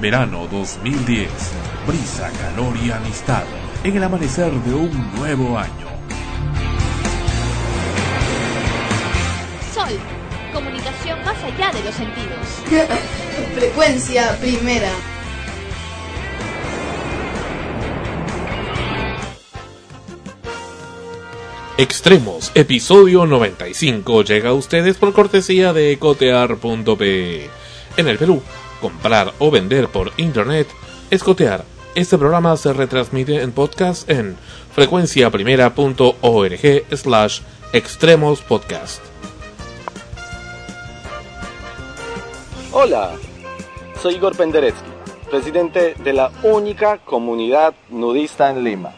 Verano 2010. Brisa, calor y amistad en el amanecer de un nuevo año. Sol, comunicación más allá de los sentidos. Frecuencia primera. Extremos, episodio 95, llega a ustedes por cortesía de cotear.pe. En el Perú, comprar o vender por internet es cotear. Este programa se retransmite en podcast en frecuenciaprimera.org slash extremos podcast. Hola, soy Igor Penderecki, presidente de la única comunidad nudista en Lima.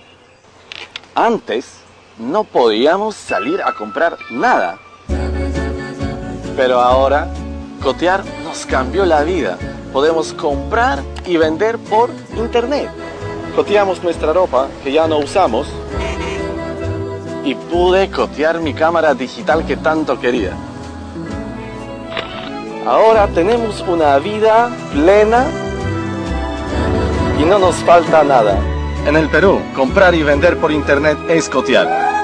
Antes no podíamos salir a comprar nada, pero ahora cotear nos cambió la vida. Podemos comprar y vender por internet. Coteamos nuestra ropa que ya no usamos y pude cotear mi cámara digital que tanto quería. Ahora tenemos una vida plena y no nos falta nada. En el Perú, comprar y vender por internet es cotear.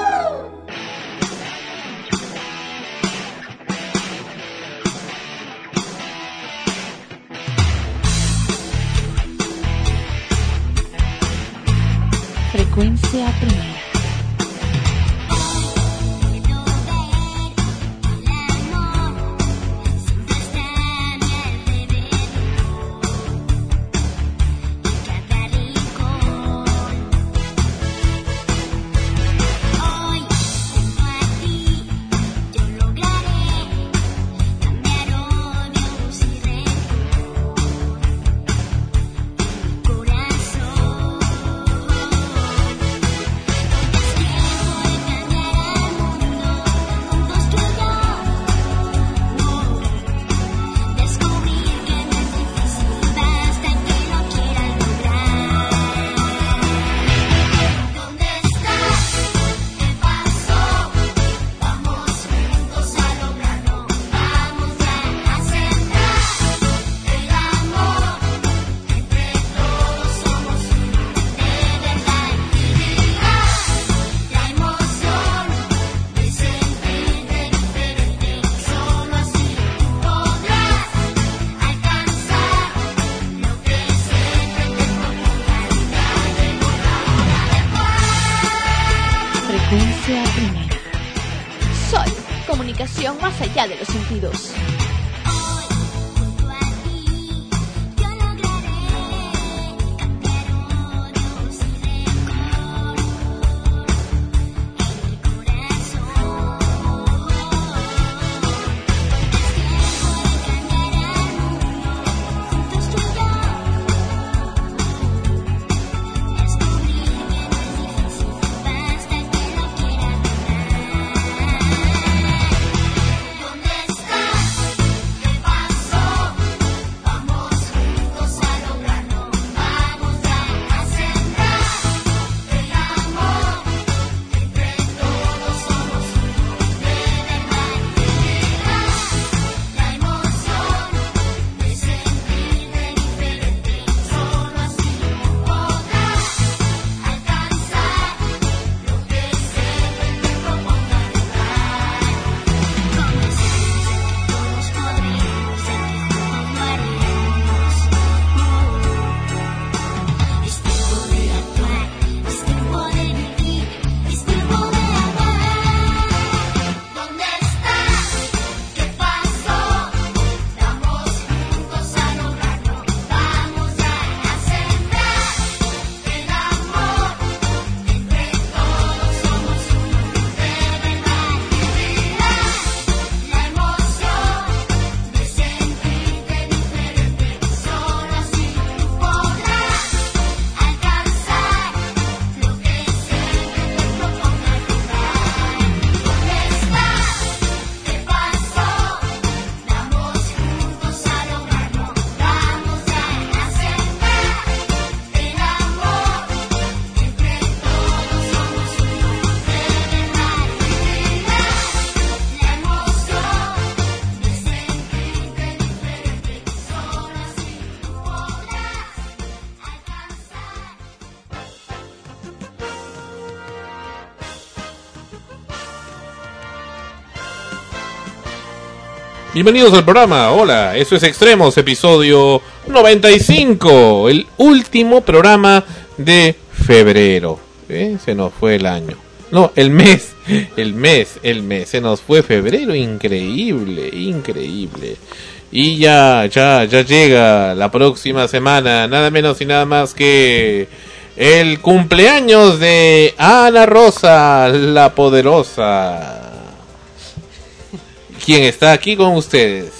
Bienvenidos al programa. Hola, eso es Extremos, episodio 95, el último programa de febrero. ¿Eh? Se nos fue el año. No, el mes, el mes, el mes. Se nos fue febrero, increíble, increíble. Y ya, ya, ya llega la próxima semana, nada menos y nada más que el cumpleaños de Ana Rosa, la poderosa. ¿Quién está aquí con ustedes?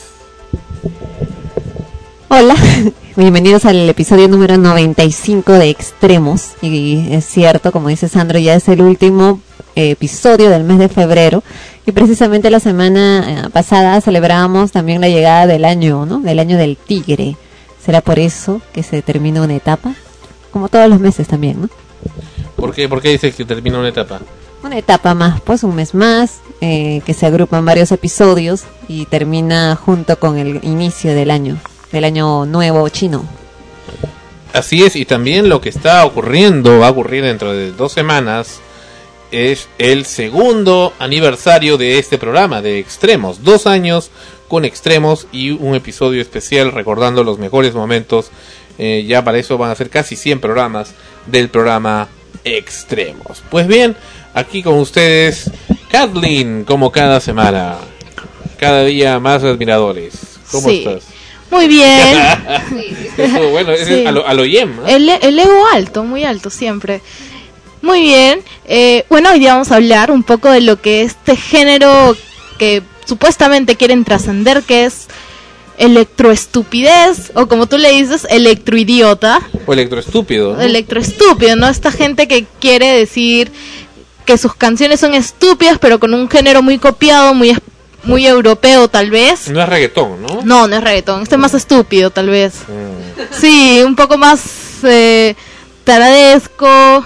Hola, bienvenidos al episodio número 95 de Extremos. Y es cierto, como dice Sandro, ya es el último eh, episodio del mes de febrero. Y precisamente la semana eh, pasada celebrábamos también la llegada del año, ¿no? Del año del tigre. ¿Será por eso que se termina una etapa? Como todos los meses también, ¿no? ¿Por qué, por qué dices que termina una etapa? Una etapa más, pues un mes más, eh, que se agrupan varios episodios y termina junto con el inicio del año, del año nuevo chino. Así es, y también lo que está ocurriendo, va a ocurrir dentro de dos semanas, es el segundo aniversario de este programa, de Extremos. Dos años con Extremos y un episodio especial recordando los mejores momentos. Eh, ya para eso van a ser casi 100 programas del programa Extremos. Pues bien, aquí con ustedes, Kathleen, como cada semana. Cada día más admiradores. ¿Cómo Sí. estás? Muy bien. Eso, bueno, es Sí. a lo, a lo Yem. El, el ego alto, muy alto siempre. Muy bien. Eh, bueno, hoy día vamos a hablar un poco de lo que este género que supuestamente quieren trascender, que es electroestupidez, o como tú le dices, electroidiota. O electroestúpido. ¿no? Electroestúpido, ¿no? Esta gente que quiere decir que sus canciones son estúpidas, pero con un género muy copiado, muy, muy europeo tal vez. No es reggaetón, ¿no? No, no es reggaetón, este es más estúpido tal vez. Mm. Sí, un poco más eh, taradesco,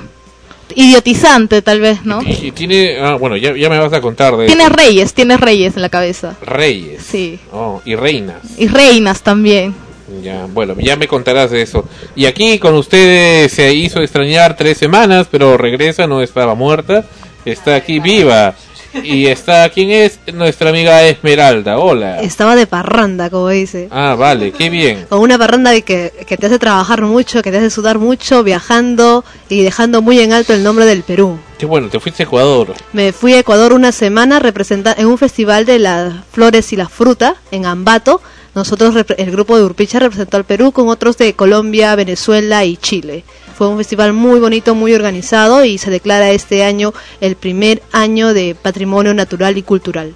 idiotizante tal vez, ¿no? Y, y tiene, ah, bueno, ya, ya me vas a contar de Tiene reyes, tiene reyes en la cabeza. reyes. Sí. Oh, y reinas. Y reinas también. Ya, bueno, ya me contarás de eso. Y aquí con ustedes se hizo extrañar tres semanas, pero regresa, no estaba muerta, está aquí viva. Y está, ¿quién es? Nuestra amiga Esmeralda, hola. Estaba de parranda, como dice. Ah, vale, qué bien. Con una parranda que, que te hace trabajar mucho, que te hace sudar mucho, viajando y dejando muy en alto el nombre del Perú. Qué bueno, te fuiste a Ecuador. Me fui a Ecuador una semana representa en un festival de las flores y la fruta en Ambato. Nosotros, el grupo de Urpicha representó al Perú con otros de Colombia, Venezuela y Chile. Fue un festival muy bonito, muy organizado y se declara este año el primer año de patrimonio natural y cultural.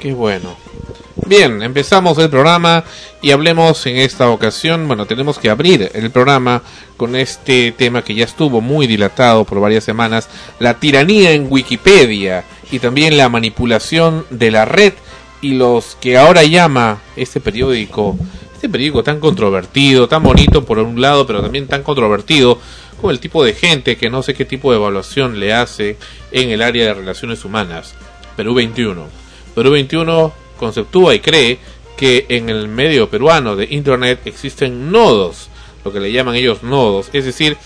Qué bueno. Bien, empezamos el programa y hablemos en esta ocasión, bueno, tenemos que abrir el programa con este tema que ya estuvo muy dilatado por varias semanas, la tiranía en Wikipedia y también la manipulación de la red y los que ahora llama este periódico, este periódico tan controvertido, tan bonito por un lado, pero también tan controvertido, con el tipo de gente que no sé qué tipo de evaluación le hace en el área de relaciones humanas. Perú 21. Perú 21 conceptúa y cree que en el medio peruano de Internet existen nodos, lo que le llaman ellos nodos, es decir,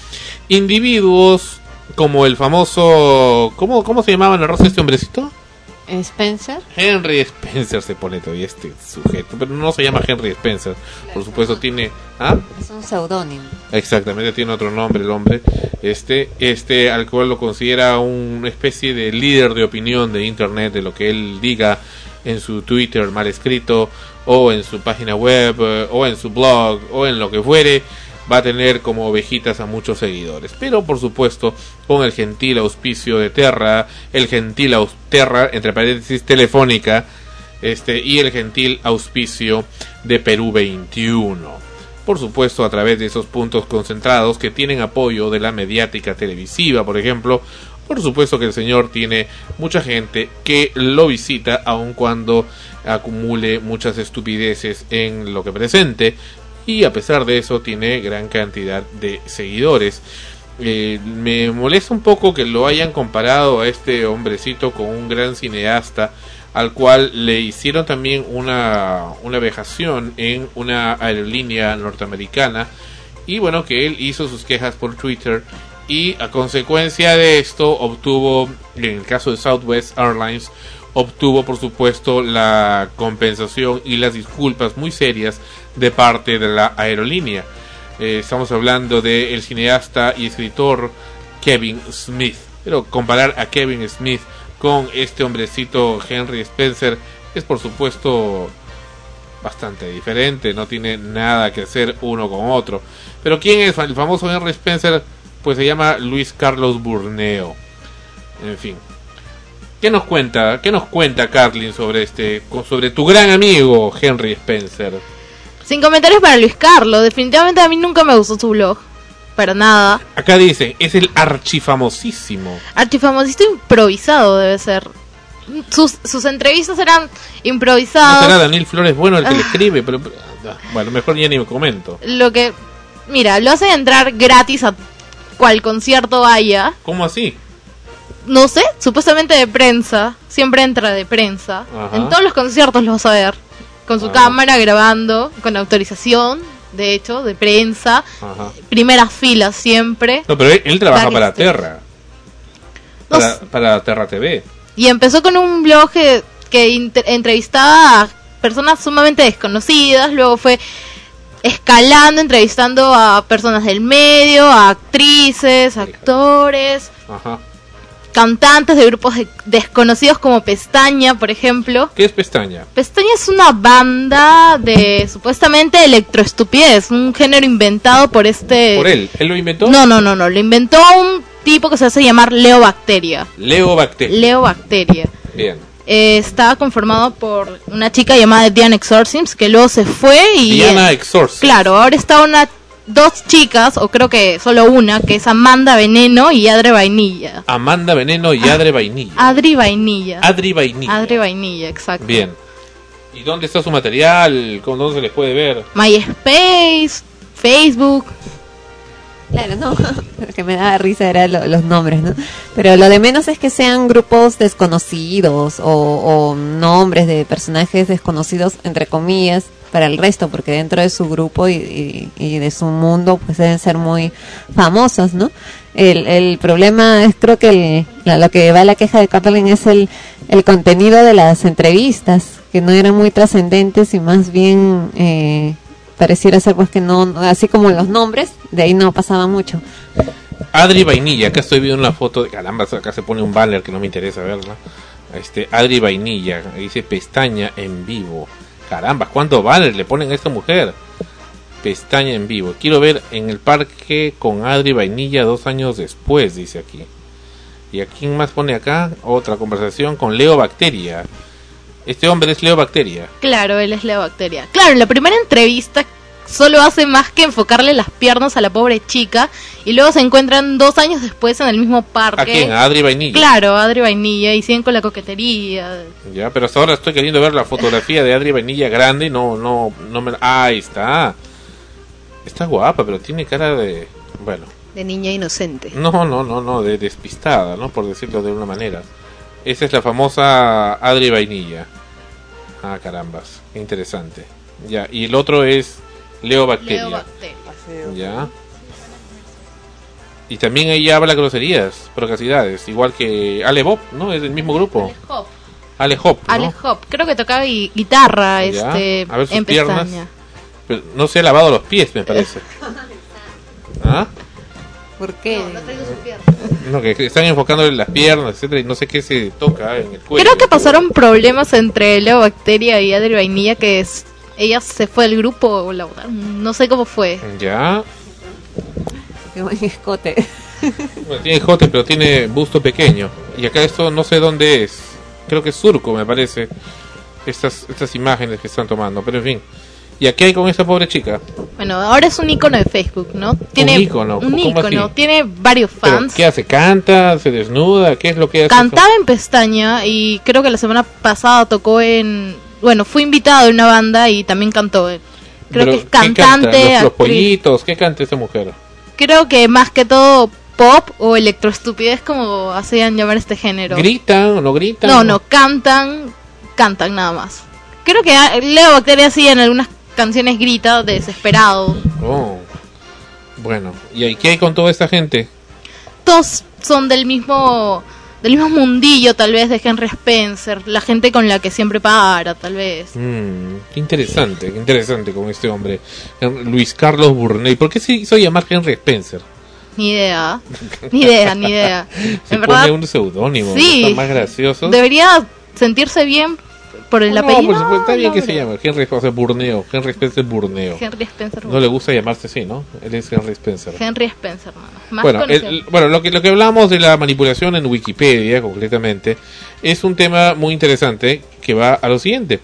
individuos como el famoso... ¿Cómo, cómo se llamaba en el rostro este hombrecito? Spencer. Henry Spencer se pone todavía este sujeto, pero no se llama Henry Spencer, por supuesto tiene... ¿Ah? Es un seudónimo. Exactamente, tiene otro nombre el hombre. Este, este, al cual lo considera una especie de líder de opinión de internet, de lo que él diga en su Twitter mal escrito, o en su página web, eh, o en su blog, o en lo que fuere, va a tener como ovejitas a muchos seguidores. Pero por supuesto, con el gentil auspicio de Terra, el gentil aus Terra, entre paréntesis, telefónica, este, y el gentil auspicio de Perú 21 por supuesto a través de esos puntos concentrados que tienen apoyo de la mediática televisiva, por ejemplo. Por supuesto que el señor tiene mucha gente que lo visita aun cuando acumule muchas estupideces en lo que presente y a pesar de eso tiene gran cantidad de seguidores. Eh, me molesta un poco que lo hayan comparado a este hombrecito con un gran cineasta al cual le hicieron también una, una vejación en una aerolínea norteamericana y bueno que él hizo sus quejas por Twitter y a consecuencia de esto obtuvo en el caso de Southwest Airlines obtuvo por supuesto la compensación y las disculpas muy serias de parte de la aerolínea. Eh, estamos hablando del el cineasta y escritor Kevin Smith. Pero comparar a Kevin Smith con este hombrecito Henry Spencer es por supuesto bastante diferente, no tiene nada que hacer uno con otro. Pero ¿quién es el famoso Henry Spencer? Pues se llama Luis Carlos Burneo. En fin. ¿Qué nos cuenta? ¿Qué nos cuenta Carlin sobre este sobre tu gran amigo Henry Spencer? Sin comentarios para Luis Carlos. Definitivamente a mí nunca me gustó su blog. Para nada. Acá dice, es el archifamosísimo. Archifamosito improvisado debe ser. Sus, sus entrevistas eran No improvisadas. será Daniel Flores bueno el que le escribe, pero ah, bueno, mejor ya ni me comento. Lo que. Mira, lo hacen entrar gratis a cual concierto haya. ¿Cómo así? No sé, supuestamente de prensa. Siempre entra de prensa. Ajá. En todos los conciertos lo vas a ver. Con su Ah. cámara grabando, con autorización, de hecho, de prensa. Ajá. Primeras filas siempre. No, pero él, él trabaja para Terra. No Para, Terra TV. Y empezó con un blog que, que entrevistaba a personas sumamente desconocidas, luego fue escalando, entrevistando a personas del medio, a actrices, actores, Ajá. Cantantes de grupos de- desconocidos como Pestaña, por ejemplo. ¿Qué es pestaña? Pestaña es una banda de supuestamente electroestupidez, un género inventado por este... Por él. ¿Él lo inventó? No, no, no, no, lo inventó un tipo que se hace llamar Leobacteria. Leo Bacteria. Leobacteria. Bien. Eh, estaba conformado por una chica llamada Diana Exorcisms que luego se fue y Diana Exorcist. claro ahora está una dos chicas o creo que solo una que es Amanda Veneno y Adre Vainilla Amanda Veneno y Adre Vainilla. Adri Vainilla Adri Vainilla. Adri Vainilla exacto Bien. ¿Y dónde está su material? ¿Con dónde se les puede ver? MySpace Facebook Claro, no, lo que me daba risa era lo- los nombres, ¿no? Pero lo de menos es que sean grupos desconocidos o, o nombres de personajes desconocidos, entre comillas, para el resto, porque dentro de su grupo y, de su mundo, pues deben ser muy famosos, ¿no? El, el problema es, creo que la- lo que va a la queja de Carlin es el, el contenido de las entrevistas, que no eran muy trascendentes y más bien eh, pareciera ser pues que no, así como los nombres, de ahí no pasaba mucho. Adri Vainilla, acá estoy viendo una foto de caramba, acá se pone un banner que no me interesa verla. Este, Adri Vainilla, dice pestaña en vivo. Caramba, ¿cuántos banners le ponen a esta mujer? Pestaña en vivo. Quiero ver en el parque con Adri Vainilla dos años después, dice aquí. ¿Y a quién más pone acá? Otra conversación con Leo Bacteria. Este hombre es Leo Bacteria. claro él es Leobacteria claro en la primera entrevista solo hace más que enfocarle las piernas a la pobre chica y luego se encuentran dos años después en el mismo parque ¿A quién? A Adri Vainilla. Claro, Adri Vainilla y siguen con la coquetería. Ya, pero hasta ahora estoy queriendo ver la fotografía de Adri Vainilla grande y no, no, no me... Ah, ahí está. Está guapa, pero tiene cara de... Bueno, De niña inocente. no, no, no, no, de despistada, ¿no? Por decirlo de una manera. Esa es la famosa Adri Vainilla. Ah, carambas, qué interesante. Ya, y el otro es Leo Bacteria. Ya. Y también ella habla groserías, procacidades, igual que Ale Bob, ¿no? Es del mismo grupo. Hop. Ale Hop, ¿no? Ale Hop, creo que tocaba gui- guitarra Ya, este, a ver sus en piernas. pestaña. Pero no se ha lavado los pies, me parece. ¿Ah? ¿Por qué? No, que que están enfocando en las piernas, etcétera, y no sé qué se toca en el cuello. Creo que pasaron problemas entre Leo Bacteria y Adri Vainilla que es, ella se fue del grupo o la no sé cómo fue. Ya. Qué buen escote. Bueno, tiene jote, pero tiene busto pequeño. Y acá esto no sé dónde es. Creo que es surco, me parece. Estas, estas imágenes que están tomando, pero en fin. ¿Y aquí hay con esa pobre chica? Bueno, ahora es un icono de Facebook, ¿no? Tiene un ¿cómo ícono, así? tiene varios ¿Pero fans. ¿Qué hace? ¿Canta? ¿Se desnuda? ¿Qué es lo que hace? Cantaba en pestaña y creo que la semana pasada tocó en... Bueno, fue invitado en una banda y también cantó. Creo Pero, que es ¿qué canta? cantante, ¿Los, los pollitos? ¿Qué canta esta mujer? Creo que más que todo pop o electroestupidez como hacían llamar este género. ¿Gritan o no gritan? No, no, cantan, cantan nada más. Creo que Leo Bacteria sí en algunas canciones grita desesperado. Oh. Bueno, ¿y qué hay con toda esta gente? Todos son del mismo del mismo mundillo tal vez de Henry Spencer, la gente con la que siempre para tal vez. Mm, qué interesante, qué interesante con este hombre, Hen- Luis Carlos Burney. ¿Por qué se hizo llamar Henry Spencer? Ni idea, ni idea, ni idea. Se En pone verdad, un seudónimo, sí. está más gracioso. debería sentirse bien por el no, apellido. pues, pues, está bien no, que se llame Henry sea, Burneo, Henry Spencer Burneo. Henry Spencer. No le gusta llamarse así, ¿no? Él es Henry Spencer. Henry Spencer, mano. Más Bueno, el- bueno lo, que, lo que hablamos de la manipulación en Wikipedia, concretamente, es un tema muy interesante que va a lo siguiente.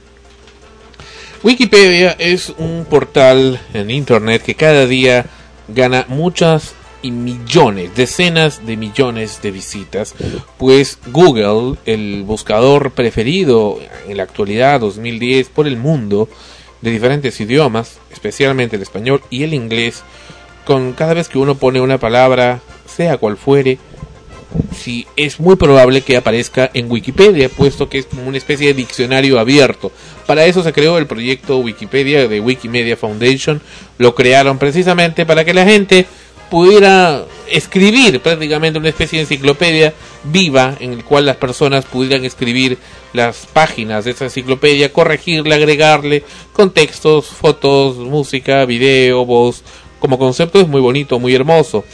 Wikipedia es un portal en Internet que cada día gana muchas y millones, decenas de millones de visitas, pues Google, el buscador preferido en la actualidad 2010 por el mundo de diferentes idiomas, especialmente el español y el inglés, con cada vez que uno pone una palabra, sea cual fuere, si es muy probable que aparezca en Wikipedia, puesto que es como una especie de diccionario abierto. Para eso se creó el proyecto Wikipedia de Wikimedia Foundation. Lo crearon precisamente para que la gente pudiera escribir prácticamente una especie de enciclopedia viva en el cual las personas pudieran escribir las páginas de esa enciclopedia, corregirle, agregarle contextos, fotos, música, video, voz. Como concepto es muy bonito, muy hermoso.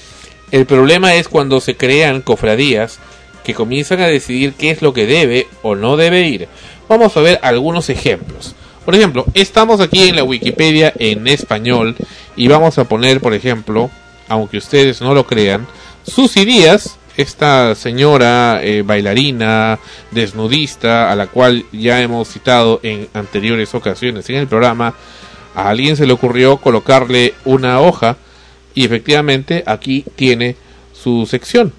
El problema es cuando se crean cofradías que comienzan a decidir qué es lo que debe o no debe ir. Vamos a ver algunos ejemplos. Por ejemplo, estamos aquí en la Wikipedia en español y vamos a poner, por ejemplo, aunque ustedes no lo crean, Susy Díaz, esta señora eh, bailarina, desnudista, a la cual ya hemos citado en anteriores ocasiones en el programa, a alguien se le ocurrió colocarle una hoja y efectivamente aquí tiene su sección.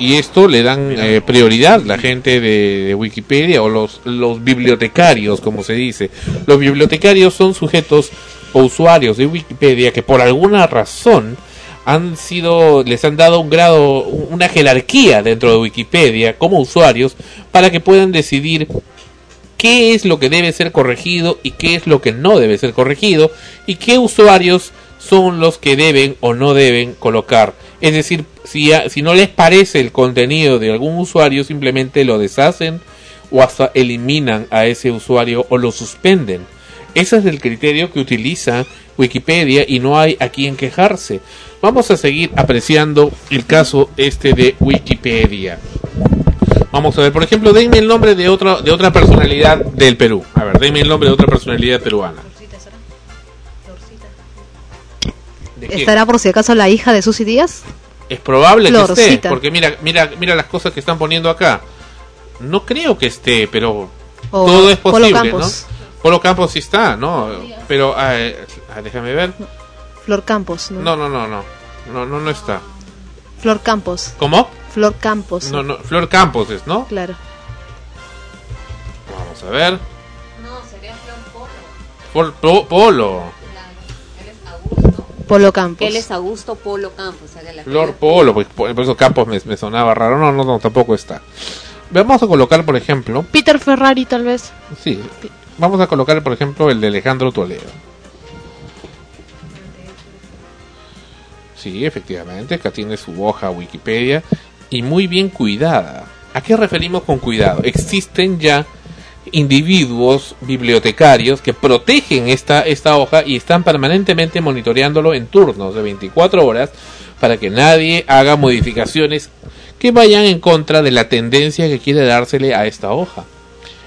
Y esto le dan eh, prioridad la gente de, de Wikipedia o los, los bibliotecarios, como se dice. Los bibliotecarios son sujetos o usuarios de Wikipedia que por alguna razón han sido, les han dado un grado, una jerarquía dentro de Wikipedia como usuarios para que puedan decidir qué es lo que debe ser corregido y qué es lo que no debe ser corregido y qué usuarios son los que deben o no deben colocar. Es decir, si, si no les parece el contenido de algún usuario, simplemente lo deshacen o hasta eliminan a ese usuario o lo suspenden. Ese es el criterio que utiliza Wikipedia y no hay a quien quejarse. Vamos a seguir apreciando el caso este de Wikipedia. Vamos a ver, por ejemplo, denme el nombre de otra de otra personalidad del Perú. A ver, denme el nombre de otra personalidad peruana. ¿Estará por si acaso la hija de Susy Díaz? Es probable que esté, porque mira, mira, mira las cosas que están poniendo acá. No creo que esté, pero O todo es Polo posible, Campos. ¿no? Polo Campos sí está, ¿no? Pero ah, eh, ah, déjame ver. Flor Campos, ¿no? No, no, no, no. No, no, no está. Flor Campos. ¿Cómo? Flor Campos. No, no, Flor Campos es, ¿no? Claro. Vamos a ver. No, sería Flor Polo. Pol- Po- Polo. Él es Augusto. Polo Campos. Él es Augusto Polo Campos. la Flor Polo, pues, por eso Campos me, me sonaba raro. No, no, no, tampoco está. Vamos a colocar, por ejemplo, Peter Ferrari, tal vez. sí, vamos a colocar, por ejemplo, el de Alejandro Toledo. Sí, efectivamente, acá tiene su hoja Wikipedia y muy bien cuidada. ¿A qué referimos con cuidado? Existen ya individuos bibliotecarios que protegen esta, esta hoja y están permanentemente monitoreándolo en turnos de 24 horas para que nadie haga modificaciones que vayan en contra de la tendencia que quiere dársele a esta hoja.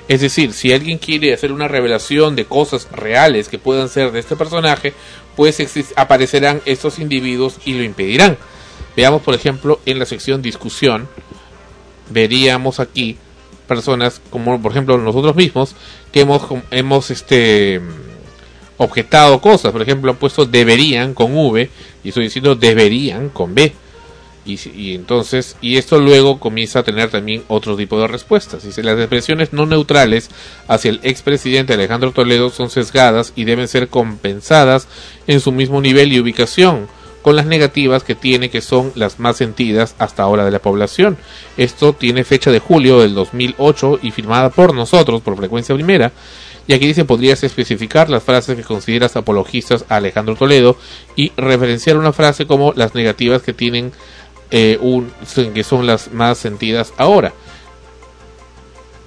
Es decir, si alguien quiere hacer una revelación de cosas reales que puedan ser de este personaje, pues aparecerán estos individuos y lo impedirán. Veamos, por ejemplo, en la sección discusión, veríamos aquí personas como, por ejemplo, nosotros mismos, que hemos, hemos este, objetado cosas. Por ejemplo, han puesto deberían con V y estoy diciendo deberían con B. Y, y entonces, y esto luego comienza a tener también otro tipo de respuestas. Dice, las expresiones no neutrales hacia el expresidente Alejandro Toledo son sesgadas y deben ser compensadas en su mismo nivel y ubicación con las negativas que tiene que son las más sentidas hasta ahora de la población. Esto tiene fecha de julio del 2008 y firmada por nosotros por frecuencia primera. Y aquí dice podrías especificar las frases que consideras apologistas a Alejandro Toledo y referenciar una frase como las negativas que tienen eh, un, que son las más sentidas ahora.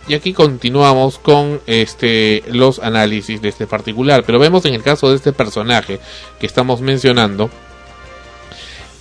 Y aquí continuamos con este los análisis de este particular, pero vemos en el caso de este personaje que estamos mencionando,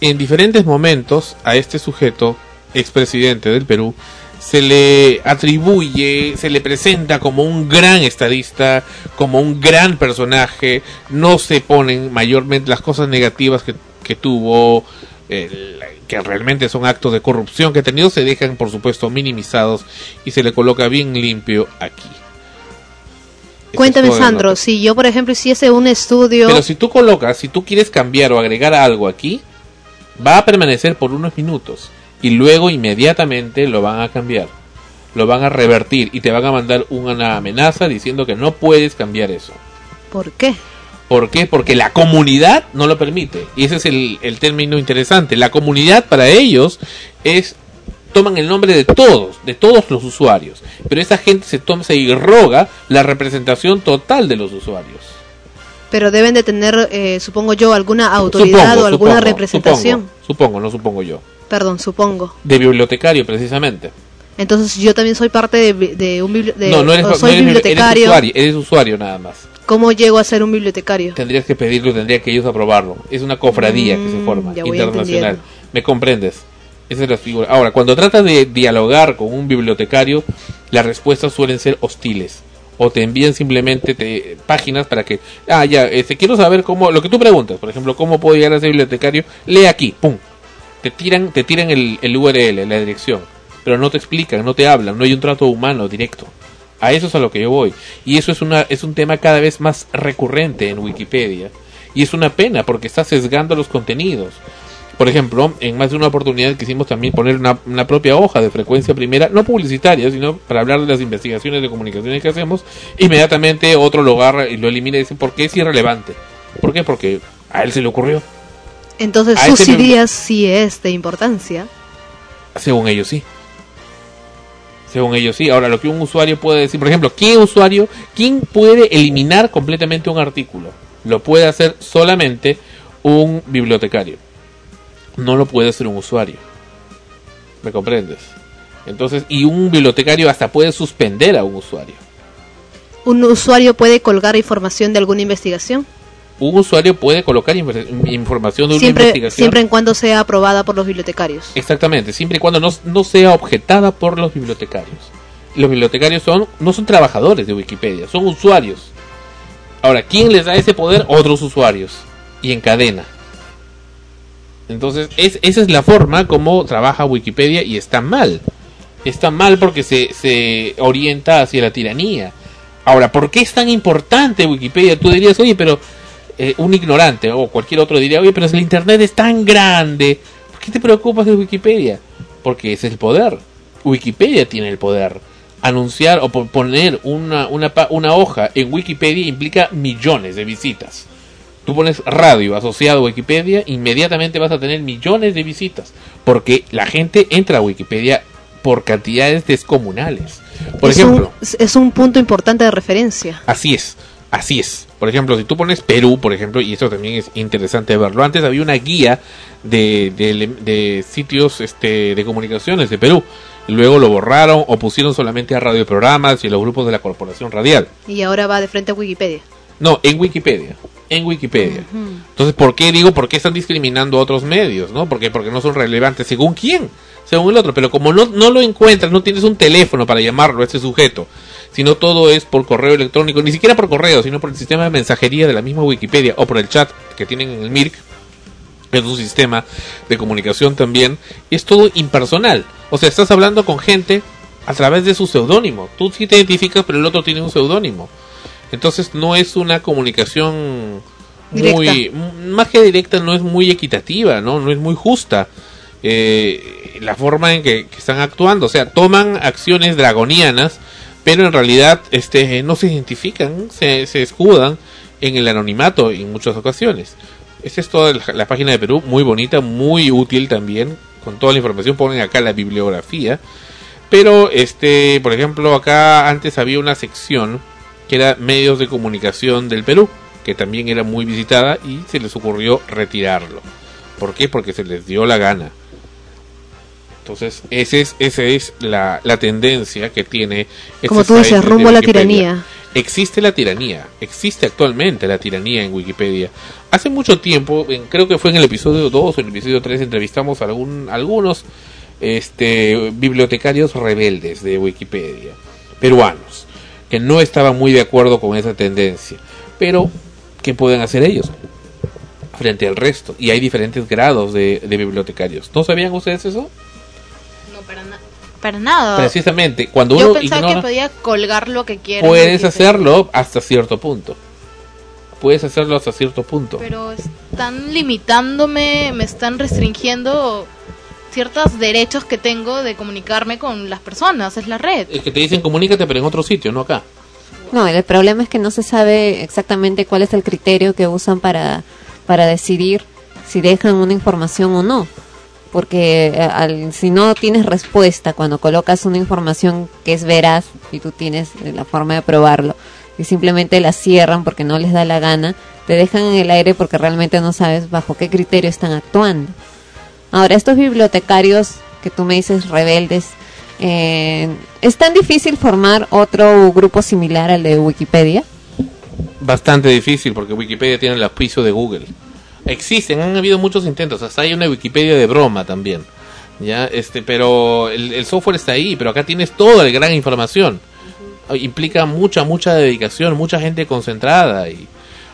en diferentes momentos a este sujeto, expresidente del Perú, se le atribuye, se le presenta como un gran estadista, como un gran personaje, no se ponen mayormente las cosas negativas que, que tuvo, el- que realmente son actos de corrupción que ha tenido, se dejan por supuesto minimizados y se le coloca bien limpio aquí. Cuéntame, Sandro, si yo, por ejemplo, hiciese un estudio... Pero si tú colocas, si tú quieres cambiar o agregar algo aquí, va a permanecer por unos minutos y luego inmediatamente lo van a cambiar. Lo van a revertir y te van a mandar una amenaza diciendo que no puedes cambiar eso. ¿Por qué? ¿Por qué? Porque la comunidad no lo permite. Y ese es el, el término interesante. La comunidad para ellos es toman el nombre de todos, de todos los usuarios. Pero esa gente se toma se irroga la representación total de los usuarios. Pero deben de tener, eh, supongo yo, alguna autoridad Supongo, o alguna supongo, representación. Supongo, supongo, no supongo yo. Perdón, supongo. De bibliotecario, precisamente. Entonces yo también soy parte de, un bibli- de- no, no eres, no soy eres- eres bibliotecario. usuario, eres usuario nada más. ¿Cómo llego a ser un bibliotecario? Tendrías que pedirlo, tendría que ellos aprobarlo. Es una cofradía que se Mm, forma, internacional. ¿Me comprendes? Esa es la figura. Ahora, cuando tratas de dialogar con un bibliotecario, las respuestas suelen ser hostiles. O te envían simplemente te- páginas para que, ah, ya, este, quiero saber cómo, lo que tú preguntas, por ejemplo, cómo puedo llegar a ser bibliotecario, lee aquí, pum. Te tiran, te tiran el, el URL, la dirección, pero no te explican, no te hablan, no hay un trato humano directo. A eso es a lo que yo voy. Y eso es, una, es un tema cada vez más recurrente en Wikipedia. Y es una pena porque está sesgando los contenidos. Por ejemplo, en más de una oportunidad quisimos también poner una, una propia hoja de frecuencia primera, no publicitaria, sino para hablar de las investigaciones de comunicaciones que hacemos. Inmediatamente otro lo agarra y lo elimina y dice, ¿por qué es irrelevante? ¿Por qué? Porque a él se le ocurrió. Entonces sus ideas sí es de importancia. Según ellos sí. Según ellos sí. Ahora, lo que un usuario puede decir, por ejemplo, ¿qué usuario, quién puede eliminar completamente un artículo? Lo puede hacer solamente un bibliotecario. No lo puede hacer un usuario. ¿Me comprendes? Entonces, y un bibliotecario hasta puede suspender a un usuario. ¿Un usuario puede colgar información de alguna investigación? Un usuario puede colocar infor- información de una Siempre, investigación. siempre en cuando sea aprobada por los bibliotecarios. Exactamente, siempre y cuando no, no sea objetada por los bibliotecarios. Los bibliotecarios son no son trabajadores de Wikipedia, son usuarios. Ahora, ¿quién les da ese poder? Otros usuarios. Y en cadena. Entonces, es, esa es la forma como trabaja Wikipedia y está mal. Está mal porque se, se orienta hacia la tiranía. Ahora, ¿por qué es tan importante Wikipedia? Tú dirías, oye, pero eh, un ignorante o cualquier otro diría, oye, pero si el Internet es tan grande, ¿por qué te preocupas de Wikipedia? Porque ese es el poder. Wikipedia tiene el poder. Anunciar o po- poner una, una, una hoja en Wikipedia implica millones de visitas. Tú pones radio asociado a Wikipedia, inmediatamente vas a tener millones de visitas. Porque la gente entra a Wikipedia por cantidades descomunales. Por es, ejemplo, un, es un punto importante de referencia. Así es, así es. Por ejemplo, si tú pones Perú, por ejemplo, y esto también es interesante verlo. Antes había una guía de, de- de sitios este, de comunicaciones de Perú. Luego lo borraron o pusieron solamente a radioprogramas y a los grupos de la corporación radial. Y ahora va de frente a Wikipedia. No, en Wikipedia. En Wikipedia. Entonces, ¿por qué digo por qué están discriminando a otros medios? ¿No? Porque, porque no son relevantes. ¿Según quién? Según el otro. Pero como no, no lo encuentras, no tienes un teléfono para llamarlo a este sujeto, sino todo es por correo electrónico, ni siquiera por correo, sino por el sistema de mensajería de la misma Wikipedia o por el chat que tienen en el MIRC. Es un sistema de comunicación también. Es todo impersonal. O sea, estás hablando con gente a través de su seudónimo. Tú sí te identificas, pero el otro tiene un seudónimo. Entonces no es una comunicación muy más que directa no es muy equitativa no no es muy justa Eh, la forma en que, que están actuando o sea toman acciones dragonianas pero en realidad este no se identifican se, escudan en el anonimato en muchas ocasiones esta es toda la, la página de Perú muy bonita muy útil también con toda la información ponen acá la bibliografía pero este por ejemplo acá antes había una sección que era medios de comunicación del Perú, que también era muy visitada y se les ocurrió retirarlo. ¿Por qué? Porque se les dio la gana. Entonces, ese es, esa es la, la tendencia que tiene. este Como tú dices, rumbo a la tiranía. Existe la tiranía, existe actualmente la tiranía en Wikipedia. Hace mucho tiempo, en- creo que fue en el episodio 2 o en el episodio 3, entrevistamos a algún, algunos este, bibliotecarios rebeldes de Wikipedia, peruanos, que no estaban muy de acuerdo con esa tendencia. Pero, ¿qué pueden hacer ellos? frente al resto. Y hay diferentes grados de, de bibliotecarios. ¿No sabían ustedes eso? No, para, na- para nada. Precisamente, cuando Yo uno pensaba ignora, que podía colgar lo que quiera. en puedes hacerlo hasta cierto punto. Puedes hacerlo hasta cierto punto. Pero están limitándome, me están restringiendo ciertos derechos que tengo de comunicarme con las personas, es la red. Es que te dicen comunícate, pero en otro sitio, no acá. No, el problema es que no se sabe exactamente cuál es el criterio que usan para, para decidir si dejan una información o no. Porque eh, al- si no tienes respuesta cuando colocas una información que es veraz y tú tienes eh, la forma de probarlo y simplemente la cierran porque no les da la gana, te dejan en el aire porque realmente no sabes bajo qué criterio están actuando. Ahora, estos bibliotecarios que tú me dices rebeldes, eh, ¿es tan difícil formar otro grupo similar al de Wikipedia? Bastante difícil porque Wikipedia tiene el auspicio de Google. Existen, han habido muchos intentos, hasta hay una Wikipedia de broma también. Ya, este, pero el, el software está ahí, pero acá tienes toda la gran información. Implica mucha, mucha dedicación, mucha gente concentrada y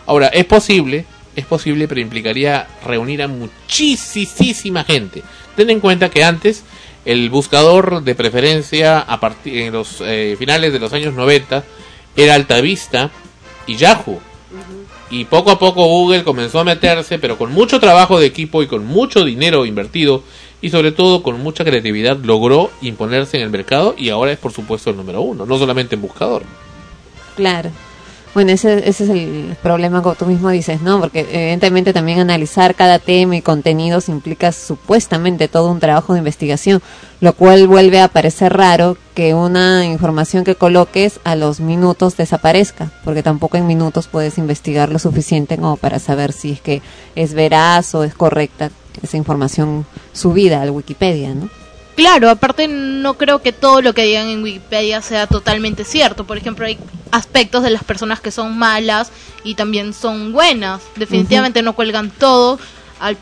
ahora es posible, es posible, pero implicaría reunir a muchísima gente. Ten en cuenta que antes el buscador de preferencia a partir en los eh, finales de los años 90 era Altavista y Yahoo. Y poco a poco Google comenzó a meterse, pero con mucho trabajo de equipo y con mucho dinero invertido y sobre todo con mucha creatividad logró imponerse en el mercado y ahora es por supuesto el número uno, no solamente en buscador. Claro. Bueno, ese, ese es el problema como tú mismo dices, ¿no? Porque evidentemente también analizar cada tema y contenidos implica supuestamente todo un trabajo de investigación, lo cual vuelve a parecer raro que una información que coloques a los minutos desaparezca, porque tampoco en minutos puedes investigar lo suficiente como para saber si es que es veraz o es correcta esa información subida al Wikipedia, ¿no? Claro, aparte no creo que todo lo que digan en Wikipedia sea totalmente cierto. Por ejemplo, hay aspectos de las personas que son malas y también son buenas. Definitivamente no cuelgan todo al,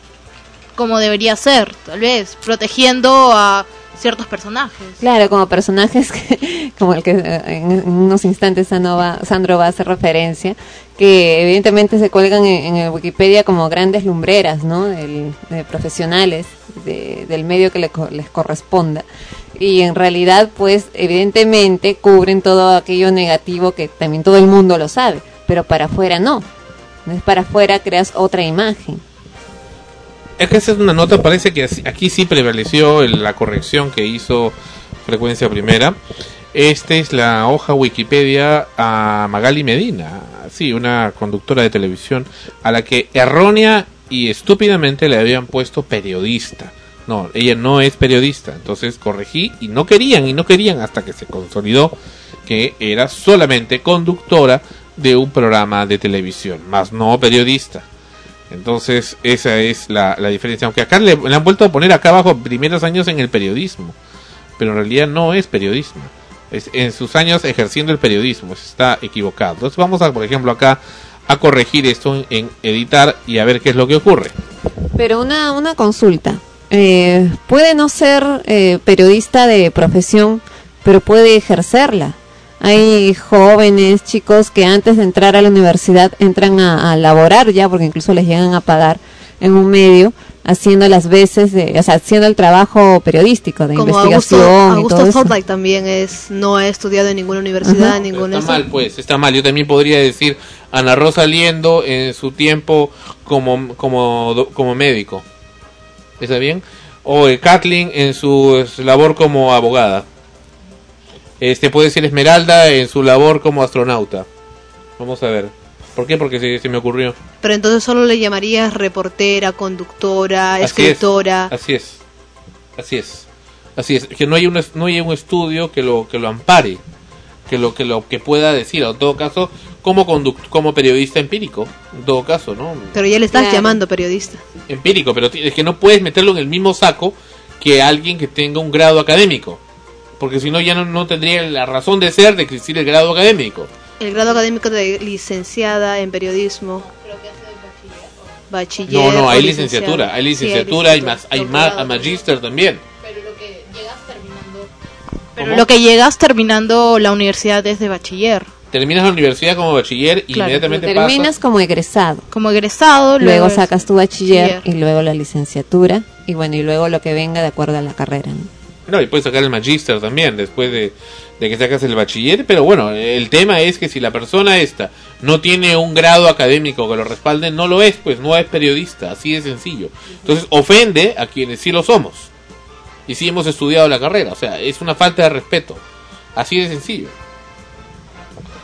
como debería ser, tal vez, protegiendo a ciertos personajes. Claro, como personajes que, como el que en, en unos instantes Sandro va, Sandro va a hacer referencia, que evidentemente se cuelgan en, en Wikipedia como grandes lumbreras, ¿no? De profesionales de- del medio que le les corresponda. Y en realidad, pues, evidentemente cubren todo aquello negativo que también todo el mundo lo sabe, pero para afuera no. Entonces, para afuera creas otra imagen. Es que esa es una nota, parece que aquí sí prevaleció la corrección que hizo Frecuencia Primera. Esta es la hoja Wikipedia a Magali Medina, sí, una conductora de televisión, a la que errónea y estúpidamente le habían puesto periodista. No, ella no es periodista, entonces corregí y no querían y no querían hasta que se consolidó que era solamente conductora de un programa de televisión, más no periodista. Entonces, esa es la, la diferencia. Aunque acá le, le han vuelto a poner acá abajo primeros años en el periodismo. Pero en realidad no es periodismo. En sus años ejerciendo el periodismo. Está equivocado. Entonces vamos a, por ejemplo, acá a corregir esto en, editar y a ver qué es lo que ocurre. Pero una, una consulta. Eh, puede no ser eh, periodista de profesión, pero puede ejercerla. Hay jóvenes, chicos que antes de entrar a la universidad entran a laborar ya, porque incluso les llegan a pagar en un medio, haciendo las veces, de, o sea, haciendo el trabajo periodístico de Como investigación Augusto, y Augusto todo eso. Fordyce también es, no ha estudiado en ninguna universidad, Ajá. ninguna Está mal, pues, está mal. Yo también podría decir Ana Rosa Liendo en su tiempo como, como, como médico. ¿Está bien? O eh, Kathleen en su labor como abogada. Este puede ser Esmeralda en su labor como astronauta. Vamos a ver. ¿Por qué? Porque se, se me ocurrió. Pero entonces solo le llamarías reportera, conductora, Así es. escritora. Así es. Así es. Así es. Que no hay un, es- no hay un estudio que lo, que lo ampare. Que lo que lo que pueda decir. En todo caso, como conduct como periodista empírico. En todo caso, ¿no? Pero ya le estás Claro. llamando periodista. Empírico, pero es que no puedes meterlo en el mismo saco que alguien que tenga un grado académico. Porque si no, ya no, no tendría la razón de ser de existir el grado académico. El grado académico de licenciada en periodismo. Bachiller. No, no, hay licenciatura, hay Sí, licenciatura, hay más, hay más, a magíster también. Pero ¿Cómo? lo que llegas terminando la universidad desde bachiller. Terminas la universidad como bachiller y Claro, inmediatamente Terminas pasas. como egresado. Como egresado, Luego es- sacas tu bachiller bachiller. y luego la licenciatura y bueno, y luego lo que venga de acuerdo a la carrera. ¿no? No, y puedes sacar el magíster también después de, que sacas el bachiller. Pero bueno, el tema es que si la persona esta no tiene un grado académico que lo respalde, no lo es, pues no es periodista, así de sencillo. Entonces ofende a quienes sí lo somos. Y sí hemos estudiado la carrera, o sea, es una falta de respeto. Así de sencillo.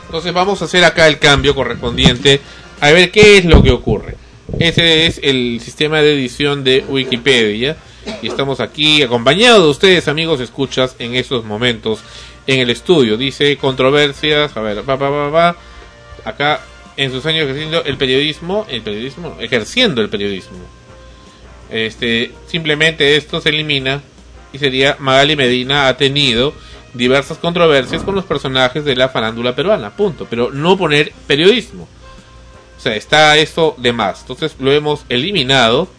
Entonces vamos a hacer acá el cambio correspondiente a ver qué es lo que ocurre. Ese es el sistema de edición de Wikipedia y estamos aquí acompañados de ustedes amigos escuchas en estos momentos en el estudio. Dice controversias, a ver, va, va, va, va. Acá en sus años ejerciendo el periodismo, el periodismo, ejerciendo el periodismo. Este, simplemente esto se elimina y sería Magali Medina ha tenido diversas controversias con los personajes de la farándula peruana, punto, pero no poner periodismo. O sea, está eso de más. Entonces lo hemos eliminado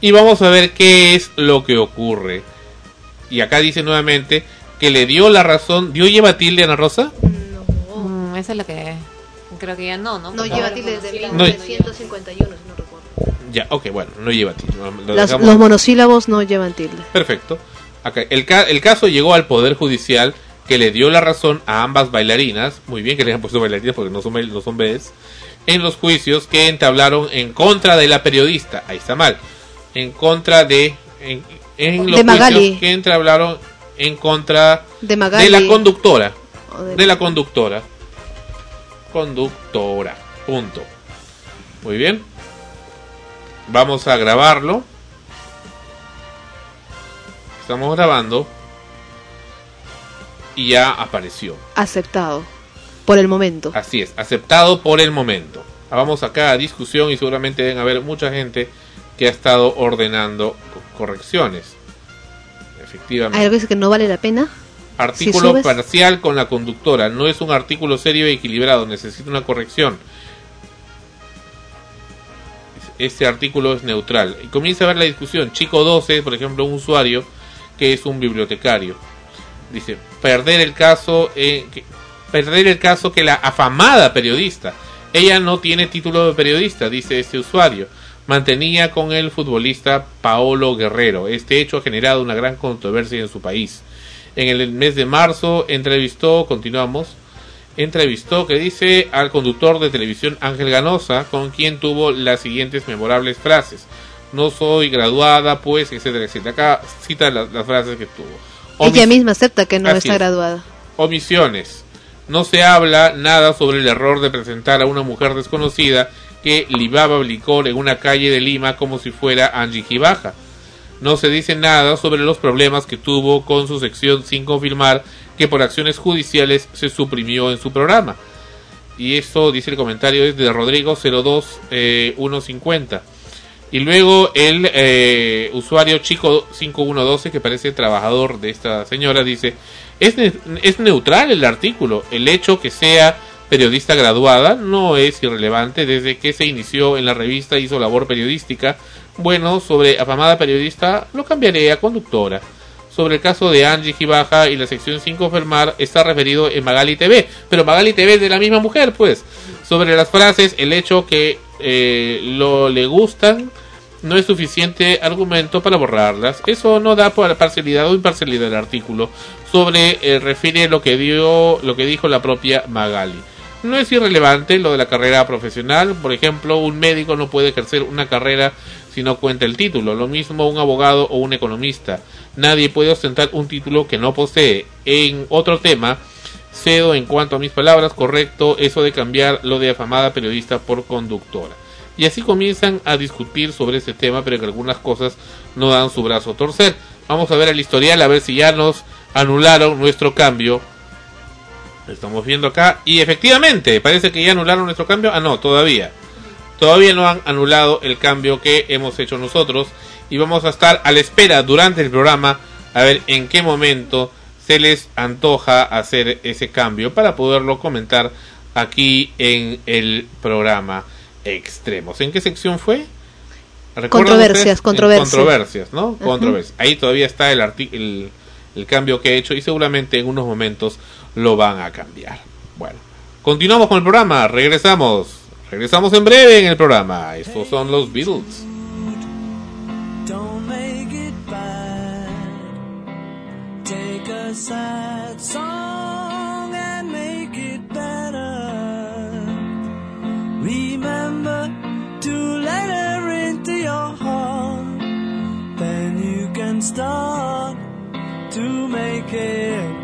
y vamos a ver qué es lo que ocurre. Y acá dice nuevamente que le dio la razón, dio lleva tilde Ana Rosa. Mm, eso es lo que creo que ya no, ¿no? No lleva tilde desde sí, No- 1951, si no recuerdo. Ya, ok, bueno, no lleva tilde. lo Las- dejamos- los monosílabos no llevan tilde. Perfecto. Acá, el, ca- el caso llegó al Poder Judicial que le dio la razón a ambas bailarinas, muy bien que le hayan puesto bailarinas porque no son, no son bebés, en los juicios que entablaron en contra de la periodista, ahí está mal, en contra de, en, en los De Magali. juicios que entablaron en contra De Magali. de la conductora, de- de la conductora, conductora, punto. Muy bien, vamos a grabarlo. Estamos grabando y ya apareció. Aceptado. Por el momento. Así es, aceptado por el momento. Vamos acá a discusión y seguramente deben haber mucha gente que ha estado ordenando co- correcciones. Efectivamente. algo que no vale la pena. Artículo parcial con la conductora. No es un artículo serio y equilibrado. Necesita una corrección. Este artículo es neutral. Y comienza a ver la discusión. Chico 12, por ejemplo, un usuario que es un bibliotecario. Dice, perder el caso, eh, que- perder el caso que la afamada periodista, ella no tiene título de periodista, dice este usuario, mantenía con el futbolista Paolo Guerrero. Este hecho ha generado una gran controversia en su país. En el mes de marzo entrevistó, continuamos, entrevistó que dice al conductor de televisión Ángel Ganosa, con quien tuvo las siguientes memorables frases. No soy graduada, pues, etcétera, etcétera. Acá cita las, las frases que tuvo. Ella misma acepta que no Así está es. graduada. Omisiones. No se habla nada sobre el error de presentar a una mujer desconocida que libaba licor en una calle de Lima como si fuera Angie Gibaja. No se dice nada sobre los problemas que tuvo con su sección sin confirmar que por acciones judiciales se suprimió en su programa. Y eso, dice el comentario, es de Rodrigo 02150. Y luego el eh, usuario chico 5112, que parece trabajador de esta señora, dice, es, es neutral el artículo. El hecho que sea periodista graduada no es irrelevante desde que se inició en la revista, hizo labor periodística. Bueno, sobre afamada periodista lo cambiaré a conductora. Sobre el caso de Angie Gibaja y la sección 5 confirmar está referido en Magali TV, pero Magali TV es de la misma mujer, pues. Sobre las frases, el hecho que eh, lo le gustan no es suficiente argumento para borrarlas. Eso no da por parcialidad o imparcialidad del artículo. Sobre eh, refiere lo que dio, lo que dijo la propia Magali. No es irrelevante lo de la carrera profesional. Por ejemplo, un médico no puede ejercer una carrera si no cuenta el título. Lo mismo un abogado o un economista. Nadie puede ostentar un título que no posee. En otro tema, cedo en cuanto a mis palabras, correcto eso de cambiar lo de afamada periodista por conductora. Y así comienzan a discutir sobre ese tema, pero que algunas cosas no dan su brazo a torcer. Vamos a ver el historial, a ver si ya nos anularon nuestro cambio. Estamos viendo acá. Y efectivamente, parece que ya anularon nuestro cambio. Ah, no, todavía. Todavía no han anulado el cambio que hemos hecho nosotros. y vamos a estar a la espera durante el programa a ver en qué momento se les antoja hacer ese cambio para poderlo comentar aquí en el programa Extremos. ¿En qué sección fue? ¿Recuerdan Controversias, controversias. Controversias, ¿no? Controversias. Ahí todavía está el, el, el cambio que he hecho y seguramente en unos momentos lo van a cambiar. Bueno, continuamos con el programa, regresamos. Regresamos en breve en el programa. Estos son los Beatles. Sad song and make it better. Remember to let her into your heart. Then you can start to make it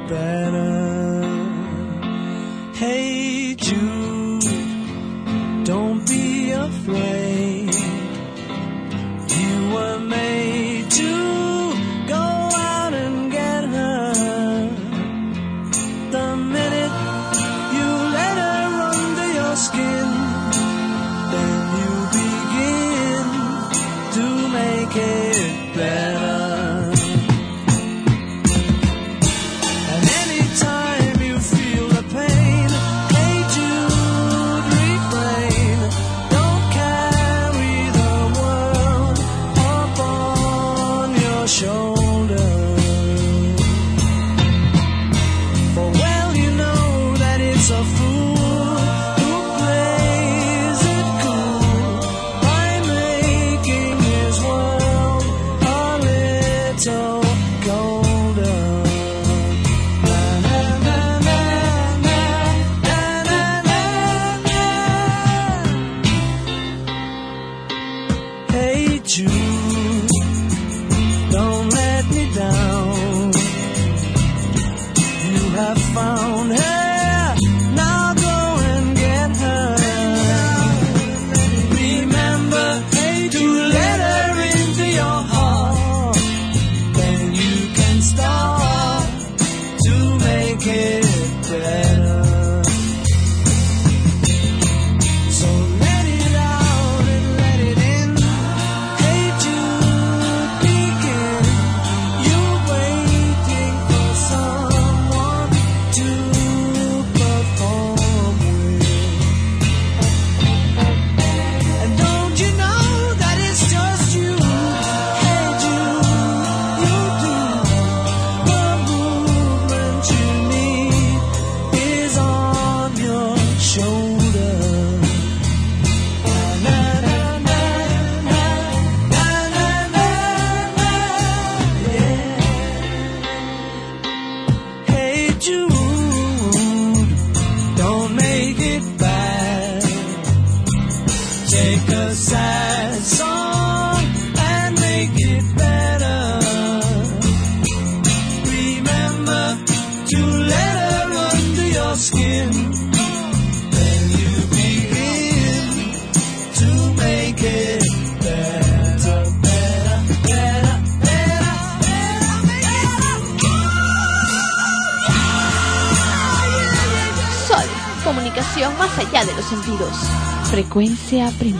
sea primero.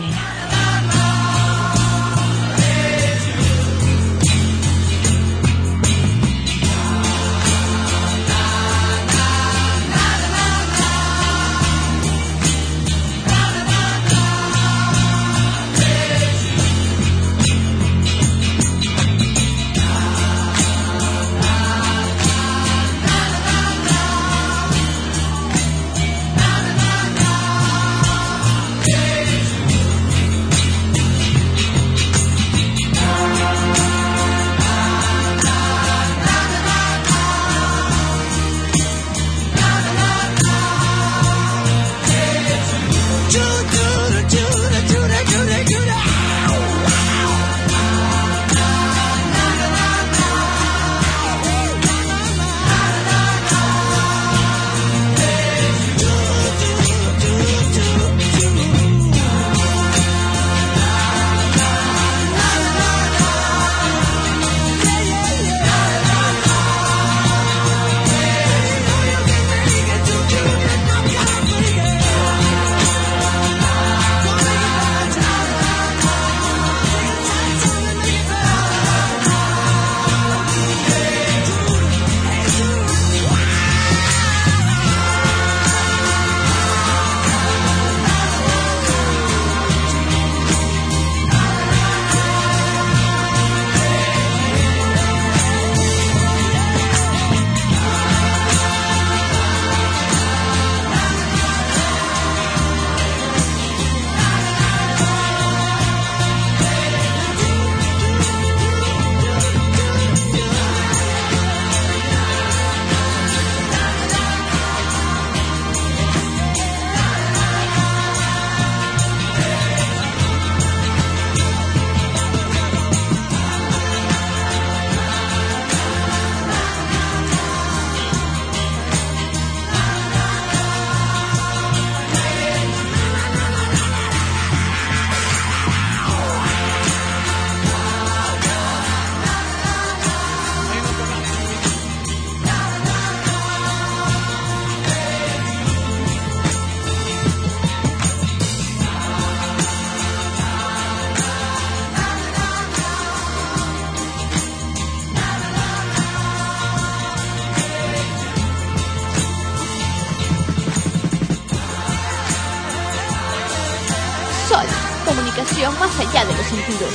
Allá de los sentidos.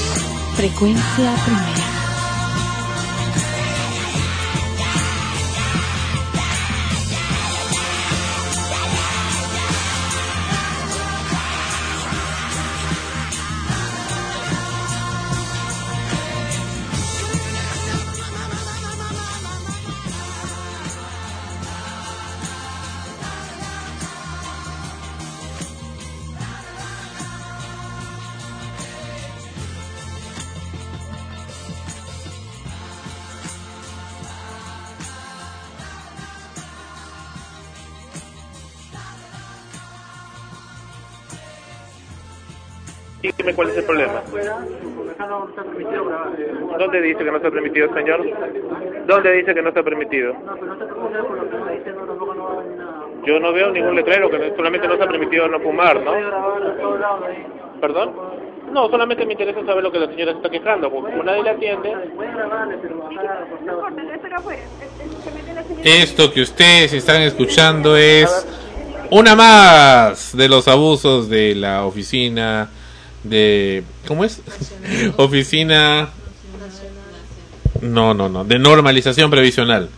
Frecuencia primera. Cuál es el problema. ¿Dónde dice que no está permitido, señor? ¿Dónde dice que no está permitido? Yo no veo ningún letrero que solamente no está permitido no fumar, ¿no? ¿Perdón? No, solamente me interesa saber lo que la señora se está quejando, porque nadie la atiende. Esto que ustedes están escuchando es una más de los abusos de la oficina de... ¿Cómo es? oficina... No, no, no, de normalización previsional.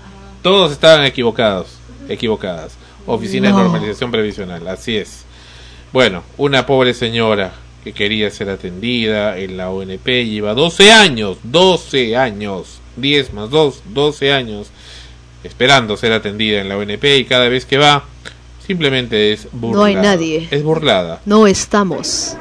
Todos estaban equivocados, equivocadas. Oficina No. de normalización previsional, así es. Bueno, una pobre señora que quería ser atendida en la ONP lleva 12 años, 12 años, 10 más 2, 12 años esperando ser atendida en la ONP y cada vez que va simplemente es burlada. No hay nadie. Es burlada. No estamos.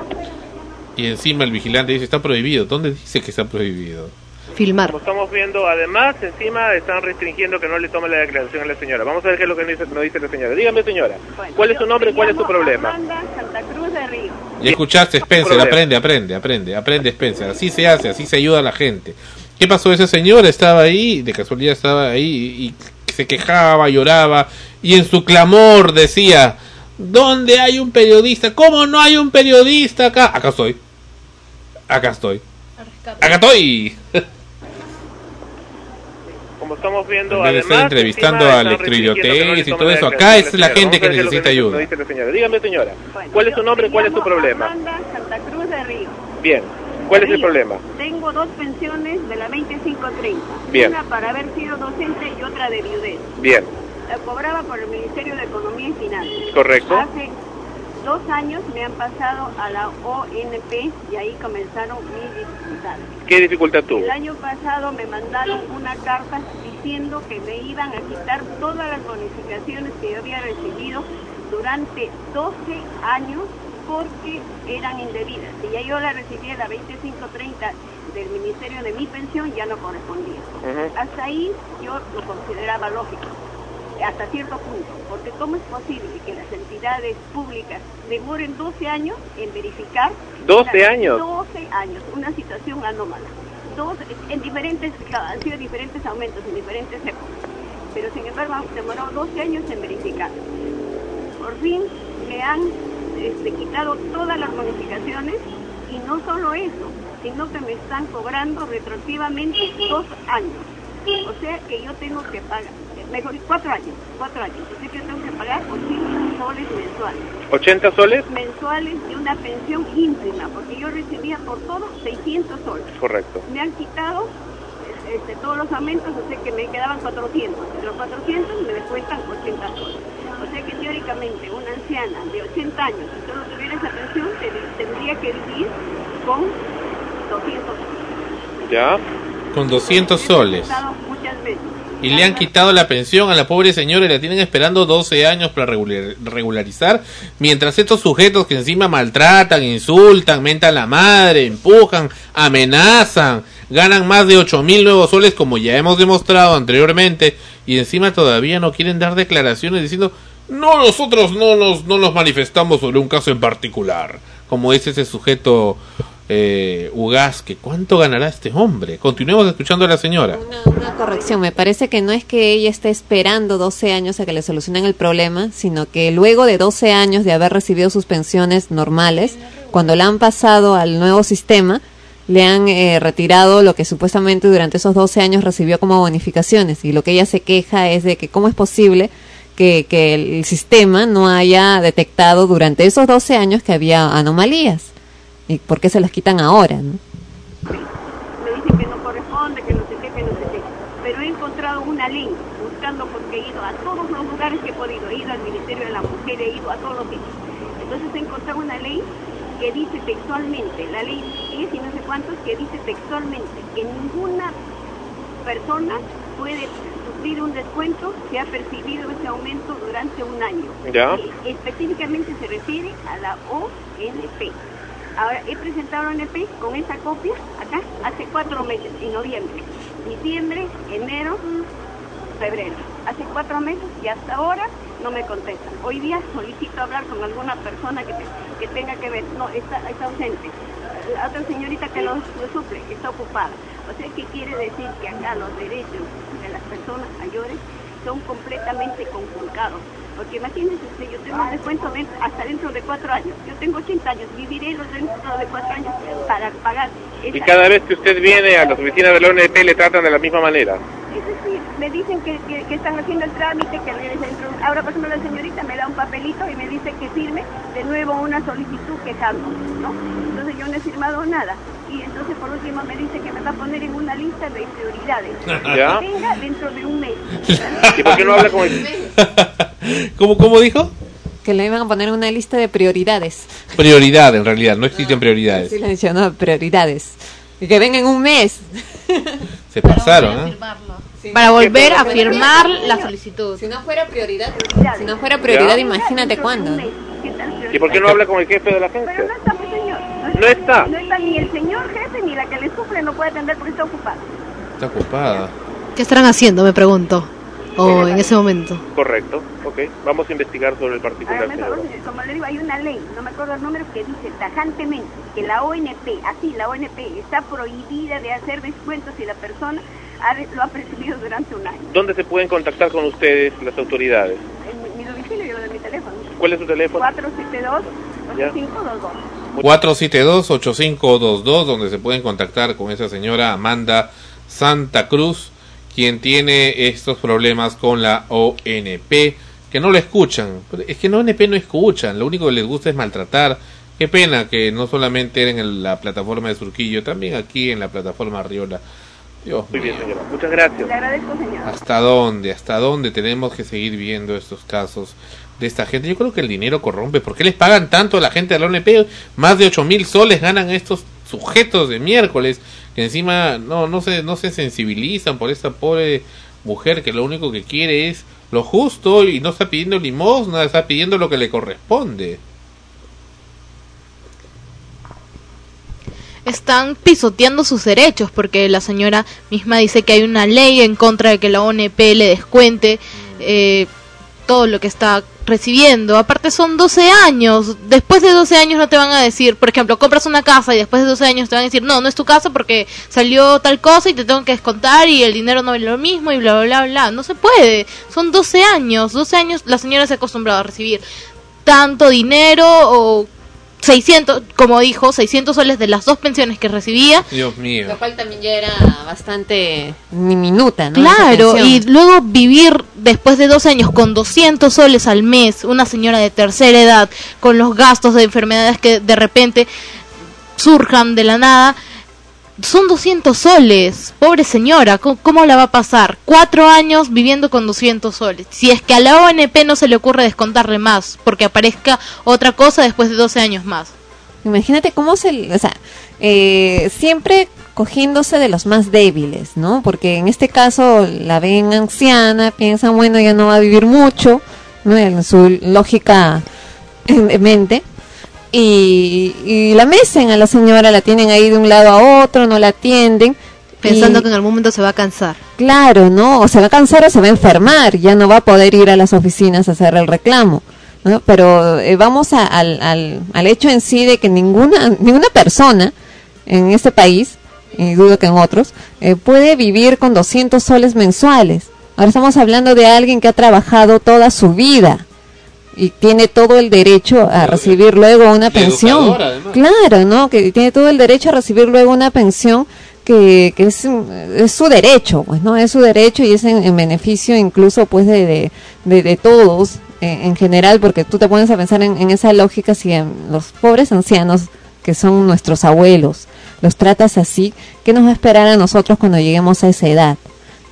Y encima el vigilante dice está prohibido. ¿Dónde dice que está prohibido? Filmar. Como estamos viendo, además, encima están restringiendo que no le tome la declaración a la señora. Vamos a ver qué es lo que nos dice, nos dice la señora. Dígame, señora, ¿cuál es su nombre y cuál es su problema? Santa Cruz de Río. Ya escuchaste, Spencer, aprende, aprende, aprende, aprende, Spencer. Así se hace, así se ayuda a la gente. ¿Qué pasó? Esa señora estaba ahí, de casualidad estaba ahí y se quejaba, lloraba y en su clamor decía, ¿dónde hay un periodista? ¿Cómo no hay un periodista acá? Acá estoy. Acá estoy. Acá estoy. Como estamos viendo, En vez de además, estar entrevistando encima a están Electroideotex restringiendo que no le y todo eso. Acá es la gente que necesita ayuda. Dígame, señora, ¿cuál es su nombre cuál es su problema? Santa Cruz de Río. Bien, ¿cuál es el problema? Tengo dos pensiones de la 2530. Bien. Una para haber sido docente y otra de viudez. Bien, cobraba por el Ministerio de Economía y Finanzas. Correcto. Hace dos años me han pasado a la ONP y ahí comenzaron mis dificultades. ¿qué dificultad tuvo? El año pasado me mandaron una carta diciendo que me iban a quitar todas las bonificaciones que yo había recibido durante 12 años porque eran indebidas. Si ya yo la recibía la 2530 del Ministerio de mi pensión, ya no correspondía. Hasta ahí yo lo consideraba lógico, hasta cierto punto, porque ¿cómo es posible que las entidades públicas demoren 12 años en verificar? 12 una- años. 12 años, una situación anómala. Dos, en diferentes, han sido diferentes aumentos en diferentes épocas, pero sin embargo han demorado 12 años en verificar. Por fin me han este, quitado todas las bonificaciones y no solo eso, sino que me están cobrando retroactivamente dos años. O sea que yo tengo que pagar, mejor cuatro años, cuatro años. O sea que tengo que pagar 80 soles mensuales. ¿80 soles? Mensuales de una pensión ínfima, porque yo recibía por todo 600 soles. Correcto. Me han quitado este, todos los aumentos, o sea que me quedaban 400. De los 400 me descuentan 80 soles. O sea que teóricamente una anciana de 80 años, si solo tuviera esa pensión, te- tendría que vivir con 200 soles. ¿Ya? Con 200 soles. Muchas veces. Y le han quitado la pensión a la pobre señora y la tienen esperando 12 años para regular- regularizar. Mientras estos sujetos que encima maltratan, insultan, mentan la madre, empujan, amenazan, ganan más de 8 mil nuevos soles como ya hemos demostrado anteriormente. Y encima todavía no quieren dar declaraciones diciendo, no, nosotros no nos, no nos manifestamos sobre un caso en particular. Como es ese sujeto eh, Ugaz, que cuánto ganará este hombre. Continuemos escuchando a la señora. Una corrección, me parece que no es que ella esté esperando 12 años a que le solucionen el problema, sino que luego de 12 años de haber recibido sus pensiones normales, cuando la han pasado al nuevo sistema, le han eh, retirado lo que supuestamente durante esos 12 años recibió como bonificaciones. Y lo que ella se queja es de que cómo es posible que el sistema no haya detectado durante esos 12 años que había anomalías. ¿Y por qué se las quitan ahora? ¿no? me dicen que no corresponde, que no sé qué, que no sé qué. Pero he encontrado una ley, buscando porque he ido a todos los lugares que he podido, he ido al Ministerio de la Mujer, he ido a todos los sitios. Entonces he encontrado una ley que dice textualmente, la ley 10 y no sé cuántos, que dice textualmente que ninguna persona puede sufrir un descuento si ha percibido ese aumento durante un año. Ya. Y específicamente se refiere a la ONP. Ahora, he presentado la ONP con esa copia acá hace cuatro meses, en noviembre, diciembre, enero, febrero. Hace cuatro meses y hasta ahora no me contestan. Hoy día solicito hablar con alguna persona que, que tenga que ver. No, está, está ausente. La otra señorita que lo, lo suple está ocupada. O sea, ¿qué quiere decir? Que acá los derechos de las personas mayores son completamente conculcados. Porque imagínense usted, yo tengo un descuento de- hasta dentro de cuatro años. Yo tengo 80 años, viviré los dentro de cuatro años para pagar. Y cada vez que usted viene a las oficinas de la ONP le tratan de la misma manera. Es decir, me dicen que, que- que están haciendo el trámite, que les entro- ahora por ejemplo la señorita me da un papelito y me dice que firme de nuevo una solicitud quejando, ¿no? Entonces yo no he firmado nada. Y entonces por último me dice que me va a poner en una lista de prioridades. ¿Ya? Que venga dentro de un mes. ¿Y por qué no habla con el... ¿Cómo, ¿Cómo dijo? Que le iban a poner una lista de prioridades. Prioridad, en realidad, no existen prioridades. Sí, le mencionó prioridades. Y que venga en un mes. Se pasaron, ¿eh? Para volver a firmar la solicitud. Si no fuera prioridad, si no fuera prioridad, imagínate cuándo. ¿Y por qué no habla con el jefe de la agencia? Pero no está, mi señor. No está. No está ni el señor jefe ni la que le suple no puede atender porque está ocupada. Está ocupada. ¿Qué estarán haciendo? Me pregunto. O en ese momento. Correcto, ok. Vamos a investigar sobre el particular, señor, como le digo, hay una ley, no me acuerdo el número, que dice tajantemente que la ONP, así la ONP, está prohibida de hacer descuentos si la persona ha lo ha percibido durante un año. ¿Dónde se pueden contactar con ustedes las autoridades? En mi, mi domicilio yo lo de mi teléfono. ¿Cuál es su teléfono? 472-8522. 472-8522, donde se pueden contactar con esa señora Amanda Santa Cruz, quien tiene estos problemas con la ONP, que no la escuchan. Es que la ONP no escuchan, lo único que les gusta es maltratar. Qué pena que no solamente en el- la plataforma de Surquillo, también aquí en la plataforma Riola. Dios Muy bien, señora. Muchas gracias. Le agradezco, señor. ¿Hasta dónde? ¿Hasta dónde tenemos que seguir viendo estos casos de esta gente? Yo creo que el dinero corrompe. ¿Por qué les pagan tanto a la gente de la ONP? Más de 8 mil soles ganan estos sujetos de miércoles que encima no, no, se, no se sensibilizan por esta pobre mujer que lo único que quiere es lo justo y no está pidiendo limosna, está pidiendo lo que le corresponde. están pisoteando sus derechos porque la señora misma dice que hay una ley en contra de que la ONP le descuente eh, todo lo que está recibiendo. Aparte son 12 años. Después de 12 años no te van a decir, por ejemplo, compras una casa y después de 12 años te van a decir, no, no es tu casa porque salió tal cosa y te tengo que descontar y el dinero no vale lo mismo y bla, bla, bla, bla. No se puede. Son 12 años. 12 años la señora se ha acostumbrado a recibir tanto dinero o 600, como dijo, 600 soles de las dos pensiones que recibía. Dios mío. Lo cual también ya era bastante diminuta, ¿no? Claro, y luego vivir después de dos años con 200 soles al mes, una señora de tercera edad, con los gastos de enfermedades que de repente surjan de la nada, son 200 soles. Pobre señora, ¿cómo, la va a pasar? Cuatro años viviendo con 200 soles. Si es que a la ONP no se le ocurre descontarle más, porque aparezca otra cosa después de 12 años más. Imagínate cómo se, o sea, eh, siempre cogiéndose de los más débiles, ¿no? Porque en este caso la ven anciana, piensan, bueno, ya no va a vivir mucho, ¿no? En su lógica en mente. Y, y la mecen a la señora, la tienen ahí de un lado a otro, no la atienden. Pensando y- que en algún momento se va a cansar. Claro, ¿no? O se va a cansar o se va a enfermar, ya no va a poder ir a las oficinas a hacer el reclamo. ¿no? Pero eh, vamos a- al, al, al hecho en sí de que ninguna, ninguna persona en este país, y dudo que en otros, eh, puede vivir con 200 soles mensuales. Ahora estamos hablando de alguien que ha trabajado toda su vida y tiene todo el derecho a recibir luego una pensión. Claro, ¿no? Que tiene todo el derecho a recibir luego una pensión que, que es, es su derecho, pues, ¿no? Es su derecho y es en, en beneficio incluso, pues, de, de, de, de todos eh, en general, porque tú te pones a pensar en, en esa lógica si los pobres ancianos que son nuestros abuelos, los tratas así, ¿qué nos va a esperar a nosotros cuando lleguemos a esa edad?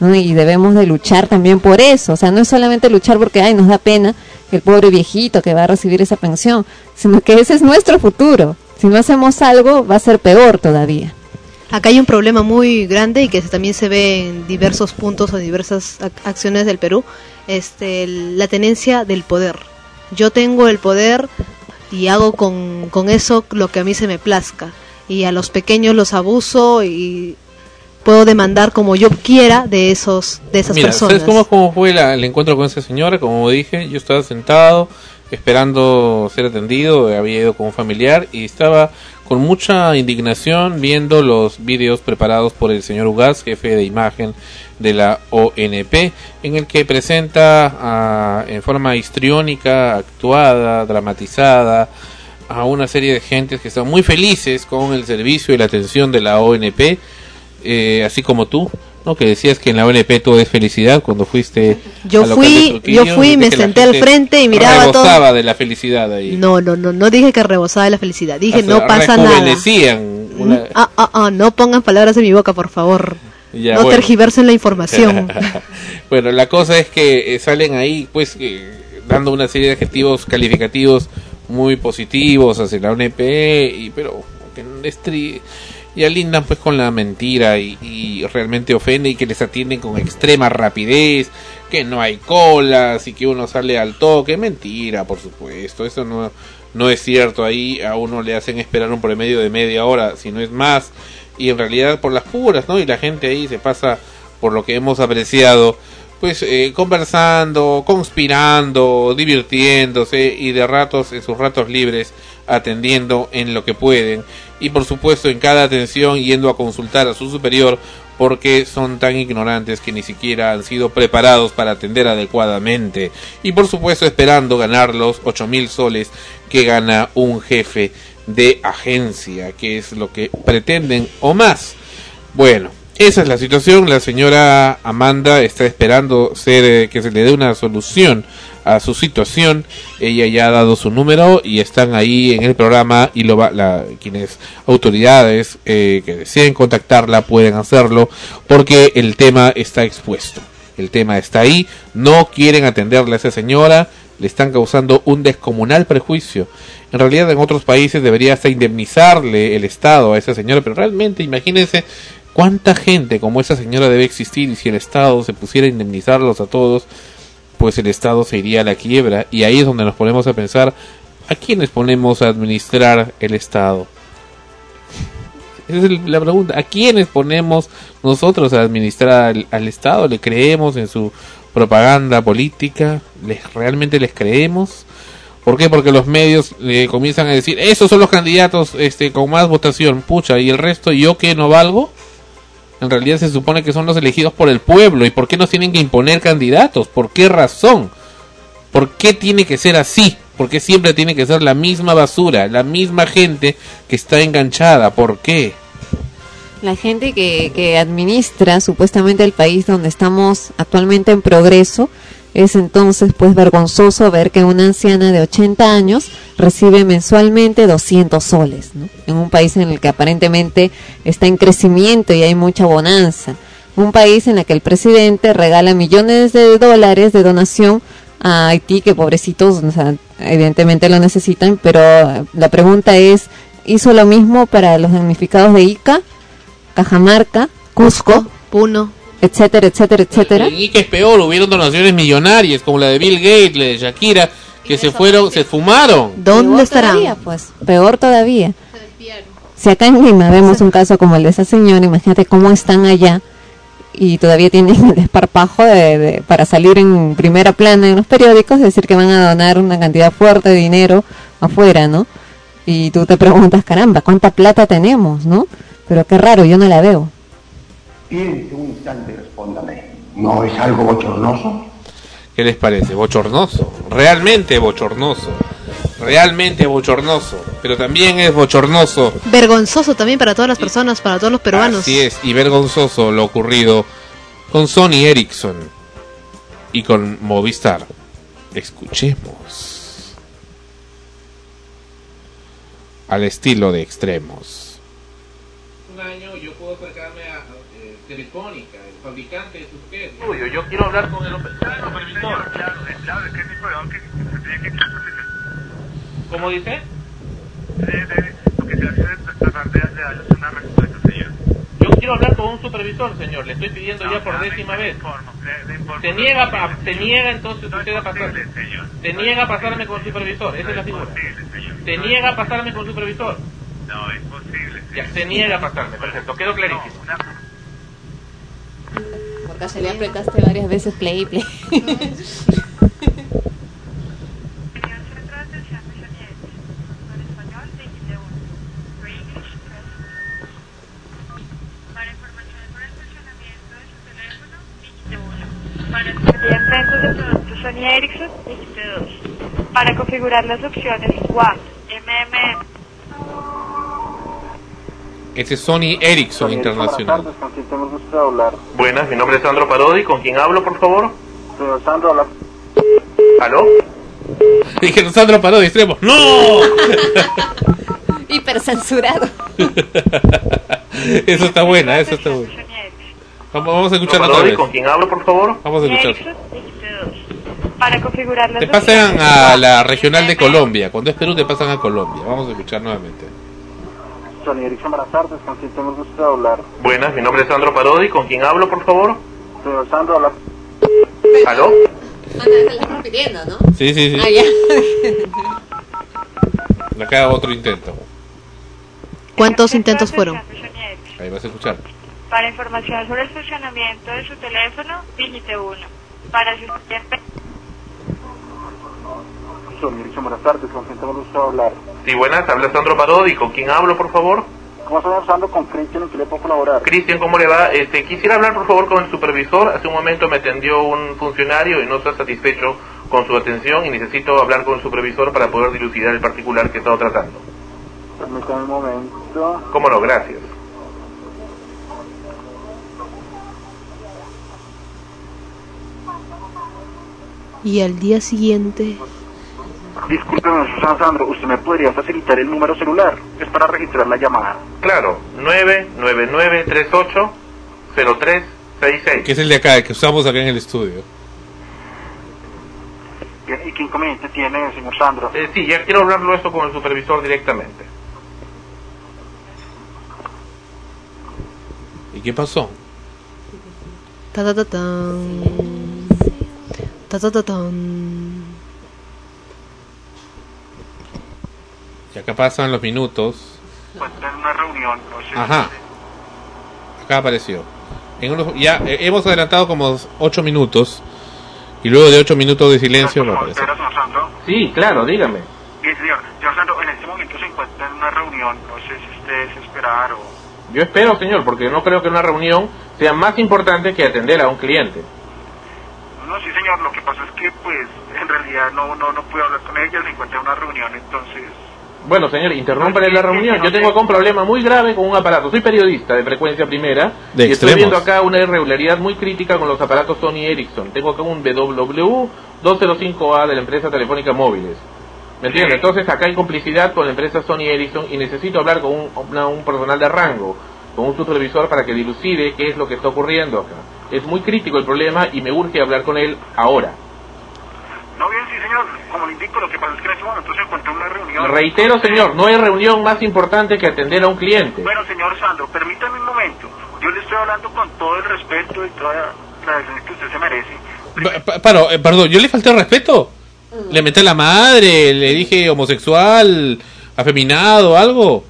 ¿no? Y debemos de luchar también por eso, o sea, no es solamente luchar porque, ay, nos da pena el pobre viejito que va a recibir esa pensión, sino que ese es nuestro futuro. Si no hacemos algo, va a ser peor todavía. Acá hay un problema muy grande y que también se ve en diversos puntos o diversas ac- acciones del Perú, este, la tenencia del poder. Yo tengo el poder y hago con, con eso lo que a mí se me plazca. Y a los pequeños los abuso y puedo demandar como yo quiera de esos de esas Mira, personas. ¿sabes cómo, cómo fue la- el encuentro con esa señora? Como dije, yo estaba sentado esperando ser atendido, había ido con un familiar y estaba con mucha indignación viendo los vídeos preparados por el señor Ugaz, jefe de imagen de la ONP, en el que presenta ah, en forma histriónica, actuada, dramatizada, a una serie de gentes que están muy felices con el servicio y la atención de la ONP, eh, así como tú, ¿no? Que decías que en la ONP todo es felicidad cuando fuiste. Yo fui- yo fui, me senté al frente y miraba todo. rebosaba de la felicidad ahí. No, no, no, no dije que rebosaba de la felicidad, dije Hasta no pasa nada. rejuvenecían una- Ah, ah, ah, no pongan palabras en mi boca, por favor. Ya, no bueno. tergiversen la información. bueno, la cosa es que eh, salen ahí, pues, eh, dando una serie de adjetivos calificativos muy positivos hacia la ONP, y, pero que es tri- ya lindan pues con la mentira y, y realmente ofende y que les atienden con extrema rapidez, que no hay colas y que uno sale al toque, mentira, por supuesto, eso no, no es cierto, ahí a uno le hacen esperar un promedio de media hora, si no es más, y en realidad por las puras, ¿no? Y la gente ahí se pasa por lo que hemos apreciado, pues eh, conversando, conspirando, divirtiéndose y de ratos, en sus ratos libres, atendiendo en lo que pueden. Y por supuesto en cada atención yendo a consultar a su superior porque son tan ignorantes que ni siquiera han sido preparados para atender adecuadamente. Y por supuesto esperando ganar los 8 mil soles que gana un jefe de agencia, que es lo que pretenden o más. Bueno, esa es la situación. La señora Amanda está esperando ser eh, que se le dé una solución a su situación. Ella ya ha dado su número y están ahí en el programa y lo va, la, quienes autoridades eh, que deseen contactarla pueden hacerlo porque el tema está expuesto. El tema está ahí. No quieren atenderle a esa señora. Le están causando un descomunal prejuicio. En realidad en otros países debería hasta indemnizarle el Estado a esa señora, pero realmente imagínense cuánta gente como esa señora debe existir y si el Estado se pusiera a indemnizarlos a todos, pues el Estado se iría a la quiebra y ahí es donde nos ponemos a pensar a quiénes ponemos a administrar el Estado. Esa es la pregunta, ¿a quiénes ponemos nosotros a administrar al, Estado? ¿Le creemos en su propaganda política? ¿Les, ¿Realmente les creemos? ¿Por qué? Porque los medios eh, comienzan a decir, esos son los candidatos este, con más votación, pucha, y el resto, ¿yo que no valgo? En realidad se supone que son los elegidos por el pueblo. ¿Y por qué nos tienen que imponer candidatos? ¿Por qué razón? ¿Por qué tiene que ser así? ¿Por qué siempre tiene que ser la misma basura, la misma gente que está enganchada? ¿Por qué? La gente que, que administra supuestamente el país donde estamos actualmente en progreso, es entonces pues vergonzoso ver que una anciana de 80 años recibe mensualmente 200 soles, ¿no? En un país en el que aparentemente está en crecimiento y hay mucha bonanza. Un país en el que el presidente regala millones de dólares de donación a Haití, que pobrecitos, evidentemente lo necesitan, pero la pregunta es, ¿hizo lo mismo para los damnificados de Ica, Cajamarca, Cusco, Puno, etcétera, etcétera, etcétera? Y que es peor, hubieron donaciones millonarias como la de Bill Gates, la de Shakira, que se fueron, se fumaron. ¿Dónde Peor estarán? todavía, pues, peor todavía. Si acá en Lima vemos un caso como el de esa señora, imagínate cómo están allá y todavía tienen el desparpajo de, de- para salir en primera plana en los periódicos, decir que van a donar una cantidad fuerte de dinero afuera, ¿no? Y tú te preguntas, caramba, ¿cuánta plata tenemos, no? Pero qué raro, yo no la veo. Piense un instante y respóndame. ¿No es algo bochornoso? ¿Qué les parece? Bochornoso, realmente bochornoso, realmente bochornoso, pero también es bochornoso Vergonzoso también para todas las personas, para todos los peruanos. Así es, y vergonzoso lo ocurrido con Sony Ericsson y con Movistar. Escuchemos. al estilo de extremos. Un año yo puedo acercarme a eh, Telefónica, el fabricante de. Uy, yo quiero hablar con el supervisor. ¿Cómo dice? Yo quiero hablar con un supervisor, señor. Le estoy pidiendo ya por décima vez. Se niega, pa- se niega entonces usted a pasarme. Se niega a pasarme con supervisor. Esa es la figura. Se niega a pasarme con supervisor. No, es posible. Ya, se niega a pasarme. Perfecto, quedó clarísimo. Por casualidad apretaste varias veces play y play. Ventas de productos Sony Ericsson, dígite 2. Para configurar las opciones WAP, MM, Ese es Sony Ericsson Internacional. ¿Con quién tengo el gusto de hablar? Buenas, mi nombre es Sandro Parodi. ¿Con quién hablo, por favor? Señor Sandro, habla. ¿Aló? Dije, Sandro paró de extremos. ¡No! Hiper censurado. eso está buena, eso está buena. Vamos, vamos a escucharlo otra Parodi, vez. ¿Con quién hablo, por favor? Vamos a escuchar. Ericsson, dígite 2. Para configurar Te pasan a la regional de Colombia. Cuando es Perú te pasan a Colombia. Vamos a escuchar nuevamente. Sony Ericsson, buenas tardes. ¿Con quién tengo el gusto de hablar? Buenas, mi nombre es Sandro Parodi. ¿Con quién hablo, por favor? Señor Sandro, habla. ¿Aló? Ah, la estás repitiendo, ¿no? Sí, sí, sí. Ah, ya. Acá otro intento. ¿Cuántos intentos fueron? Ahí vas a escuchar. Para información sobre el funcionamiento de su teléfono, dígite 1. Para su Sony Ericsson, buenas tardes. ¿Con quién tengo el gusto de hablar? Sí, buenas, habla Sandro Parodi. ¿Con quién hablo, por favor? ¿Cómo señor Sandro? ¿Con Cristian en qué le puedo colaborar? Cristian, ¿cómo le va? Este, quisiera hablar, por favor, con el supervisor. Hace un momento me atendió un funcionario y no está satisfecho con su atención y necesito hablar con el supervisor para poder dilucidar el particular que he estado tratando. Permítame un momento. ¿Cómo no? Gracias. Y al día siguiente... Discúlpeme, Susana Sandro. ¿Usted me podría facilitar el número celular? Es para registrar la llamada. Claro, 999380366. Que es el de acá, el que usamos acá en el estudio. ¿Y qué inconveniente tiene, señor Sandro? Eh, sí, ya quiero hablarlo esto con el supervisor directamente. ¿Y qué pasó? Ta ta ta tan. Ta ta ta tan. Y acá pasan los minutos. Encuentra en una reunión. No sé. Ajá. Acá apareció. En unos- ya eh, hemos adelantado como 8 minutos. Y luego de 8 minutos de silencio no aparece. Sí, claro, dígame. Bien, señor. Señor Sandro, en este momento se encuentra en una reunión. No sé si usted es esperar o... Yo espero, señor, porque no creo que una reunión sea más importante que atender a un cliente. No, sí, señor. Lo que pasa es que, pues, en realidad no, no, no puedo hablar con ella. Se encuentra en una reunión, entonces... Bueno, señor, interrúmpale la reunión. Yo tengo acá un problema muy grave con un aparato. Soy periodista de frecuencia primera De y estoy extremos. viendo acá una irregularidad muy crítica con los aparatos Sony Ericsson. Tengo acá un WW205A de la empresa Telefónica Móviles. ¿Me entiende? Entonces acá hay complicidad con la empresa Sony Ericsson y necesito hablar con un, una- un personal de rango, con un supervisor para que dilucide qué es lo que está ocurriendo acá. Es muy crítico el problema y me urge hablar con él ahora. Indico, lo que pasa es que en este momento se encuentra una reunión. Reitero, señor, no hay reunión más importante que atender a un cliente. Bueno, señor Sandro, permítame un momento. Yo le estoy hablando con todo el respeto y toda la defensa que usted se merece. Pa- pa- paro, eh, perdón, ¿yo le falté el respeto? ¿Le metí a la madre? ¿Le dije homosexual? ¿Afeminado? ¿Algo?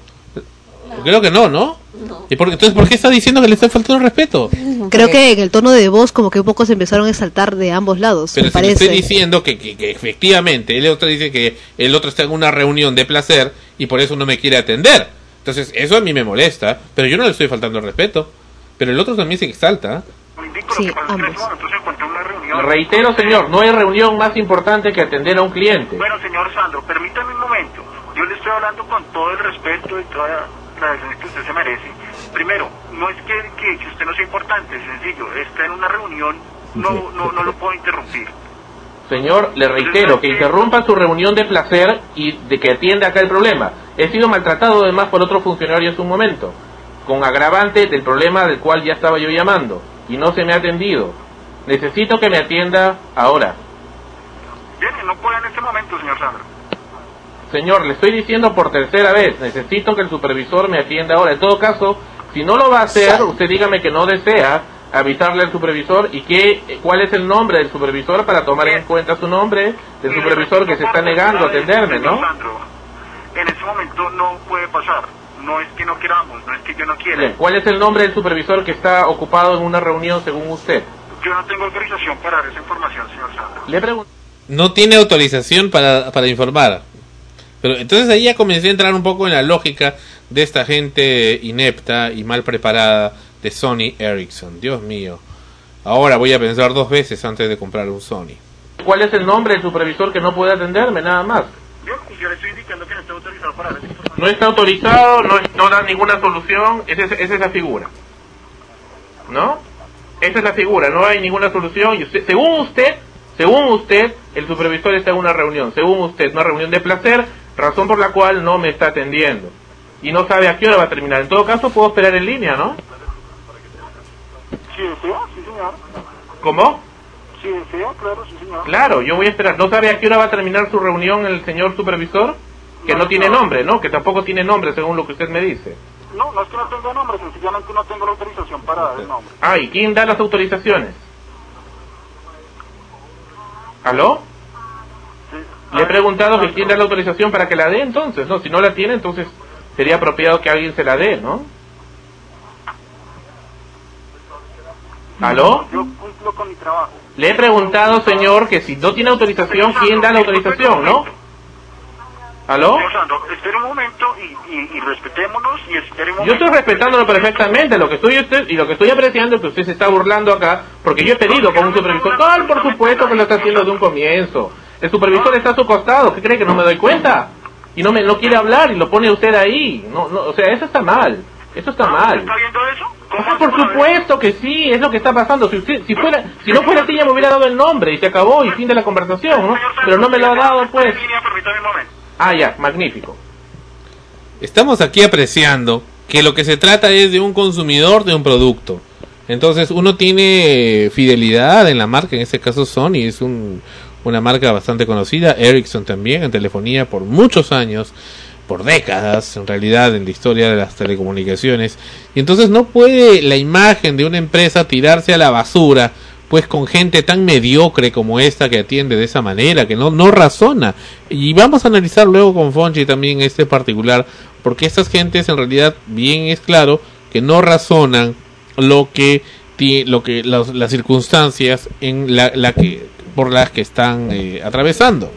Creo que no, ¿no? ¿Y por, entonces por qué está diciendo que le está faltando el respeto? Creo que en el tono de voz como que un poco se empezaron a exaltar de ambos lados, Pero me si parece. estoy diciendo que, que- que efectivamente el otro dice que el otro está en una reunión de placer y por eso no me quiere atender. Entonces eso a mí me molesta, pero yo no le estoy faltando el respeto. Pero el otro también se exalta. Sí, ambos. Entonces se encuentra en una reunión. Reitero, señor, no hay reunión más importante que atender a un cliente. Bueno, señor Sandro, permítame un momento. Yo le estoy hablando con todo el respeto y toda la defensa que usted se merece. Primero, no es que, que, que usted no sea importante, es sencillo. Está en una reunión, no, no, no lo puedo interrumpir. Señor, le reitero que interrumpa su reunión de placer y de que atienda acá el problema. He sido maltratado además por otro funcionario hace un momento, con agravante del problema del cual ya estaba yo llamando, y no se me ha atendido. Necesito que me atienda ahora. Bien, no puede en este momento, señor Sandro. Señor, le estoy diciendo por tercera vez, necesito que el supervisor me atienda ahora. En todo caso, si no lo va a hacer, usted dígame que no desea avisarle al supervisor y qué, cuál es el nombre del supervisor para tomar en cuenta su nombre del supervisor que se está negando a atenderme, Señor ¿no? Sandro, en este momento no puede pasar. No es que no queramos, no es que yo no quiera. Bien, ¿Cuál es el nombre del supervisor que está ocupado en una reunión según usted? Yo no tengo autorización para dar esa información, señor Sandro. Le pregunto. No tiene autorización para, para informar. Pero entonces ahí ya comencé a entrar un poco en la lógica de esta gente inepta y mal preparada de Sony Ericsson. Dios mío. Ahora voy a pensar dos veces antes de comprar un Sony. ¿Cuál es el nombre del supervisor que no puede atenderme? Nada más. Yo le estoy indicando que no está autorizado para información. No está autorizado, no, no da ninguna solución, esa es, esa es la figura. ¿No? Esa es la figura, no hay ninguna solución. Y usted, según usted, según usted, el supervisor está en una reunión. Según usted, una reunión de placer, razón por la cual no me está atendiendo. Y no sabe a qué hora va a terminar. En todo caso, puedo esperar en línea, ¿no? Si desea, sí, señor. ¿Cómo? Si desea, claro, sí, señor. Claro, yo voy a esperar. ¿No sabe a qué hora va a terminar su reunión el señor supervisor? Que no tiene nombre, ¿no? Que tampoco tiene nombre, según lo que usted me dice. No, no es que no tenga nombre, sencillamente no tengo la autorización para dar el nombre. Ah, ¿y quién da las autorizaciones? ¿Aló? Le he preguntado que quién da la autorización para que la dé entonces, ¿no? Si no la tiene, entonces sería apropiado que alguien se la dé, ¿no? ¿Aló? Yo cumplo con mi trabajo. Le he preguntado, señor, que si no tiene autorización, ¿quién da la autorización, no? ¿Aló? Espere un momento y, y, y respetémonos y espere un momento. Yo estoy respetándolo perfectamente, lo que estoy usted y lo que estoy apreciando es que usted se está burlando acá, porque yo he pedido con un supervisor, ¡Ay, por supuesto que lo está haciendo de un comienzo. El supervisor está a su costado, ¿qué cree que no me doy cuenta? Y no me no quiere hablar y lo pone usted ahí. No, no, o sea, eso está mal. Eso está mal. ¿Está viendo eso? O sea, por supuesto que sí, es lo que está pasando. Si usted, si fuera, si no fuera así ya me hubiera dado el nombre y se acabó y fin de la conversación, ¿no? Pero no me lo ha dado, pues. Ah, ya, magnífico. Estamos aquí apreciando que lo que se trata es de un consumidor de un producto. Entonces uno tiene fidelidad en la marca, en este caso Sony es un, una marca bastante conocida, Ericsson también en telefonía por muchos años, por décadas en realidad en la historia de las telecomunicaciones. Y entonces no puede la imagen de una empresa tirarse a la basura pues con gente tan mediocre como esta que atiende de esa manera, que no, no razona. Y vamos a analizar luego con Fonchi también este particular, porque estas gentes en realidad, bien es claro, que no razonan lo que, lo que las, las circunstancias en la, la que, por las que están eh, atravesando.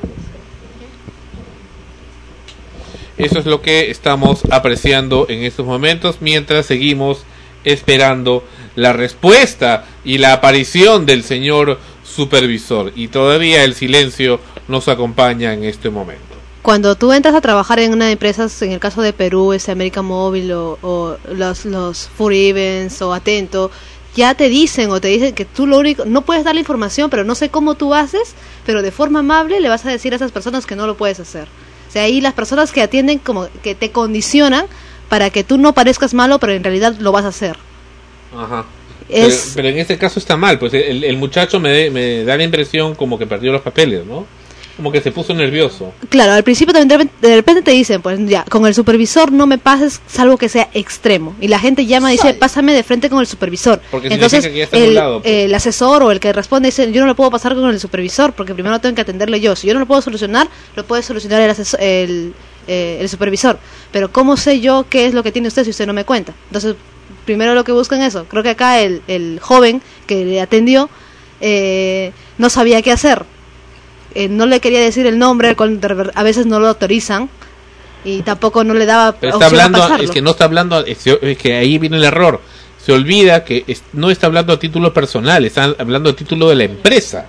Eso es lo que estamos apreciando en estos momentos mientras seguimos esperando la respuesta y la aparición del señor supervisor. Y todavía el silencio nos acompaña en este momento. Cuando tú entras a trabajar en una empresa, en el caso de Perú, es América Móvil o, o los, los Events o Atento, ya te dicen o te dicen que tú lo único, no puedes dar la información, pero no sé cómo tú haces, pero de forma amable le vas a decir a esas personas que no lo puedes hacer. O sea, ahí las personas que atienden como que te condicionan para que tú no parezcas malo, pero en realidad lo vas a hacer. Ajá. Es- Pero, pero en este caso está mal, pues el, el muchacho me, de- me da la impresión como que perdió los papeles, ¿no? Como que se puso nervioso. Claro, al principio también de repente, de repente te dicen, pues ya, con el supervisor no me pases, salvo que sea extremo. Y la gente llama y dice, pásame de frente con el supervisor. Porque Entonces, significa que ya está el, pues. el asesor o el que responde dice, yo no lo puedo pasar con el supervisor porque primero tengo que atenderle yo. Si yo no lo puedo solucionar, lo puede solucionar el, asesor, el, eh, el supervisor. Pero ¿cómo sé yo qué es lo que tiene usted si usted no me cuenta? Entonces, primero lo que buscan es eso. Creo que acá el, el joven que le atendió eh, no sabía qué hacer eh, no le quería decir el nombre, a veces no lo autorizan y tampoco no le daba Pero está opción hablando, es que no está hablando, es que ahí viene el error. Se olvida que es- no está hablando a título personal, está hablando a título de la empresa.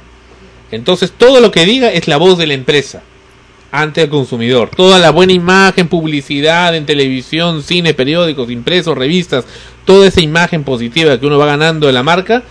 Entonces todo lo que diga es la voz de la empresa ante el consumidor. Toda la buena imagen, publicidad en televisión, cine, periódicos, impresos, revistas, toda esa imagen positiva que uno va ganando de la marca,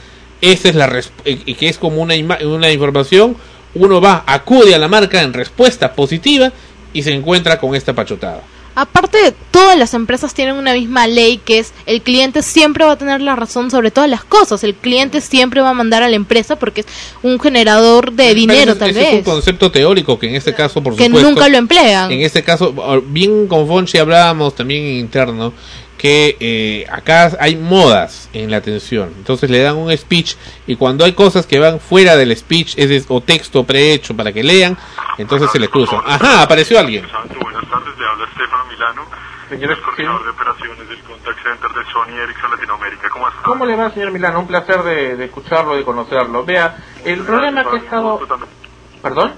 esa es la que es como una, ima- una información, uno va, acude a la marca en respuesta positiva y se encuentra con esta pachotada. Aparte, todas las empresas tienen una misma ley que es el cliente siempre va a tener la razón sobre todas las cosas. El cliente siempre va a mandar a la empresa porque es un generador de dinero, Pero tal ese es un concepto teórico que en este caso, por Que supuesto. nunca lo emplean. En este caso, ah, bien con Fonchi hablábamos también en interno que eh, acá hay modas en la atención. Entonces le dan un speech y cuando hay cosas que van fuera del speech es de- o texto prehecho para que lean, entonces se le cruzan. Ajá, apareció alguien. Buenas tardes, le habla Estefano Milano, Señor, coordinador de operaciones del Contact Center de Sony Ericsson Latinoamérica. ¿Cómo está? ¿Cómo le va, señor Milano? Un placer de, de escucharlo, de conocerlo. Vea, el problema que he estado... ¿Perdón?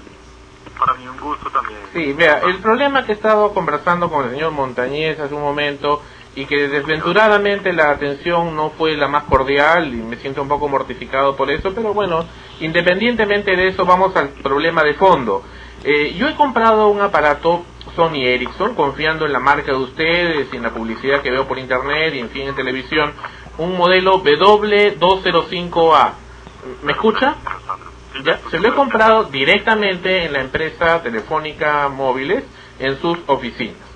Para mí un gusto también. Sí, vea, el problema que he estado conversando con el señor Montañez hace un momento y que desventuradamente la atención no fue la más cordial y me siento un poco mortificado por eso, pero bueno, independientemente de eso vamos al problema de fondo. Eh, yo he comprado un aparato Sony Ericsson confiando en la marca de ustedes y en la publicidad que veo por internet y en fin en televisión, un modelo W205A. ¿Me escucha? Ya, se lo he comprado directamente en la empresa telefónica móviles en sus oficinas.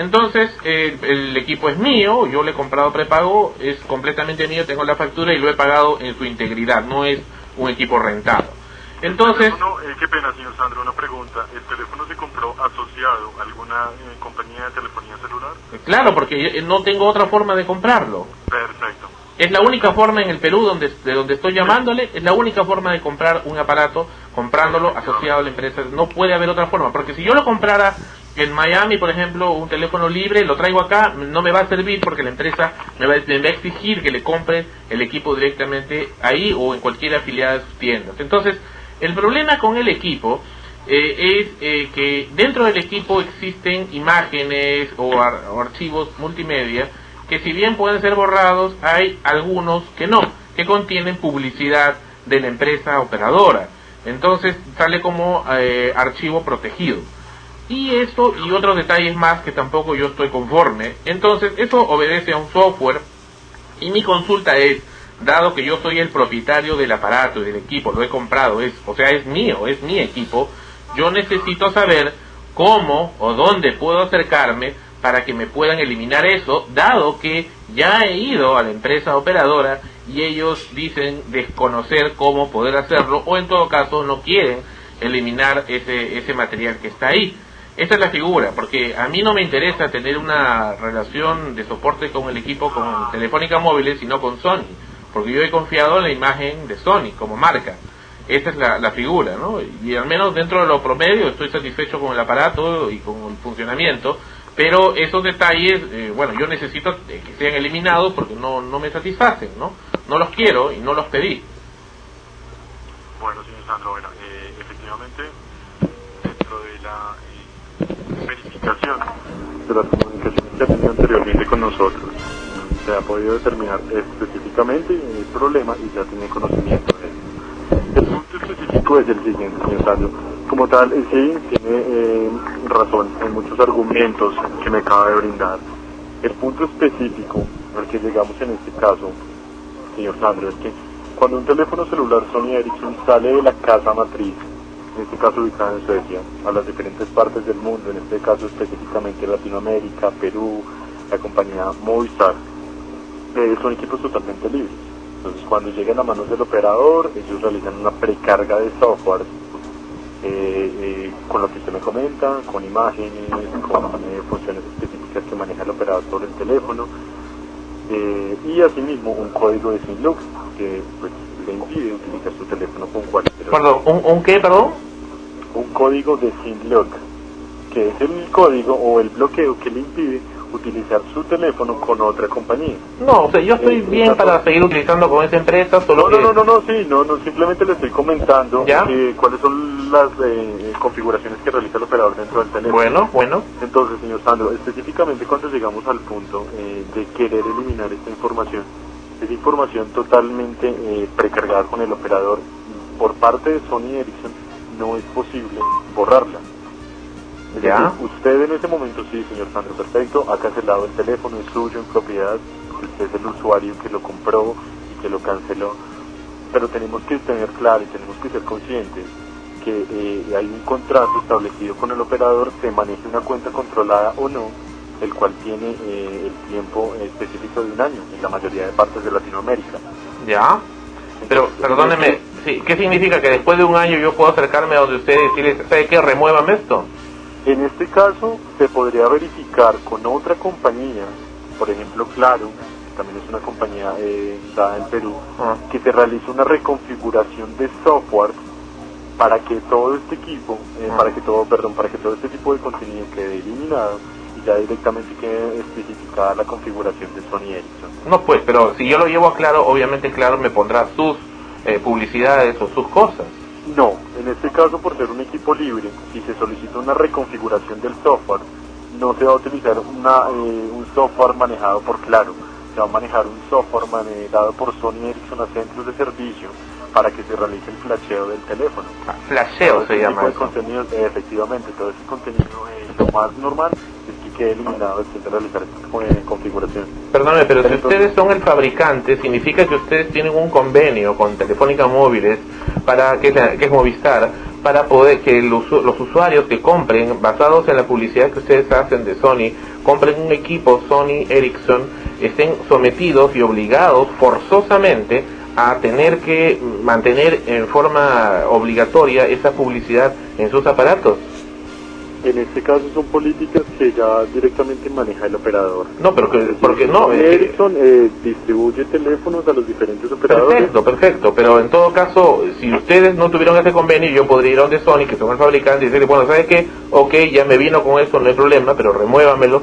Entonces, eh, el equipo es mío, yo le he comprado prepago, es completamente mío, tengo la factura y lo he pagado en su integridad, no es un equipo rentado. Entonces, No, eh, qué pena, señor Sandro, una pregunta. ¿El teléfono se compró asociado a alguna eh, compañía de telefonía celular? claro, porque yo- no tengo otra forma de comprarlo. Perfecto. Es la única forma en el Perú donde, de donde estoy llamándole, es la única forma de comprar un aparato comprándolo asociado a la empresa. No puede haber otra forma, porque si yo lo comprara en Miami, por ejemplo, un teléfono libre, lo traigo acá, no me va a servir porque la empresa me va, me va a exigir que le compre el equipo directamente ahí o en cualquier afiliada de sus tiendas. Entonces, el problema con el equipo eh, es eh, que dentro del equipo existen imágenes o, ar- o archivos multimedia que si bien pueden ser borrados, hay algunos que no, que contienen publicidad de la empresa operadora. Entonces sale como eh, archivo protegido. Y esto y otros detalles más que tampoco yo estoy conforme. Entonces eso obedece a un software y mi consulta es, dado que yo soy el propietario del aparato y del equipo, lo he comprado, es, o sea, es mío, es mi equipo, yo necesito saber cómo o dónde puedo acercarme para que me puedan eliminar eso, dado que ya he ido a la empresa operadora y ellos dicen desconocer cómo poder hacerlo o en todo caso no quieren eliminar ese, ese material que está ahí. Esta es la figura, porque a mí no me interesa tener una relación de soporte con el equipo con Telefónica Móviles, sino con Sony, porque yo he confiado en la imagen de Sony como marca. Esta es la, figura, ¿no? Y al menos dentro de lo promedio estoy satisfecho con el aparato y con el funcionamiento, pero esos detalles, eh, bueno, yo necesito que sean eliminados porque no, no me satisfacen, ¿no? No los quiero y no los pedí. Bueno, señor Sandro, bueno, eh, efectivamente, dentro de la eh, de las comunicaciones que ha tenido anteriormente con nosotros, se ha podido determinar específicamente el problema y ya tiene conocimiento de él. El punto específico es el siguiente, señor Sandro. Como tal, eh, sí, tiene eh, razón en muchos argumentos que me acaba de brindar. El punto específico al que llegamos en este caso, señor Sandro, es que cuando un teléfono celular Sony Ericsson sale de la casa matriz, en este caso ubicada en Suecia, a las diferentes partes del mundo, en este caso específicamente Latinoamérica, Perú, la compañía Movistar, eh, son equipos totalmente libres. Entonces cuando llegan a manos del operador, ellos realizan una precarga de software eh, eh, con lo que usted me comenta, con imágenes, con eh, funciones específicas que maneja el operador sobre el teléfono, eh, y asimismo un código de SIM-Lock que pues, le impide utilizar su teléfono con cualquier Perdón, ¿un, un qué, perdón? un código de SIM-Lock, que es el código o el bloqueo que le impide utilizar su teléfono con otra compañía. No, o sea, yo estoy bien para seguir utilizando con esa empresa, solo No, que... no, no, no, no, sí, no, no, simplemente le estoy comentando eh, cuáles son las eh, configuraciones que realiza el operador dentro del teléfono. Bueno, bueno. Entonces, señor Sandro, específicamente cuando llegamos al punto eh, de querer eliminar esta información, es información totalmente eh, precargada con el operador por parte de Sony Ericsson, no es posible borrarla. Es Ya. decir, usted en ese momento, sí, señor Sandro, perfecto, ha cancelado el teléfono, es suyo en propiedad, usted es el usuario que lo compró y que lo canceló, pero tenemos que tener claro y tenemos que ser conscientes que eh, hay un contrato establecido con el operador que maneje una cuenta controlada o no el cual tiene eh, el tiempo específico de un año en la mayoría de partes de Latinoamérica. ¿Ya? Pero, perdóneme, sí, ¿qué significa que después de un año yo puedo acercarme a donde usted y decirle, ¿sabe qué? Remuévame esto. En este caso, se podría verificar con otra compañía, por ejemplo Claro, que también es una compañía eh, dada en Perú, que se realice una reconfiguración de software para que todo este equipo, eh, para que todo, perdón, para que todo este tipo de contenido quede eliminado y ya directamente quede especificada la configuración de Sony Ericsson. No, pues, pero si yo lo llevo a Claro, obviamente Claro me pondrá sus eh, publicidades o sus cosas. No, en este caso por ser un equipo libre, si se solicita una reconfiguración del software, no se va a utilizar una, eh, un software manejado por Claro, se va a manejar un software manejado por Sony Ericsson a centros de servicio para que se realice el flasheo del teléfono. flasheo Todo se ese llama tipo de eso. contenido, eh, efectivamente, todo ese contenido, eh, lo más normal es que eliminado de realizar esta configuración. Perdóneme, pero si Entonces- ustedes son el fabricante, significa que ustedes tienen un convenio con Telefónica Móviles, para que, que es Movistar, para poder que usu- los usuarios que compren, basados en la publicidad que ustedes hacen de Sony, compren un equipo Sony Ericsson, estén sometidos y obligados forzosamente a tener que mantener en forma obligatoria esa publicidad en sus aparatos. En este caso son políticas que ya directamente maneja el operador. No, pero que, porque no, Sony es que- Ericsson eh, distribuye teléfonos a los diferentes operadores. Perfecto, perfecto, pero en todo caso, si ustedes no tuvieron ese convenio, yo podría ir a donde Sony, que son el fabricante, y decirle, bueno, ¿sabes qué? Ok, ya me vino con eso, no hay problema, pero remuévamelo.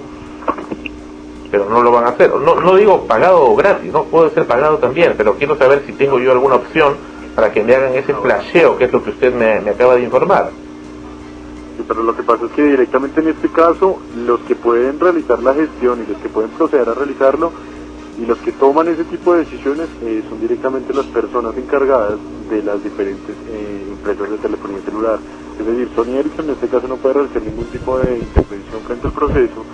Pero no lo van a hacer. No, no digo pagado o gratis, no puede ser pagado también, pero quiero saber si tengo yo alguna opción para que me hagan ese flasheo, que es lo que usted me, me acaba de informar. Pero lo que pasa es que directamente en este caso, los que pueden realizar la gestión y los que pueden proceder a realizarlo y los que toman ese tipo de decisiones eh, son directamente las personas encargadas de las diferentes eh, empresas de telefonía celular. Es decir, Sony Ericsson en este caso no puede realizar ningún tipo de intervención frente al proceso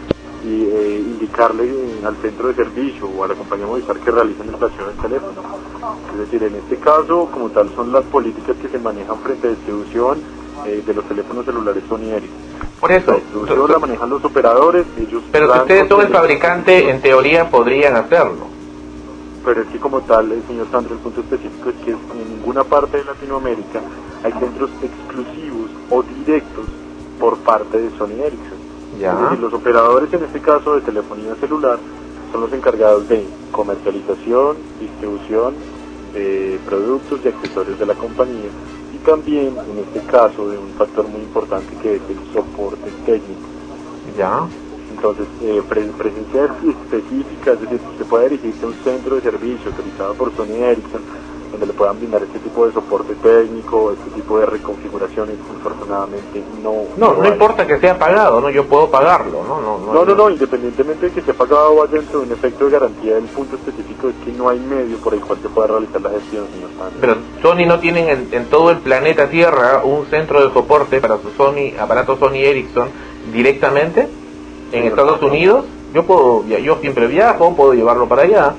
y eh, indicarle eh, al centro de servicio o a la compañía Movistar que realicen el flasheo del teléfono. Es decir, en este caso, como tal, son las políticas que se manejan frente a distribución eh, de los teléfonos celulares Sony Ericsson. Por eso, La la manejan los operadores, ellos pero si ustedes son el fabricante, en teoría podrían hacerlo. Pero es que como tal, el señor Sandro, el punto específico es que en ninguna parte de Latinoamérica hay centros exclusivos o directos por parte de Sony Ericsson. Ya. Es decir, los operadores en este caso de telefonía celular son los encargados de comercialización, distribución de productos y accesorios de la compañía también en este caso de un factor muy importante que es el soporte técnico. Ya. Entonces, eh, pre- presencia específica, es decir, se puede dirigirse a un centro de servicio autorizado por Sony Ericsson, donde le puedan brindar este tipo de soporte técnico, este tipo de reconfiguraciones, infortunadamente no. No, no hay. importa que sea pagado, no, yo puedo pagarlo, no, no, no. No, no, no, independientemente de que esté pagado vaya dentro de un efecto de garantía, el punto específico es que no hay medio por el cual se pueda realizar la gestión, señor Sandro. Pero Sony no tienen en, en todo el planeta Tierra un centro de soporte para su Sony, aparato Sony Ericsson directamente en Estados Unidos. Yo puedo, yo siempre viajo, puedo llevarlo para allá.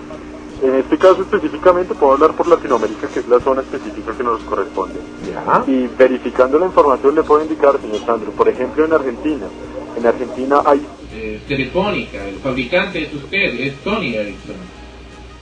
En este caso específicamente puedo hablar por Latinoamérica, que es la zona específica que nos corresponde. Ya. Y verificando la información le puedo indicar, señor Sandro, por ejemplo en Argentina. En Argentina hay, telefónica, el fabricante es usted, es Sony Ericsson.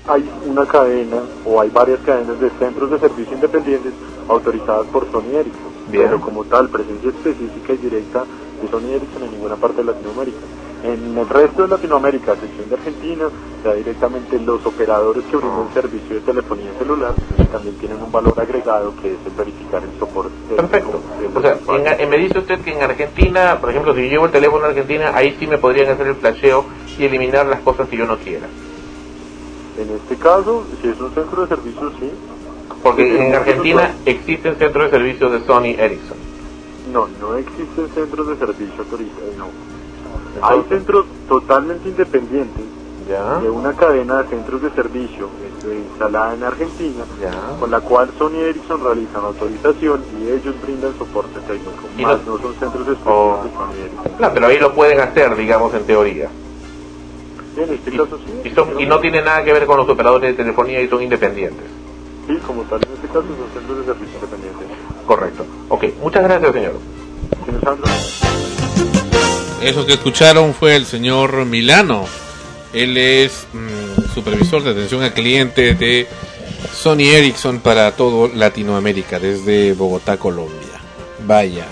hay una cadena o hay varias cadenas de centros de servicio independientes autorizadas por Sony Ericsson. Bien. Pero como tal, presencia específica y directa de Sony Ericsson en ninguna parte de Latinoamérica. En el resto de Latinoamérica, a excepción de Argentina, ya directamente los operadores que brindan servicio de telefonía celular también tienen un valor agregado que es el verificar el soporte. Perfecto. O sea, en- en- me dice usted que en Argentina, por ejemplo, si yo llevo el teléfono a Argentina, ahí sí me podrían hacer el flasheo y eliminar las cosas que yo no quiera. En este caso, si es un centro de servicio, sí. Porque Sí, en Argentina existen centros de servicio de Sony Ericsson. No, no existen centros de servicio autorizados, no. Hay centros totalmente independientes de una cadena de centros de servicio instalada en Argentina, con la cual Sony Ericsson realiza una autorización y ellos brindan soporte técnico. Y más no- no son centros específicos Oh. de Sony Ericsson. Claro, pero ahí lo pueden hacer, digamos, en teoría. En este caso sí. Y, son, y no tiene nada que ver con los operadores de telefonía y son independientes. Sí, como tal, en este caso son centros de servicio independientes. Correcto. Ok, muchas gracias, señor. Señor Sandro. Eso que escucharon fue el señor Milano. Él es mm, supervisor de atención al cliente de Sony Ericsson para todo Latinoamérica, desde Bogotá, Colombia. Vaya,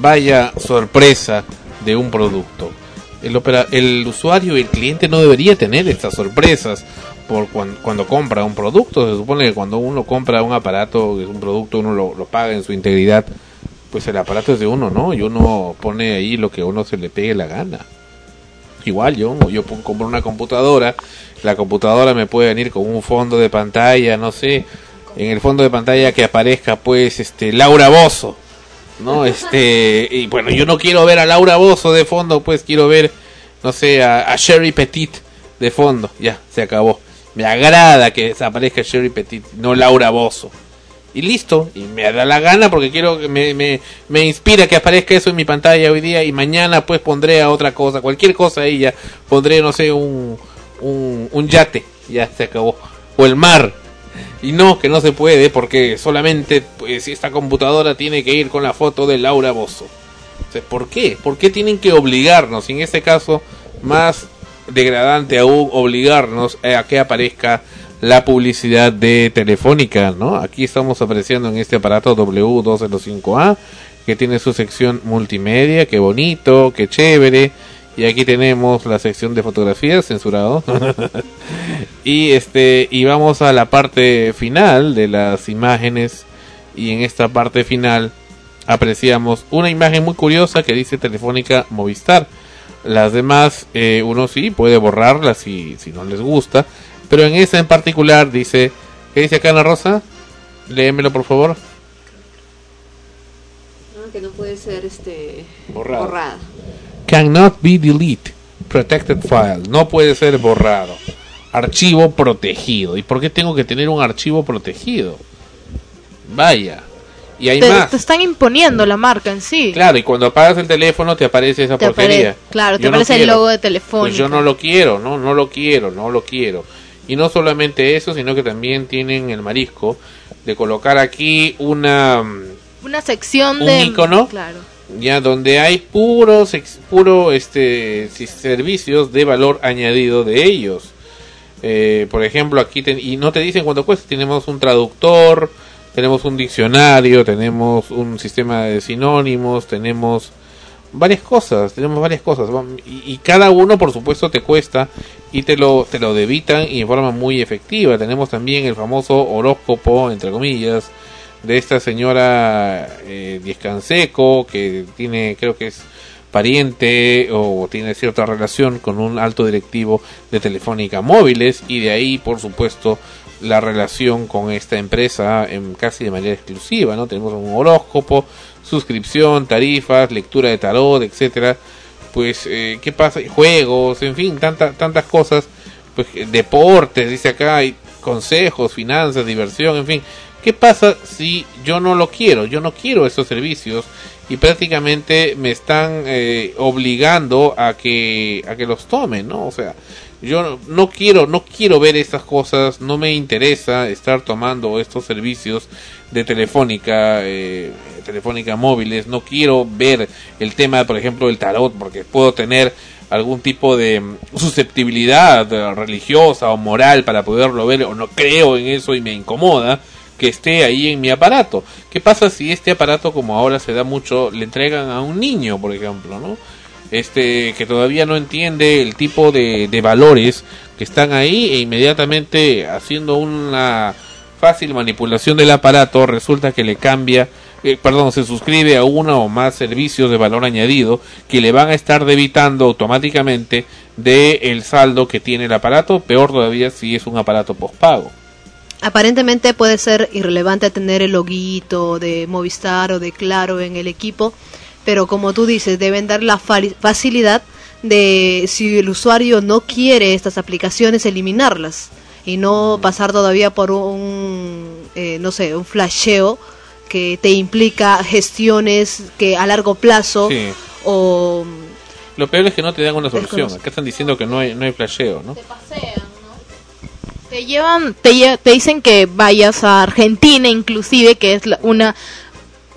vaya sorpresa de un producto. El, usuario y el cliente no debería tener estas sorpresas por cuan- cuando, compra un producto. Se supone que cuando uno compra un aparato, un producto, uno lo paga en su integridad. Pues el aparato es de uno, ¿no? Y uno pone ahí lo que a uno se le pegue la gana. Igual yo, yo compro una computadora, la computadora me puede venir con un fondo de pantalla, no sé, en el fondo de pantalla que aparezca pues este Laura Bozo, ¿no? Este, y bueno, yo no quiero ver a Laura Bozo de fondo, pues quiero ver, no sé, a, a Sherry Petit de fondo, ya, se acabó. Me agrada que aparezca Sherry Petit, no Laura Bozo. Y listo, y me da la gana porque quiero que me, me, me inspira que aparezca eso en mi pantalla hoy día y mañana pues pondré a otra cosa, cualquier cosa ahí ya, pondré no sé, un, un, yate, ya se acabó, o el mar. Y no, que no se puede porque solamente pues esta computadora tiene que ir con la foto de Laura Bozo. O ¿Por qué? ¿Por qué tienen que obligarnos? Y en este caso, más degradante aún, obligarnos a que aparezca la publicidad de Telefónica, ¿no? Aquí estamos apreciando en este aparato W205A, que tiene su sección multimedia, qué bonito, qué chévere. Y aquí tenemos la sección de fotografías, censurado. y este, y vamos a la parte final de las imágenes. Y en esta parte final apreciamos una imagen muy curiosa que dice Telefónica Movistar. Las demás, eh, uno sí puede borrarlas si, si no les gusta. Pero en esa en particular dice, ¿qué dice acá Ana Rosa? Léemelo por favor. que no puede ser este Borrado. borrada. Cannot be delete. Protected file. No puede ser borrado. Archivo protegido. ¿Y por qué tengo que tener un archivo protegido? Vaya. Y hay te, más. te están imponiendo la marca en sí. Claro, y cuando apagas el teléfono te aparece esa Te porquería. apare- claro, te Yo no aparece el quiero. logo de Telefónica. Pues yo no lo quiero, no, no lo quiero, no lo quiero. Y no solamente eso, sino que también tienen el marisco de colocar aquí una Una sección un de. icono. Claro. ya donde hay puros puro este servicios de valor añadido de ellos. Eh, por ejemplo, aquí ten- y no te dicen cuánto cuesta, tenemos un traductor, tenemos un diccionario, tenemos un sistema de sinónimos, tenemos varias cosas, tenemos varias cosas y cada uno por supuesto te cuesta y te lo te lo debitan y en forma muy efectiva. Tenemos también el famoso horóscopo entre comillas de esta señora eh, Diez Canseco que tiene creo que es pariente o tiene cierta relación con un alto directivo de Telefónica Móviles y de ahí por supuesto la relación con esta empresa en casi de manera exclusiva, ¿no? Tenemos un horóscopo, suscripción, tarifas, lectura de tarot, etcétera. Pues eh, qué pasa, juegos, en fin, tantas tantas cosas, pues eh, deportes, dice acá, hay consejos, finanzas, diversión, en fin. ¿Qué pasa si yo no lo quiero? Yo no quiero esos servicios y prácticamente me están eh, obligando a que a que los tomen, ¿no? O sea, yo no- quiero no quiero ver estas cosas, no me interesa estar tomando estos servicios de telefónica, eh, telefónica móviles, no quiero ver el tema, por ejemplo, del tarot, porque puedo tener algún tipo de mm, susceptibilidad eh, religiosa o moral para poderlo ver o no creo en eso y me incomoda que esté ahí en mi aparato. ¿Qué pasa si este aparato, como ahora se da mucho, le entregan a un niño, por ejemplo, ¿no? Este, que todavía no entiende el tipo de, de valores que están ahí e inmediatamente haciendo una fácil manipulación del aparato resulta que le cambia, eh, perdón, se suscribe a uno o más servicios de valor añadido que le van a estar debitando automáticamente de el saldo que tiene el aparato, peor todavía si es un aparato postpago. Aparentemente puede ser irrelevante tener el loguito de Movistar o de Claro en el equipo, pero como tú dices, deben dar la fali- facilidad de si el usuario no quiere estas aplicaciones, eliminarlas y no pasar todavía por un, eh, no sé, un flasheo que te implica gestiones que a largo plazo Sí. o Lo peor es que no te dan una solución. Acá están diciendo que no hay, no hay flasheo, ¿no? Te llevan, te, lle- te dicen que vayas a Argentina inclusive, que es la- una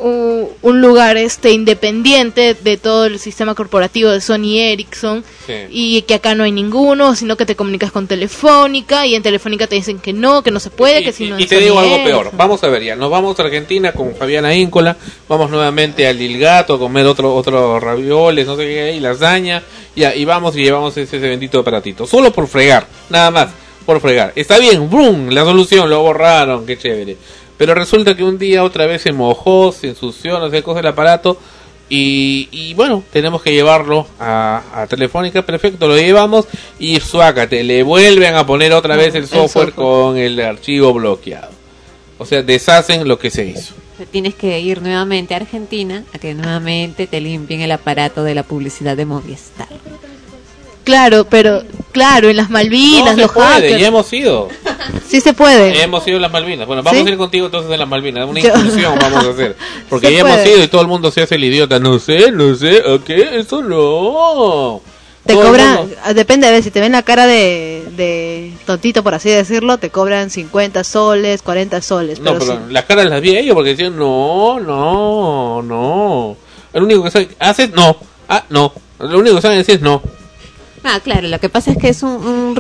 un lugar este independiente de todo el sistema corporativo de Sony Ericsson Sí. y que acá no hay ninguno, sino que te comunicas con Telefónica y en Telefónica te dicen que no, que no se puede, que si no Y es te digo Sony algo Ericsson. peor. Vamos a ver ya. Nos vamos a Argentina con Fabiana Íncola. Vamos nuevamente al Lilgato a comer otro, otro ravioles, no sé qué, y lasaña. Ya, y vamos y llevamos ese, ese bendito aparatito. Solo por fregar. Nada más. Por fregar. Está bien. ¡Brum! La solución. Lo borraron. Qué chévere. Pero resulta que un día otra vez se mojó, se ensució, no sé, cosa el aparato. Y, y bueno, tenemos que llevarlo a, a Telefónica, perfecto, lo llevamos y suácate, le vuelven a poner otra vez el software con el archivo bloqueado. O sea, deshacen lo que se hizo. Tienes que ir nuevamente a Argentina a que nuevamente te limpien el aparato de la publicidad de Movistar. Claro, pero claro, en las Malvinas, No se los puede, hackers. ya hemos ido. Sí se puede. Hemos ido a las Malvinas. Bueno, vamos ¿Sí? a ir contigo entonces a las Malvinas. Una incursión vamos a hacer. Porque Se ya hemos ido y todo el mundo se hace el idiota. No sé, no sé, ¿a qué? Eso no. Te Todo cobran, ah, depende de ver, si te ven la cara de, de tontito, por así decirlo, te cobran 50 soles, 40 soles. No, pero pero sí. las caras las vi a ellos porque decían, no, no, no. El único que sabe, haces, no. Ah, no. Lo único que saben decir es no. Ah, claro, lo que pasa es que es un, un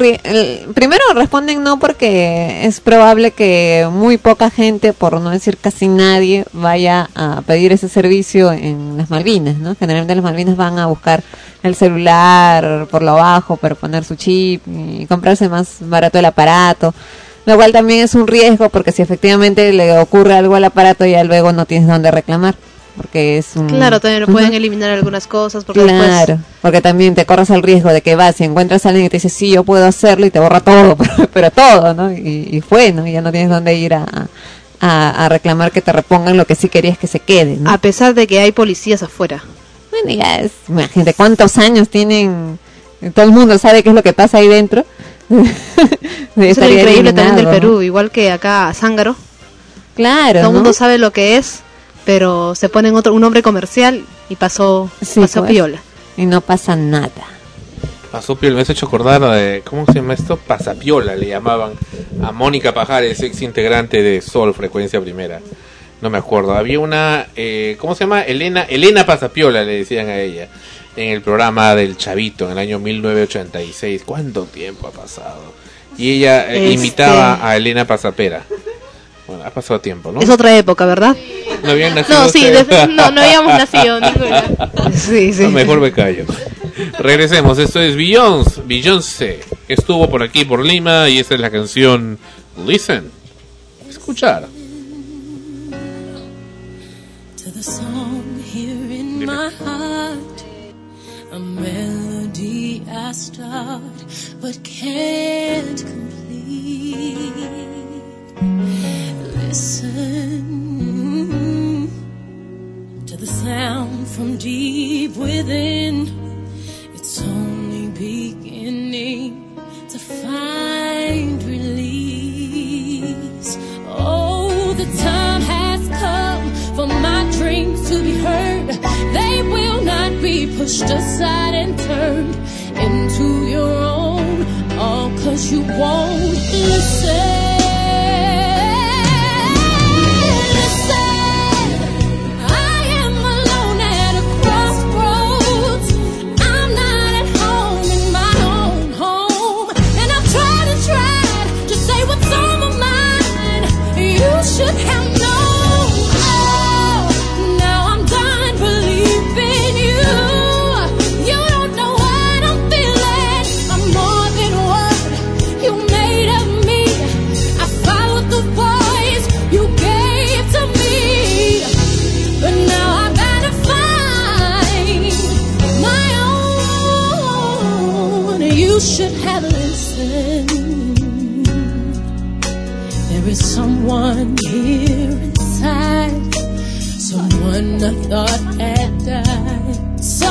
primero responden no porque es probable que muy poca gente, por no decir casi nadie, vaya a pedir ese servicio en las Malvinas, ¿no? Generalmente las Malvinas van a buscar el celular por lo bajo para poner su chip y comprarse más barato el aparato. Lo cual también es un riesgo porque si efectivamente le ocurre algo al aparato ya luego no tienes dónde reclamar. Porque es un... Claro, también Ujú. pueden eliminar algunas cosas porque Claro, después... porque también te corres el riesgo de que vas y encuentras a alguien y te dice, sí, yo puedo hacerlo y te borra todo, pero, pero todo, ¿no? Y, y fue, ¿no? Y ya no tienes dónde ir a, a, a reclamar que te repongan lo que sí querías que se quede, ¿no? A pesar de que hay policías afuera. Bueno, ya es, imagínate cuántos años tienen, todo el mundo sabe qué es lo que pasa ahí dentro. Eso es lo increíble también del Perú, igual que acá Zángaro. Claro, Todo el ¿no? mundo sabe lo que es, pero se ponen otro, un nombre comercial y pasó, Sí, pasó pues. piola. Y no pasa nada. Pasó piola, me has hecho acordar de, ¿cómo se llama esto? Pasapiola, le llamaban a Mónica Pajares, ex integrante de Sol, Frecuencia Primera. No me acuerdo. Había una, eh, ¿cómo se llama? Elena, Elena Pasapiola, le decían a ella, en el programa del Chavito, en el año 1986. ¿Cuánto tiempo ha pasado? Y ella eh, Este- imitaba a Elena Pasapera. Bueno, ha pasado tiempo, ¿no? Es otra época, ¿verdad? No habían nacido No, sí, no, no habíamos nacido ninguna. Sí, sí. No, mejor me callo. Regresemos, esto es Beyoncé, Beyoncé. Estuvo por aquí, por Lima, y esta es la canción Listen. Escuchar. to the song here in my heart. A melody I start but can't complete. Listen to the sound from deep within. It's only beginning to find release. Oh, the time has come for my dreams to be heard. They will not be pushed aside and turned into your own. All cause you won't. Listen. I thought had died so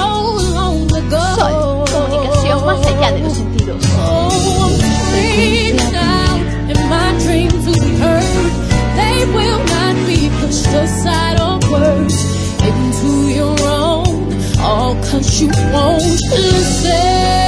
long ago. Comunicación más allá de los sentidos. Oh, I'm free now, and my dreams will be heard. They will not be pushed aside or worse into your own, all cause you won't listen.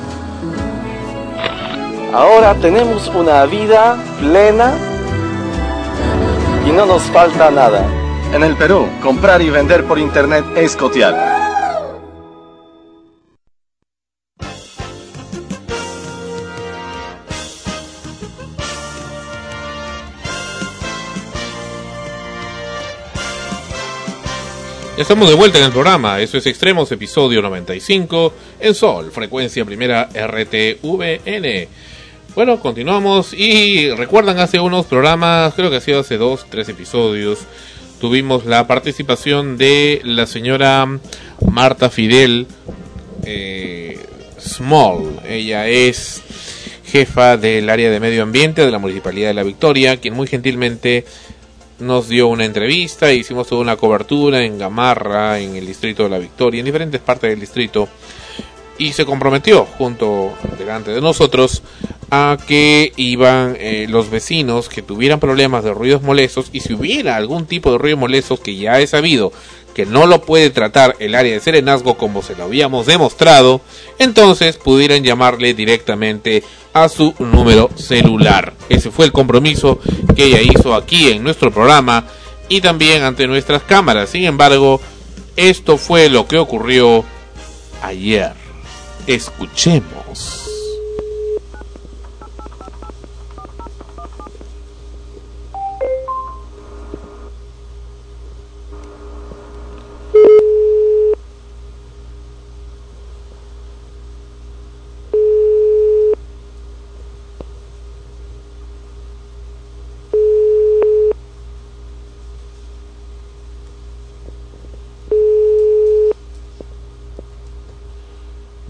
Ahora tenemos una vida plena y no nos falta nada. En el Perú, comprar y vender por internet es cotear. Ya estamos de vuelta en el programa, eso es Extremos, episodio 95, en Sol, frecuencia primera RTVN. Bueno, continuamos y recuerdan hace unos programas, creo que ha sido hace dos, tres episodios, tuvimos la participación de la señora Marta Fidel eh, Small. Ella es jefa del área de medio ambiente de la Municipalidad de La Victoria, quien muy gentilmente nos dio una entrevista, hicimos toda una cobertura en Gamarra, en el distrito de La Victoria, en diferentes partes del distrito, y se comprometió junto delante de nosotros a que iban eh, los vecinos que tuvieran problemas de ruidos molestos y si hubiera algún tipo de ruido molesto que ya he sabido que no lo puede tratar el área de serenazgo como se lo habíamos demostrado, entonces pudieran llamarle directamente a su número celular. Ese fue el compromiso que ella hizo aquí en nuestro programa y también ante nuestras cámaras. Sin embargo, esto fue lo que ocurrió ayer. Escuchemos.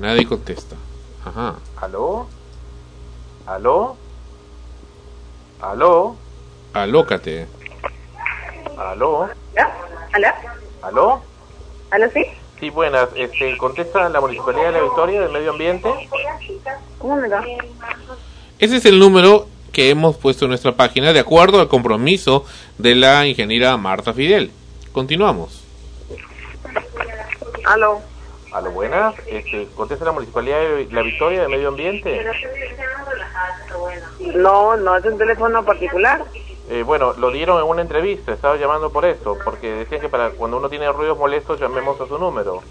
Nadie contesta. Ajá. ¿Aló? ¿Aló? ¿Aló? Alócate. ¿Aló? ¿Aló? ¿Aló? ¿Aló sí? Sí, buenas. Este, contesta la Municipalidad de La Victoria del Medio Ambiente. Un momento. Ese es el número que hemos puesto en nuestra página de acuerdo al compromiso de la ingeniera Marta Fidel. Continuamos. ¿Aló? ¿Aló, buenas? Este, contesta la Municipalidad de La Victoria del Medio Ambiente. No, no es un teléfono particular. Eh, bueno, lo dieron en una entrevista, estaba llamando por eso, porque decían que para cuando uno tiene ruidos molestos llamemos a su número.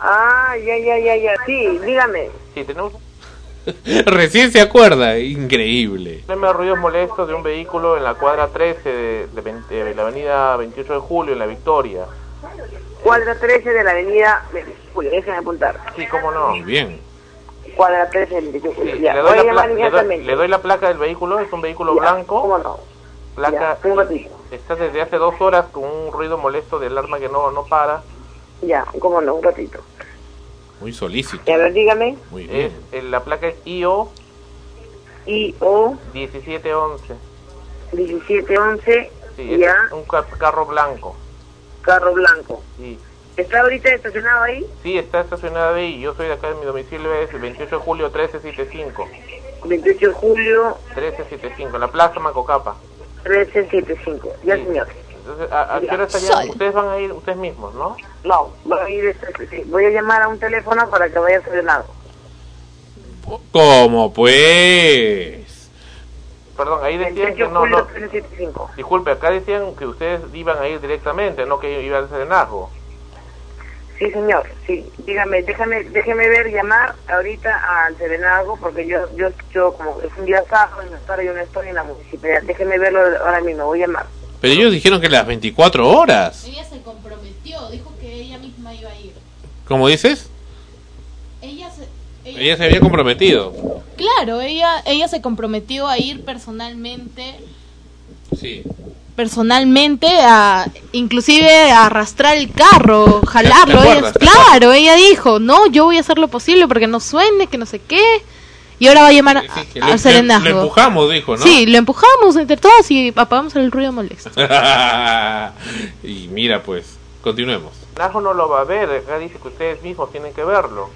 Ah, ya, ya, ya, ya. Sí, dígame. Sí, tenemos Recién se acuerda, increíble. un problema de ruidos molestos de un vehículo en la cuadra 13 de, de vein- de la avenida 28 de julio en La Victoria. Cuadra 13 de la avenida... Julio, déjenme apuntar. Sí, cómo no. Muy bien. Cuadra 13 de la Julio. Sí, le, doy la le, doy, inmediatamente. le doy la placa del vehículo, es un vehículo Ya, blanco. ¿Cómo no? Placa, Ya, un ratito. está desde hace dos horas con un ruido molesto del alarma que no, no para. Ya, cómo no, un ratito. Muy solícito. Y a ver, dígame. Muy Es, bien. eh, la placa es IO I-O 1711. 1711, Sí, es ya, un ca- carro blanco. Carro blanco. Sí. ¿Está ahorita estacionado ahí? Sí, está estacionada ahí. Yo soy de acá, mi domicilio es el 28 de julio 1375. 28 de julio 1375, en la Plaza Macocapa. 1375. Ya, Sí. señor. Entonces, ¿a, a qué hora estarían? Ustedes van a ir ustedes mismos, ¿no? No, voy a, ir, este, sí, voy a llamar a un teléfono para que vaya serenado. ¿Cómo pues? Perdón, ahí decían 28 que no, no. 1375. Disculpe, acá decían que ustedes iban a ir directamente, no que iban a serenazgo. Sí, señor, sí. Dígame, déjame, déjeme ver, llamar ahorita al serenazgo, porque yo, yo, yo como es un día sábado, y ahora yo no estoy en la municipalidad. Déjeme verlo ahora mismo, voy a llamar. Pero ellos dijeron que las 24 horas. Ella se comprometió, dijo que ella misma iba a ir. ¿Cómo dices? Ella se, Ella se había comprometido. Claro, ella, ella se comprometió a ir personalmente, Sí. personalmente a inclusive a arrastrar el carro, jalarlo. ¿Te Ella- acuerdas? ¿Te claro, ella dijo, no, yo voy a hacer lo posible porque no suene, que no sé qué. Y ahora va a llamar a- lo- al serenazgo. Lo empujamos, dijo, ¿no? Sí, lo empujamos entre todos y apagamos el ruido molesto. y mira, pues, continuemos. Najo no lo va a ver, acá dice que ustedes mismos tienen que verlo.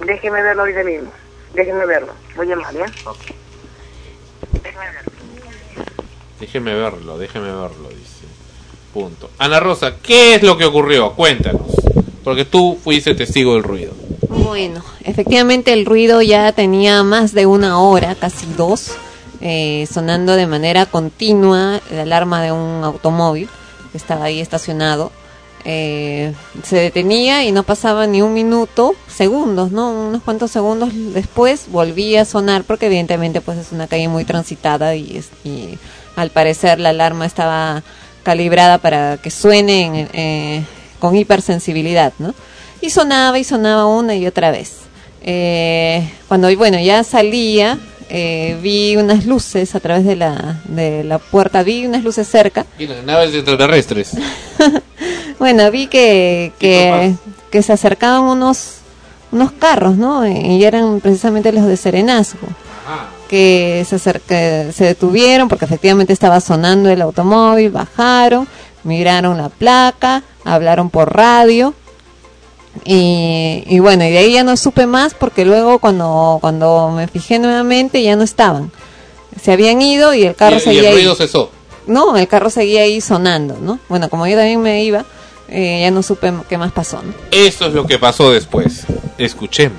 Déjeme verlo ahorita mismo. Déjeme verlo. Voy a llamar, ¿ya? Déjeme verlo, déjeme verlo, dice. Punto. Ana Rosa, ¿qué es lo que ocurrió? Cuéntanos. Porque tú fuiste testigo del ruido. Bueno, efectivamente el ruido ya tenía más de una hora, casi dos, eh, sonando de manera continua la alarma de un automóvil que estaba ahí estacionado. Eh, se detenía y no pasaba ni un minuto, segundos, ¿no? Unos cuantos segundos después volvía a sonar porque evidentemente pues es una calle muy transitada y, al parecer la alarma estaba calibrada para que suene en- eh, con hipersensibilidad, ¿no? Y sonaba y sonaba una y otra vez. Eh, cuando, bueno, ya salía, eh, vi unas luces a través de la, de la puerta, vi unas luces cerca. Y las naves extraterrestres. Bueno, vi que, que, que se acercaban unos, unos carros, ¿no? Y eran precisamente los de Serenazgo. Que se, acerca- se detuvieron porque efectivamente estaba sonando el automóvil, bajaron, miraron la placa, hablaron por radio. Y, y bueno, y de ahí ya no supe más porque luego cuando, cuando me fijé nuevamente ya no estaban. Se habían ido y el carro y, y seguía el ahí. ruido cesó. No, el carro seguía ahí sonando, ¿no? Bueno, como yo también me iba, eh, ya no supe qué más pasó, ¿no? Esto es lo que pasó después. Escuchemos.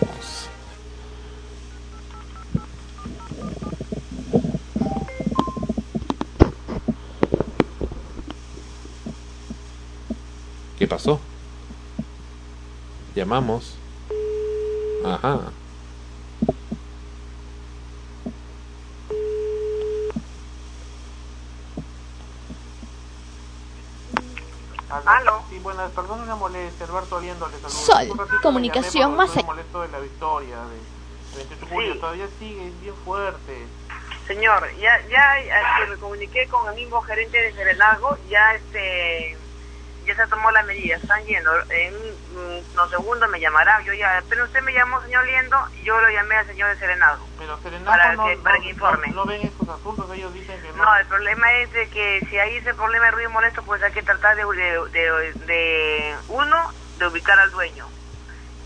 ¿Qué pasó? Llamamos. Ajá. Aló. Sí, buenas, perdón una molestia, Alberto Aliendo le. Sol, comunicación me más estoy molesto de la victoria de, de 28 de julio, todavía sigue es bien fuerte. Señor, ya, ya este, me comuniqué con el mismo gerente de Serenazgo, ya este ya se tomó la medida, están yendo, en mm, unos segundos me llamará, yo ya, pero usted me llamó señor Liendo, y yo lo llamé al señor de Serenazgo. Pero Serenazgo para no, que, para no- que informe. no- no ven estos asuntos, ellos dicen que no. No, el problema es de que si hay ese problema de ruido molesto, pues hay que tratar de, de, de- de, uno, de ubicar al dueño.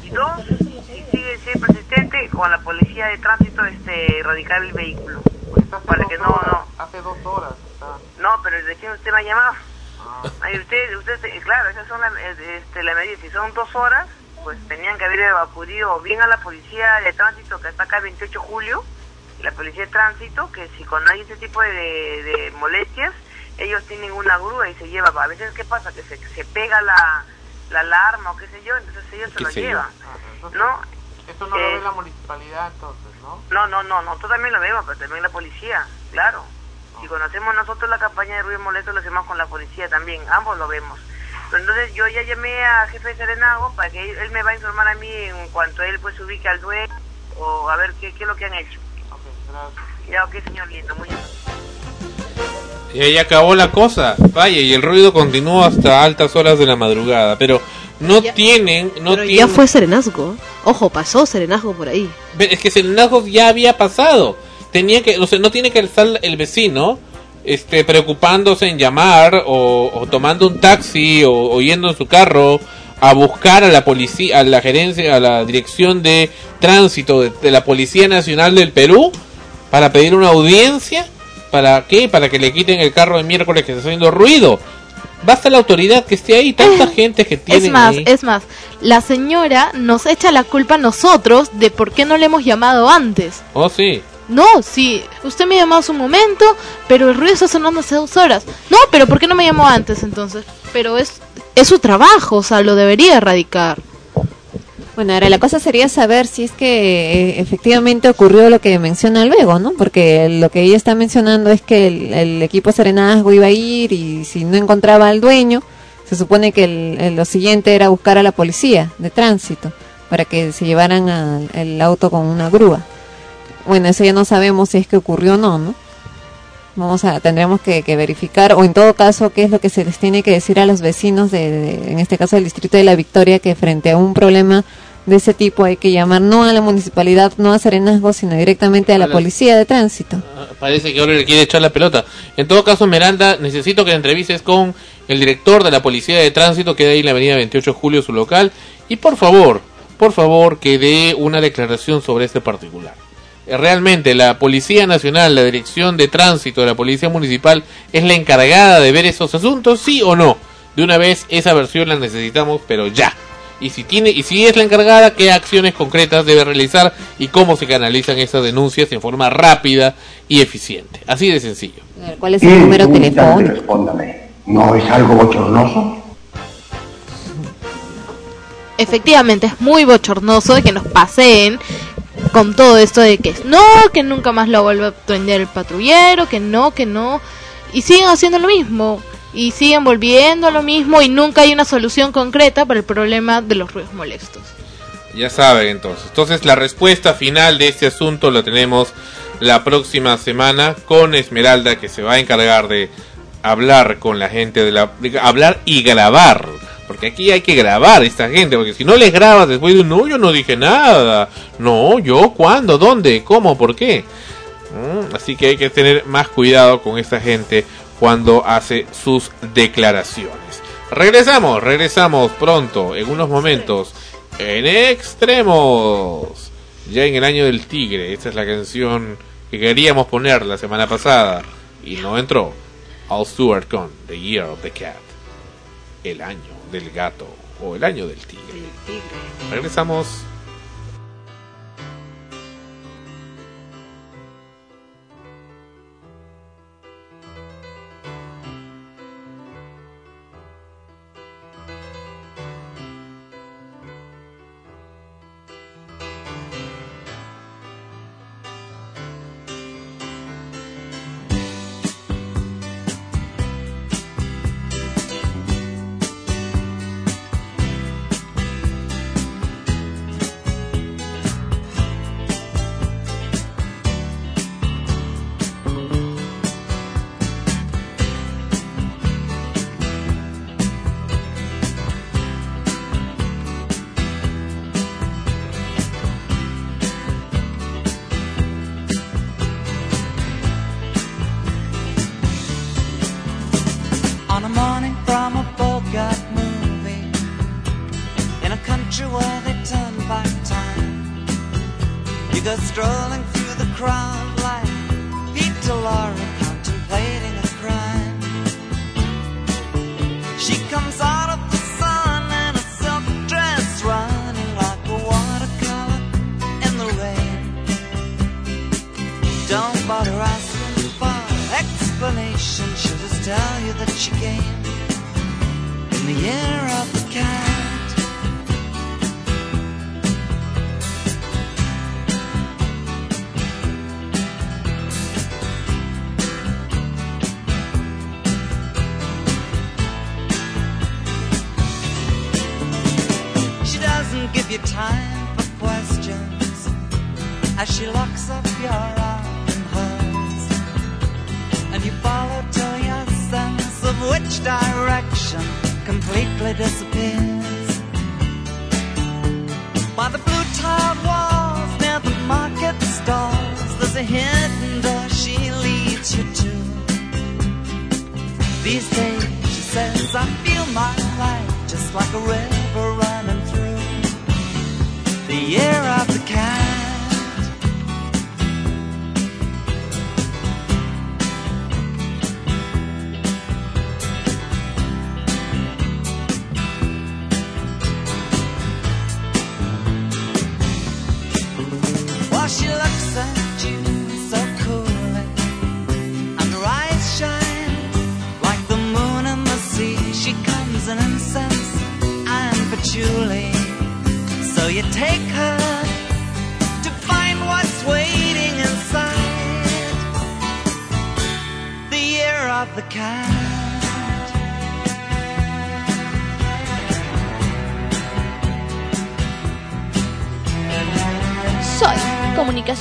Y dos, si sigue siendo persistente, con la policía de tránsito este erradicar el vehículo. Para que no, no. Hace dos horas está. No, pero recién usted me ha llamado. Ay, usted, usted, eh, claro, esas son las este, la medida. Si son dos horas, pues tenían que haber acudido bien a la policía de tránsito que está acá el 28 de julio, la policía de tránsito, que si cuando hay ese tipo de, de molestias, ellos tienen una grúa y se lleva. A veces, ¿qué pasa? Que se, se pega la, la alarma o qué sé yo, entonces ellos se lo yo. llevan. ¿No? Esto no Eh, lo ve la municipalidad entonces, ¿no? No, no, no, nosotros también lo vemos, pero también la policía, claro. Si conocemos nosotros la campaña de ruido molesto, lo hacemos con la policía también, ambos lo vemos. Pero entonces yo ya llamé al jefe de Serenago para que él, él me va a informar a mí en cuanto él pues se ubique al dueño o a ver qué, qué es lo que han hecho. Ya, ok, señor lindo, muy bien. Y ahí acabó la cosa. Vaya, y el ruido continuó hasta altas horas de la madrugada. Pero no tienen, no Pero tienen. ya fue serenazgo. Ojo, pasó serenazgo por ahí. Es que Serenazgo ya había pasado. Tenía que, o sea, no tiene que estar el vecino este, preocupándose en llamar o, o tomando un taxi o, o yendo en su carro a buscar a la policía, a la gerencia, a la dirección de tránsito de, de la Policía Nacional del Perú para pedir una audiencia. ¿Para qué? Para que le quiten el carro de miércoles que está haciendo ruido. Basta la autoridad que esté ahí, tanta gente que tiene Es más, ahí. es más, la señora nos echa la culpa a nosotros de por qué no le hemos llamado antes. Oh, sí. No, sí, usted me llamó hace un momento, pero el ruido está sonando hace dos horas. No, pero ¿por qué no me llamó antes entonces? Pero es, es su trabajo, o sea, lo debería erradicar. Bueno, ahora la cosa sería saber si es que eh, efectivamente ocurrió lo que menciona luego, ¿no? Porque lo que ella está mencionando es que el, el equipo Serenazgo iba a ir y si no encontraba al dueño, se supone que el- lo siguiente era buscar a la policía de tránsito para que se llevaran al- el auto con una grúa. Bueno, eso ya no sabemos si es que ocurrió o no, ¿no? Vamos a, tendremos que, que verificar, o en todo caso, qué es lo que se les tiene que decir a los vecinos, de, de- en este caso del distrito de la Victoria, que frente a un problema de ese tipo hay que llamar no a la municipalidad, no a Serenazgo, sino directamente a la policía de tránsito. Parece que ahora le quiere echar la pelota. En todo caso, Miranda, necesito que la entrevistes con el director de la Policía de Tránsito, que da ahí en la avenida 28 de Julio, su local. Y por favor, por favor, que dé una declaración sobre este particular. Eh, Realmente, la Policía Nacional, la Dirección de Tránsito de la Policía Municipal, es la encargada de ver esos asuntos, sí o no. De una vez, esa versión la necesitamos, pero ya. Y si tiene, y si es la encargada, qué acciones concretas debe realizar y cómo se canalizan esas denuncias en forma rápida y eficiente. Así de sencillo. ¿Cuál es el número telefónico? respóndame. ¿No es algo bochornoso? efectivamente es muy bochornoso de que nos paseen con todo esto de que no, que nunca más lo vuelve a prender el patrullero, que no, que no, y siguen haciendo lo mismo, y siguen volviendo a lo mismo, y nunca hay una solución concreta para el problema de los ruidos molestos. Ya saben entonces. Entonces la respuesta final de este asunto lo tenemos la próxima semana con Esmeralda que se va a encargar de hablar con la gente de la hablar y grabar, porque aquí hay que grabar a esta gente, porque si no les grabas después de un no, yo no dije nada. No, yo cuándo, dónde, cómo, por qué. Mm, Así que hay que tener más cuidado con esta gente cuando hace sus declaraciones. Regresamos, regresamos pronto, en unos momentos, en extremos. Ya en el año del tigre, esta es la canción que queríamos poner la semana pasada y no entró. All Stewart con The Year of the Cat. El año del gato o el año del tigre. Regresamos. That she came. In the year of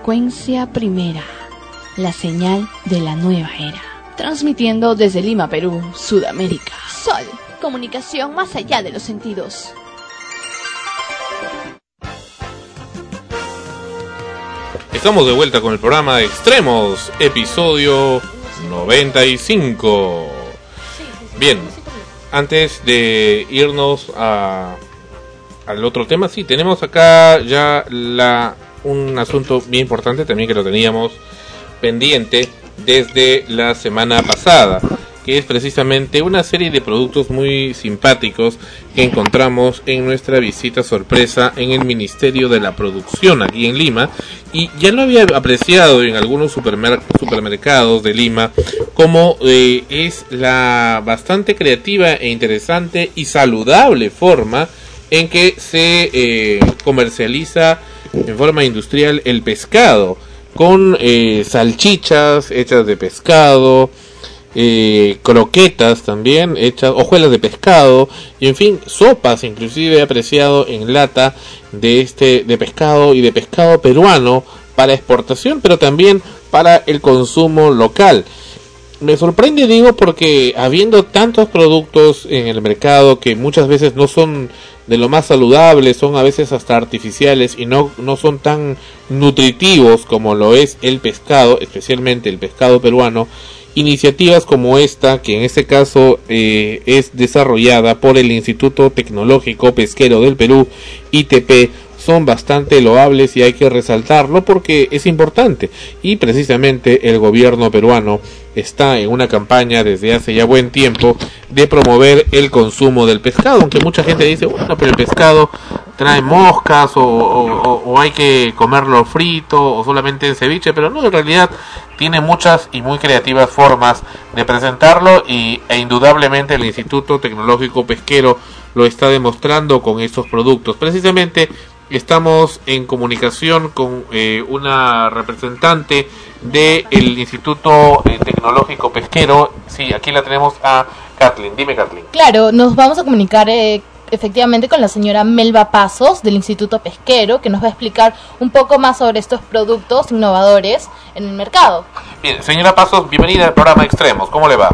Frecuencia primera, la señal de la nueva era. Transmitiendo desde Lima, Perú, Sudamérica. Sol, comunicación más allá de los sentidos. Estamos de vuelta con el programa de Extremos, episodio 95. Bien, antes de irnos a, al otro tema, sí, tenemos acá ya la, un asunto bien importante también que lo teníamos pendiente desde la semana pasada, que es precisamente una serie de productos muy simpáticos que encontramos en nuestra visita sorpresa en el Ministerio de la Producción aquí en Lima. Y ya lo había apreciado en algunos supermer- supermercados de Lima como eh, es la bastante creativa e interesante y saludable forma en que se eh, comercializa en forma industrial el pescado con eh, salchichas hechas de pescado eh, croquetas también hechas hojuelas de pescado y en fin sopas inclusive apreciado en lata de este de pescado y de pescado peruano para exportación pero también para el consumo local me sorprende digo porque habiendo tantos productos en el mercado que muchas veces no son de lo más saludables, son a veces hasta artificiales y no, no son tan nutritivos como lo es el pescado, especialmente el pescado peruano, iniciativas como esta, que en este caso eh, es desarrollada por el Instituto Tecnológico Pesquero del Perú, ITP, son bastante loables y hay que resaltarlo porque es importante y precisamente el gobierno peruano está en una campaña desde hace ya buen tiempo de promover el consumo del pescado, aunque mucha gente dice, bueno, pero el pescado trae moscas o, hay que comerlo frito o solamente en ceviche, pero no, en realidad tiene muchas y muy creativas formas de presentarlo y, e indudablemente el Instituto Tecnológico Pesquero lo está demostrando con estos productos. Precisamente estamos en comunicación con eh, una representante del Instituto eh, Tecnológico Pesquero. Sí, aquí la tenemos a Kathleen. Dime, Kathleen. Claro, nos vamos a comunicar eh, efectivamente con la señora Melba Pasos del Instituto Pesquero, que nos va a explicar un poco más sobre estos productos innovadores en el mercado. Bien, señora Pasos, bienvenida al programa Extremos. ¿Cómo le va?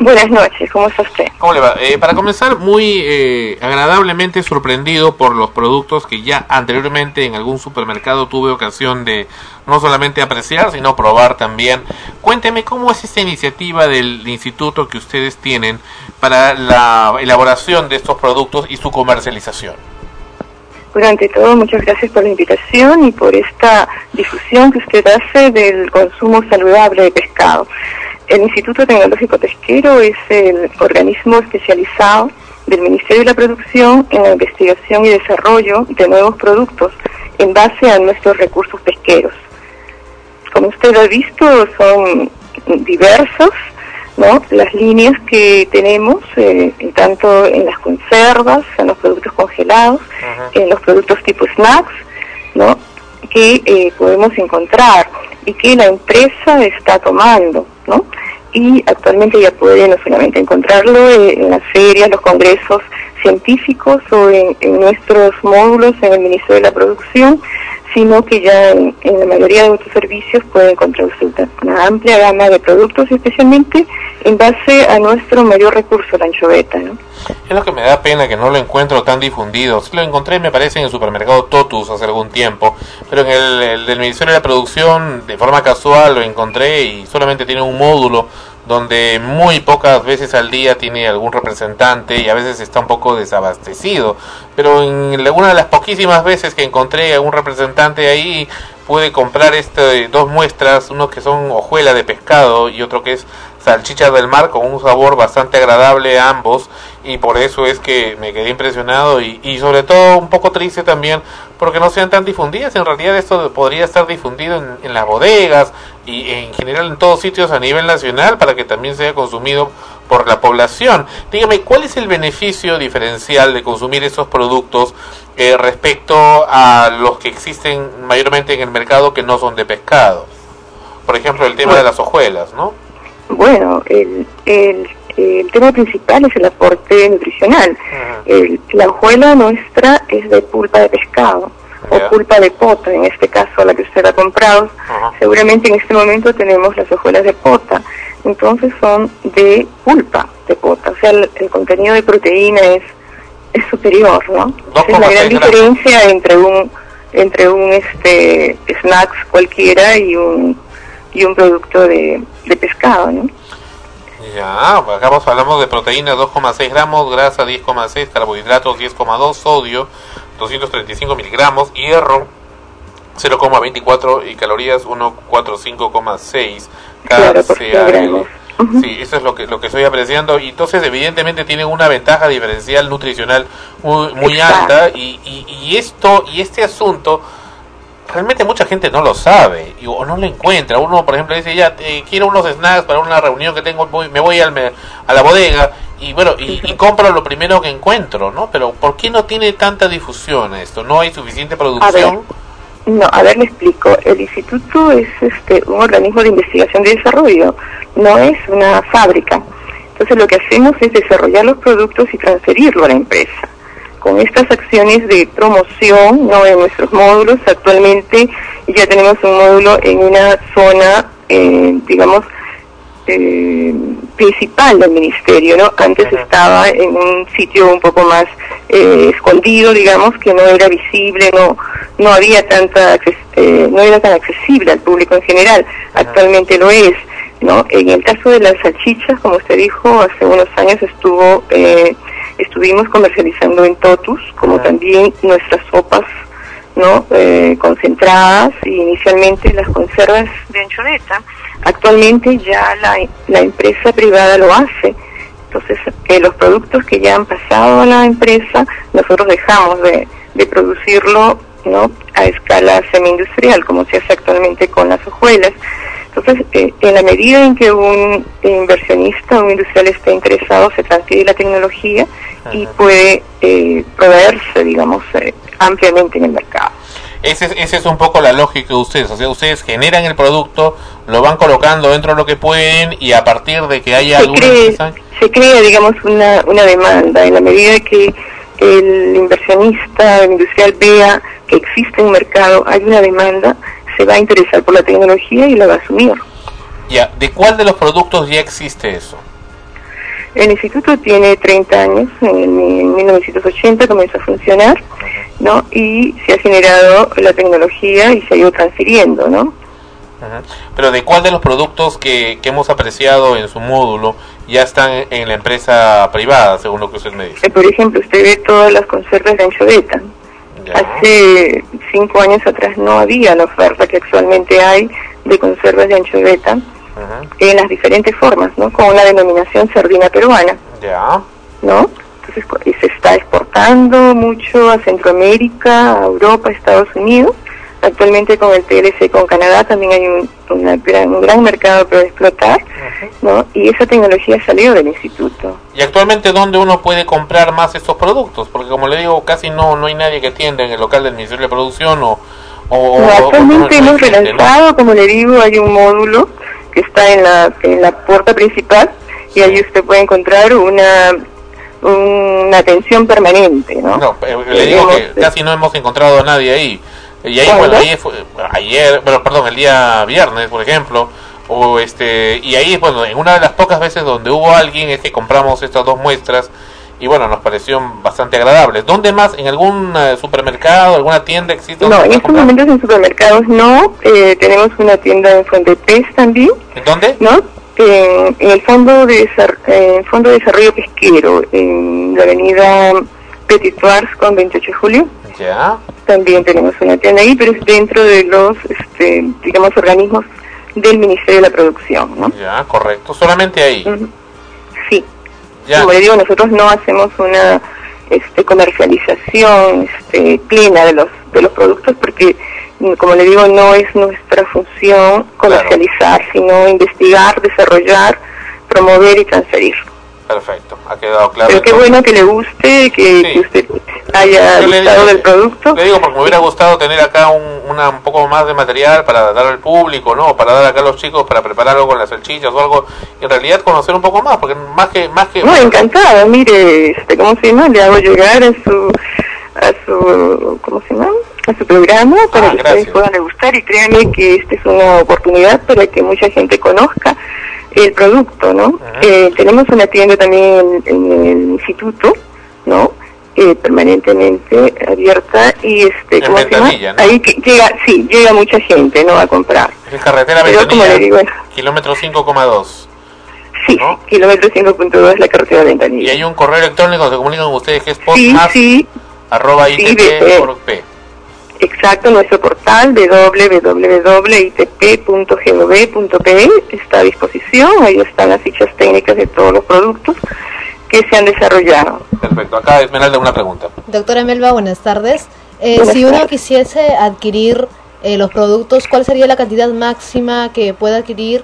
Buenas noches, ¿cómo está usted? ¿Cómo le va? Eh, para comenzar, muy eh, agradablemente sorprendido por los productos que ya anteriormente en algún supermercado tuve ocasión de no solamente apreciar, sino probar también. Cuénteme cómo es esta iniciativa del instituto que ustedes tienen para la elaboración de estos productos y su comercialización. Bueno, ante todo, muchas gracias por la invitación y por esta difusión que usted hace del consumo saludable de pescado. El Instituto Tecnológico Pesquero es el organismo especializado del Ministerio de la Producción en la investigación y desarrollo de nuevos productos en base a nuestros recursos pesqueros. Como usted ha visto, son diversos ¿no? las líneas que tenemos, eh, tanto en las conservas, en los productos congelados, en los productos tipo snacks, ¿no? que eh, podemos encontrar y que la empresa está tomando. ¿no? Y actualmente ya puede no solamente encontrarlo en las ferias, los congresos científicos o en nuestros módulos en el Ministerio de la Producción, sino que ya en, la mayoría de nuestros servicios puede encontrar usted una amplia gama de productos, especialmente en base a nuestro mayor recurso, la anchoveta. ¿no? Es lo que me da pena que no lo encuentro tan difundido. Lo encontré, me parece, en el supermercado Totus hace algún tiempo, pero en el, el del Ministerio de la Producción, de forma casual, lo encontré y solamente tiene un módulo donde muy pocas veces al día tiene algún representante y a veces está un poco desabastecido. Pero en alguna de las poquísimas veces que encontré algún representante ahí, pude comprar este, dos muestras, uno que son hojuelas de pescado y otro que es salchichas del mar con un sabor bastante agradable a ambos y por eso es que me quedé impresionado y, y sobre todo un poco triste también porque no sean tan difundidas. En realidad esto podría estar difundido en, en las bodegas y en general en todos sitios a nivel nacional para que también sea consumido por la población. Dígame, ¿cuál es el beneficio diferencial de consumir esos productos eh, respecto a los que existen mayormente en el mercado que no son de pescado? Por ejemplo, el tema de las hojuelas, ¿no? Bueno, el, el, el tema principal es el aporte nutricional. El- la hojuela nuestra es de pulpa de pescado o pulpa de pota, en este caso la que usted ha comprado. Seguramente en este momento tenemos las hojuelas de pota, entonces son de pulpa de pota, o sea, el, el contenido de proteína es, es superior, ¿no? Esa es la 2,6 gran diferencia entre un entre un este snacks cualquiera y un y un producto de, de pescado, ¿no? Ya, acá vamos- hablamos de proteína 2,6 gramos, grasa 10,6, carbohidratos 10,2, sodio 235 miligramos, hierro 0,24 y calorías 145,6 cada Claro. Sí, eso es lo que lo que estoy apreciando. Y entonces evidentemente tienen una ventaja diferencial nutricional muy, muy alta y, y, y esto y este asunto realmente mucha gente no lo sabe y- o no lo encuentra. Uno, por ejemplo, dice, ya, eh, quiero unos snacks para una reunión que tengo, voy- me voy al me- a la bodega y bueno, y, y compro lo primero que encuentro, ¿no? Pero ¿por qué no tiene tanta difusión esto? ¿No hay suficiente producción? No, a ver, le explico. El instituto es este un organismo de investigación y desarrollo, no es una fábrica. Entonces lo que hacemos es desarrollar los productos y transferirlo a la empresa. Con estas acciones de promoción, no en nuestros módulos, actualmente ya tenemos un módulo en una zona, eh, digamos, eh, principal del ministerio, ¿no? Antes estaba en un sitio un poco más eh, escondido, digamos, que no era visible, no no había tanta, eh, no era tan accesible al público en general. Actualmente lo es, ¿no? En el caso de las salchichas, como usted dijo, hace unos años estuvo, eh, estuvimos comercializando en Totus, como también nuestras sopas, ¿no? Eh, concentradas y inicialmente las conservas de anchoveta. Actualmente ya la, la empresa privada lo hace. Entonces, eh, los productos que ya han pasado a la empresa, nosotros dejamos de, de producirlo ¿no? a escala semi-industrial, como se hace actualmente con las hojuelas. Entonces, eh, en la medida en que un inversionista o un industrial esté interesado, se transfiere la tecnología y puede eh, proveerse, digamos, eh, ampliamente en el mercado. Ese, es- esa es un poco la lógica de ustedes. O sea, ustedes generan el producto, lo van colocando dentro de lo que pueden y a partir de que haya se alguna cree, se crea, digamos, una, una demanda en la medida que el inversionista el industrial vea que existe un mercado, hay una demanda, se va a interesar por la tecnología y la va a asumir. Ya, ¿de cuál de los productos ya existe eso? El instituto tiene 30 años, en, en 1980 comenzó a funcionar, ¿no? Y se ha generado la tecnología y se ha ido transfiriendo, ¿no? Pero ¿de cuál de los productos que, que hemos apreciado en su módulo ya están en la empresa privada, según lo que usted me dice? Eh, por ejemplo, usted ve todas las conservas de anchoveta, Hace cinco años atrás no había la oferta que actualmente hay de conservas de anchoveta en las diferentes formas, ¿no? Con la denominación sardina peruana, Ya. ¿no? Entonces co- y se está exportando mucho a Centroamérica, a Europa, a Estados Unidos. Actualmente con el TLC con Canadá también hay un, una gran, un gran mercado para explotar, ¿no? Y esa tecnología salió del instituto. ¿Y actualmente dónde uno puede comprar más estos productos? Porque como le digo, casi no no hay nadie que tienda en el local del Ministerio de Producción o... o- No, actualmente o- hemos relanzado, como le digo, hay un módulo que está en la, en la puerta principal y ahí usted puede encontrar una, una atención permanente, ¿no? No, eh, le digo que casi no hemos encontrado a nadie ahí. Y ahí, bueno, ahí fue, ayer, bueno, perdón, el día viernes, por ejemplo, o este, y ahí, bueno, en una de las pocas veces donde hubo alguien es que compramos estas dos muestras y bueno, nos parecieron bastante agradables. ¿Dónde más? ¿En algún eh, supermercado, alguna tienda existe? No, en estos momentos en supermercados no, eh, tenemos una tienda en Fondepes también, ¿En dónde? ¿no? En, en el fondo de fondo de desarrollo pesquero, en la avenida Petit Tours con 28 de julio. Ya. También tenemos una tienda ahí, pero es dentro de los, este, digamos, organismos del Ministerio de la Producción, ¿no? Ya, correcto. Solamente ahí. Sí. Ya. Como le digo, nosotros no hacemos una este, comercialización este, plena de los de los productos porque, mm, como le digo, no es nuestra función comercializar, sino investigar, desarrollar, promover y transferir. Perfecto, ha quedado claro. Pero qué bueno que le guste, que, que usted haya Yo gustado del producto. Le digo porque me hubiera gustado tener acá un, una, un poco más de material para dar al público, ¿no? Para dar acá a los chicos para preparar algo con las salchichas o algo. Y en realidad conocer un poco más, porque más que... Más que No, encantada, mire, este, ¿cómo se llama? Le hago llegar a su, a su, ¿cómo se llama? A su programa para Ah, que ustedes gracias. puedan degustar y créanme que esta es una oportunidad para que mucha gente conozca el producto, ¿no? Eh, tenemos una tienda también en, en el instituto, ¿no? Eh, permanentemente abierta y este, En ¿cómo se llama? Ventanilla, ¿no? Ahí que llega, sí, llega mucha gente, ¿no? A comprar. es carretera Pero como le Ventanilla, digo, kilómetro 5,2. sí, kilómetro 5.2 es la carretera de Ventanilla. Y hay un correo electrónico, se comunican con ustedes que es Sí, postmas sí, arroba Sí, ITP de- por P. Exacto, nuestro portal www.itp.gov.pe está a disposición. Ahí están las fichas técnicas de todos los productos que se han desarrollado. Perfecto, acá Esmeralda una pregunta. Doctora Melba, buenas tardes. Eh, Buenas si uno quisiese adquirir eh, los productos, ¿cuál sería la cantidad máxima que pueda adquirir?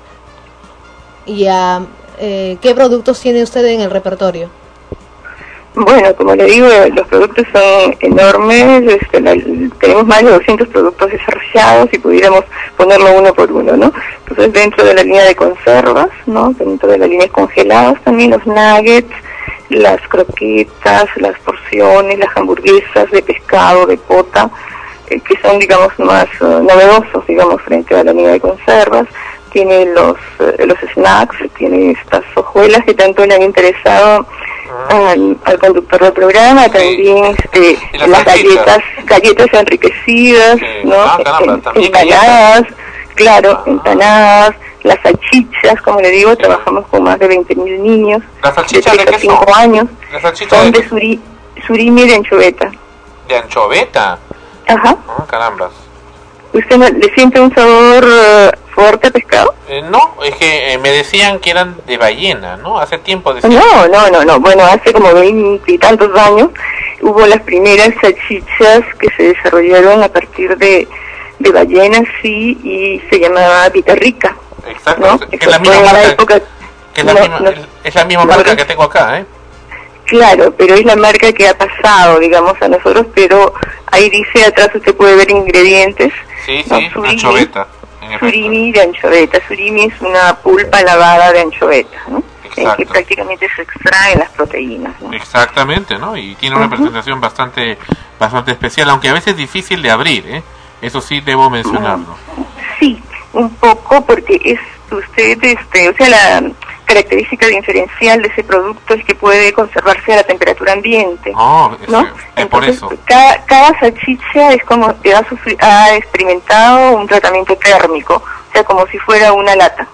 ¿Y a, eh, qué productos tiene usted en el repertorio? Bueno, como le digo, los productos son enormes. este, la- tenemos más de 200 productos desarrollados y pudiéramos ponerlo uno por uno, ¿no? Entonces, dentro de la línea de conservas, ¿no? Dentro de la línea de congelados también los nuggets, las croquetas, las porciones, las hamburguesas de pescado, de pota, eh, que son, digamos, más eh, novedosos, digamos, frente a la línea de conservas. Tiene los, eh, los snacks, tiene estas hojuelas que tanto le han interesado al, al conductor del programa, también este, las galletas, galletas enriquecidas, ¿no? Ah, caramba, empanadas, claro, empanadas, las salchichas, como le digo, trabajamos con más de 20.000 niños ¿Las de salchichas 3 de a qué 5 son? años, ¿Las son de, de suri, surimi de anchoveta. de anchoveta? Ajá. Ah. ¿Usted no- le siente un sabor eh, fuerte a pescado? Eh, no, es que eh, me decían que eran de ballena, ¿no? Hace tiempo decían. No, no, no, no. Bueno, hace como veinte y tantos años hubo las primeras salchichas que se desarrollaron a partir de, de ballenas, sí, y se llamaba Vita Rica. Exacto, que es la misma en la marca, época- que es la no, misma, no. es- es la misma marca que tengo acá, ¿eh? Claro, pero es la marca que ha pasado, digamos, a nosotros, pero ahí dice atrás usted puede ver ingredientes. Sí, No, sí, surimi. anchoveta. Surimi de anchoveta. Surimi es una pulpa lavada de anchoveta, ¿no? En que prácticamente se extraen las proteínas. ¿no? Exactamente, ¿no? Y tiene una presentación bastante bastante especial, aunque a veces difícil de abrir, ¿eh? Eso sí debo mencionarlo. Sí, un poco porque es usted, este, o sea, la característica diferencial de ese producto es que puede conservarse a la temperatura ambiente. Oh, es, ¿No? es por eso. Cada, cada salchicha es como que ha, ha experimentado un tratamiento térmico, o sea, como si fuera una lata.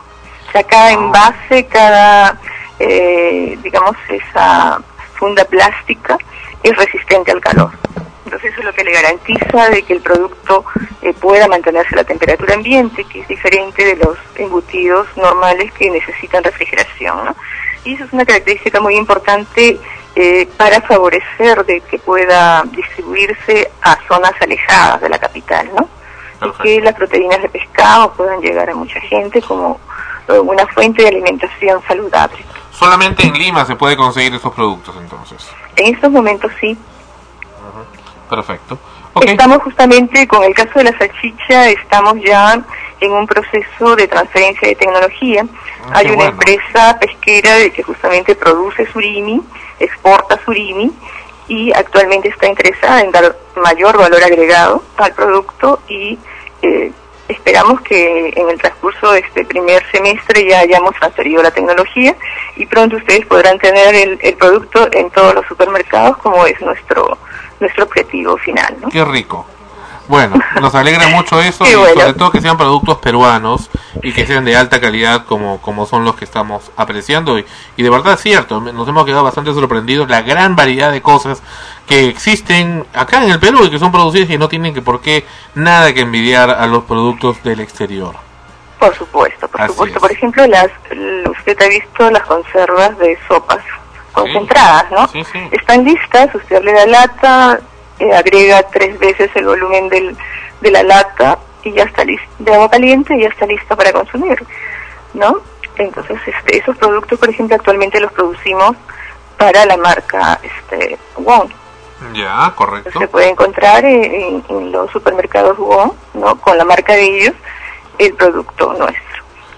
O sea, cada envase, cada, eh, digamos, esa funda plástica es resistente al calor. Entonces eso es lo que le garantiza de que el producto eh, pueda mantenerse a la temperatura ambiente, que es diferente de los embutidos normales que necesitan refrigeración. ¿no? Y eso es una característica muy importante eh, para favorecer de que pueda distribuirse a zonas alejadas de la capital, ¿no? Y que las proteínas de pescado puedan llegar a mucha gente como eh, una fuente de alimentación saludable. Solamente en Lima se puede conseguir esos productos entonces. En estos momentos sí. Perfecto. Estamos justamente con el caso de la salchicha, estamos ya en un proceso de transferencia de tecnología. Hay qué una bueno. empresa pesquera de que justamente produce surimi, exporta surimi y actualmente está interesada en dar mayor valor agregado al producto y eh, esperamos que en el transcurso de este primer semestre ya hayamos transferido la tecnología y pronto ustedes podrán tener el, el producto en todos los supermercados como es nuestro nuestro objetivo final. ¿no? Qué rico. Bueno, nos alegra mucho eso y bueno. sobre todo que sean productos peruanos y que sean de alta calidad como, como son los que estamos apreciando. Y, y de verdad es cierto, nos hemos quedado bastante sorprendidos la gran variedad de cosas que existen acá en el Perú y que son producidas y no tienen que por qué nada que envidiar a los productos del exterior. Por supuesto, por Así supuesto. es. Por ejemplo, las usted ha visto las conservas de sopas concentradas, ¿no? Sí, sí. Están listas, usted abre la lata, eh, agrega tres veces el volumen del, de la lata y ya está listo, de agua caliente y ya está listo para consumir, ¿no? Entonces, este, esos productos, por ejemplo, actualmente los producimos para la marca este, Wong. Ya, correcto. Se puede encontrar en, en- en los supermercados Wong, ¿no? Con la marca de ellos, el producto nuestro.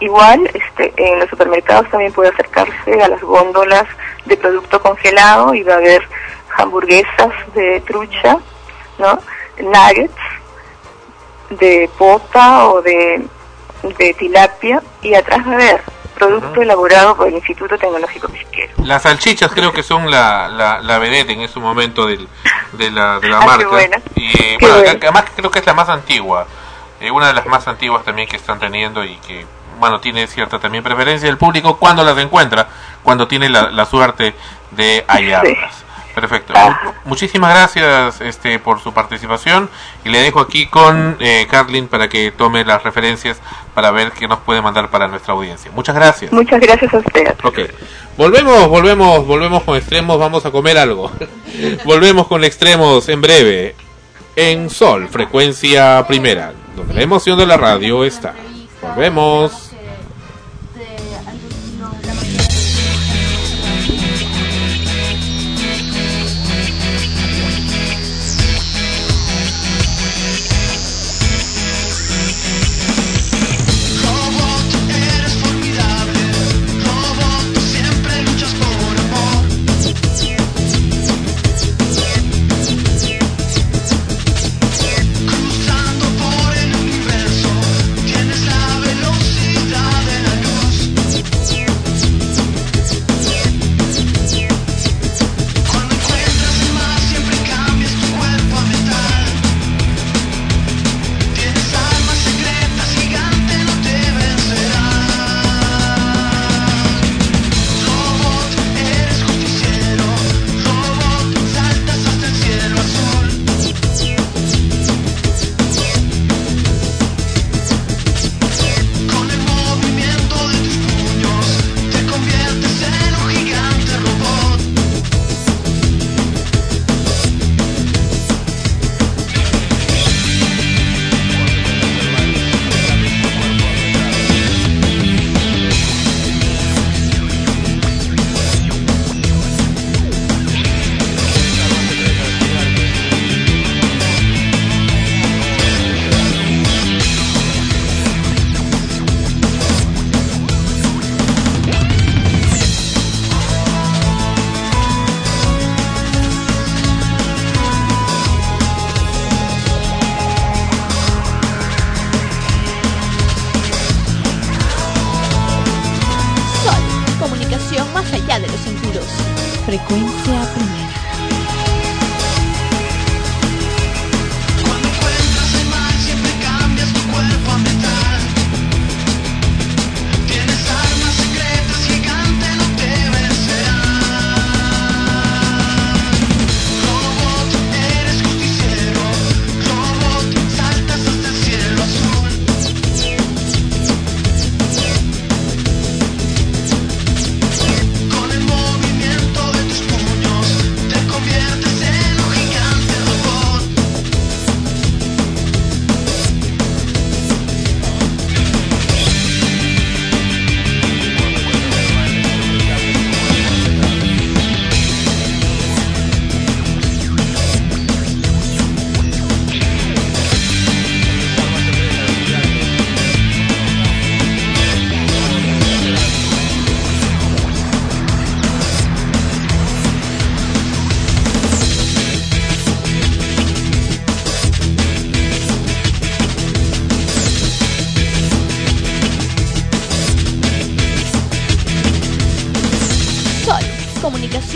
Igual, este, en los supermercados también puede acercarse a las góndolas de producto congelado y va a haber hamburguesas de trucha, ¿no? Nuggets de pota o de, de tilapia y atrás va a haber producto elaborado por el Instituto Tecnológico Pesquero. Las salchichas creo que son la, la, la vedette en este momento del, de la, de la Ah, qué marca. buena. Y Qué bueno, buena. además creo que es la más antigua. Eh, una de las más antiguas también que están teniendo y que, bueno, tiene cierta también preferencia del público cuando las encuentra, cuando tiene la, la suerte de hallarlas. Perfecto. Mu- Muchísimas gracias este, por su participación y le dejo aquí con eh, Carlin para que tome las referencias para ver qué nos puede mandar para nuestra audiencia. Muchas gracias. Muchas gracias a usted. Ok. Volvemos, volvemos, volvemos con extremos, vamos a comer algo. volvemos con extremos en breve. En Sol, frecuencia primera, donde la emoción de la radio está. Volvemos.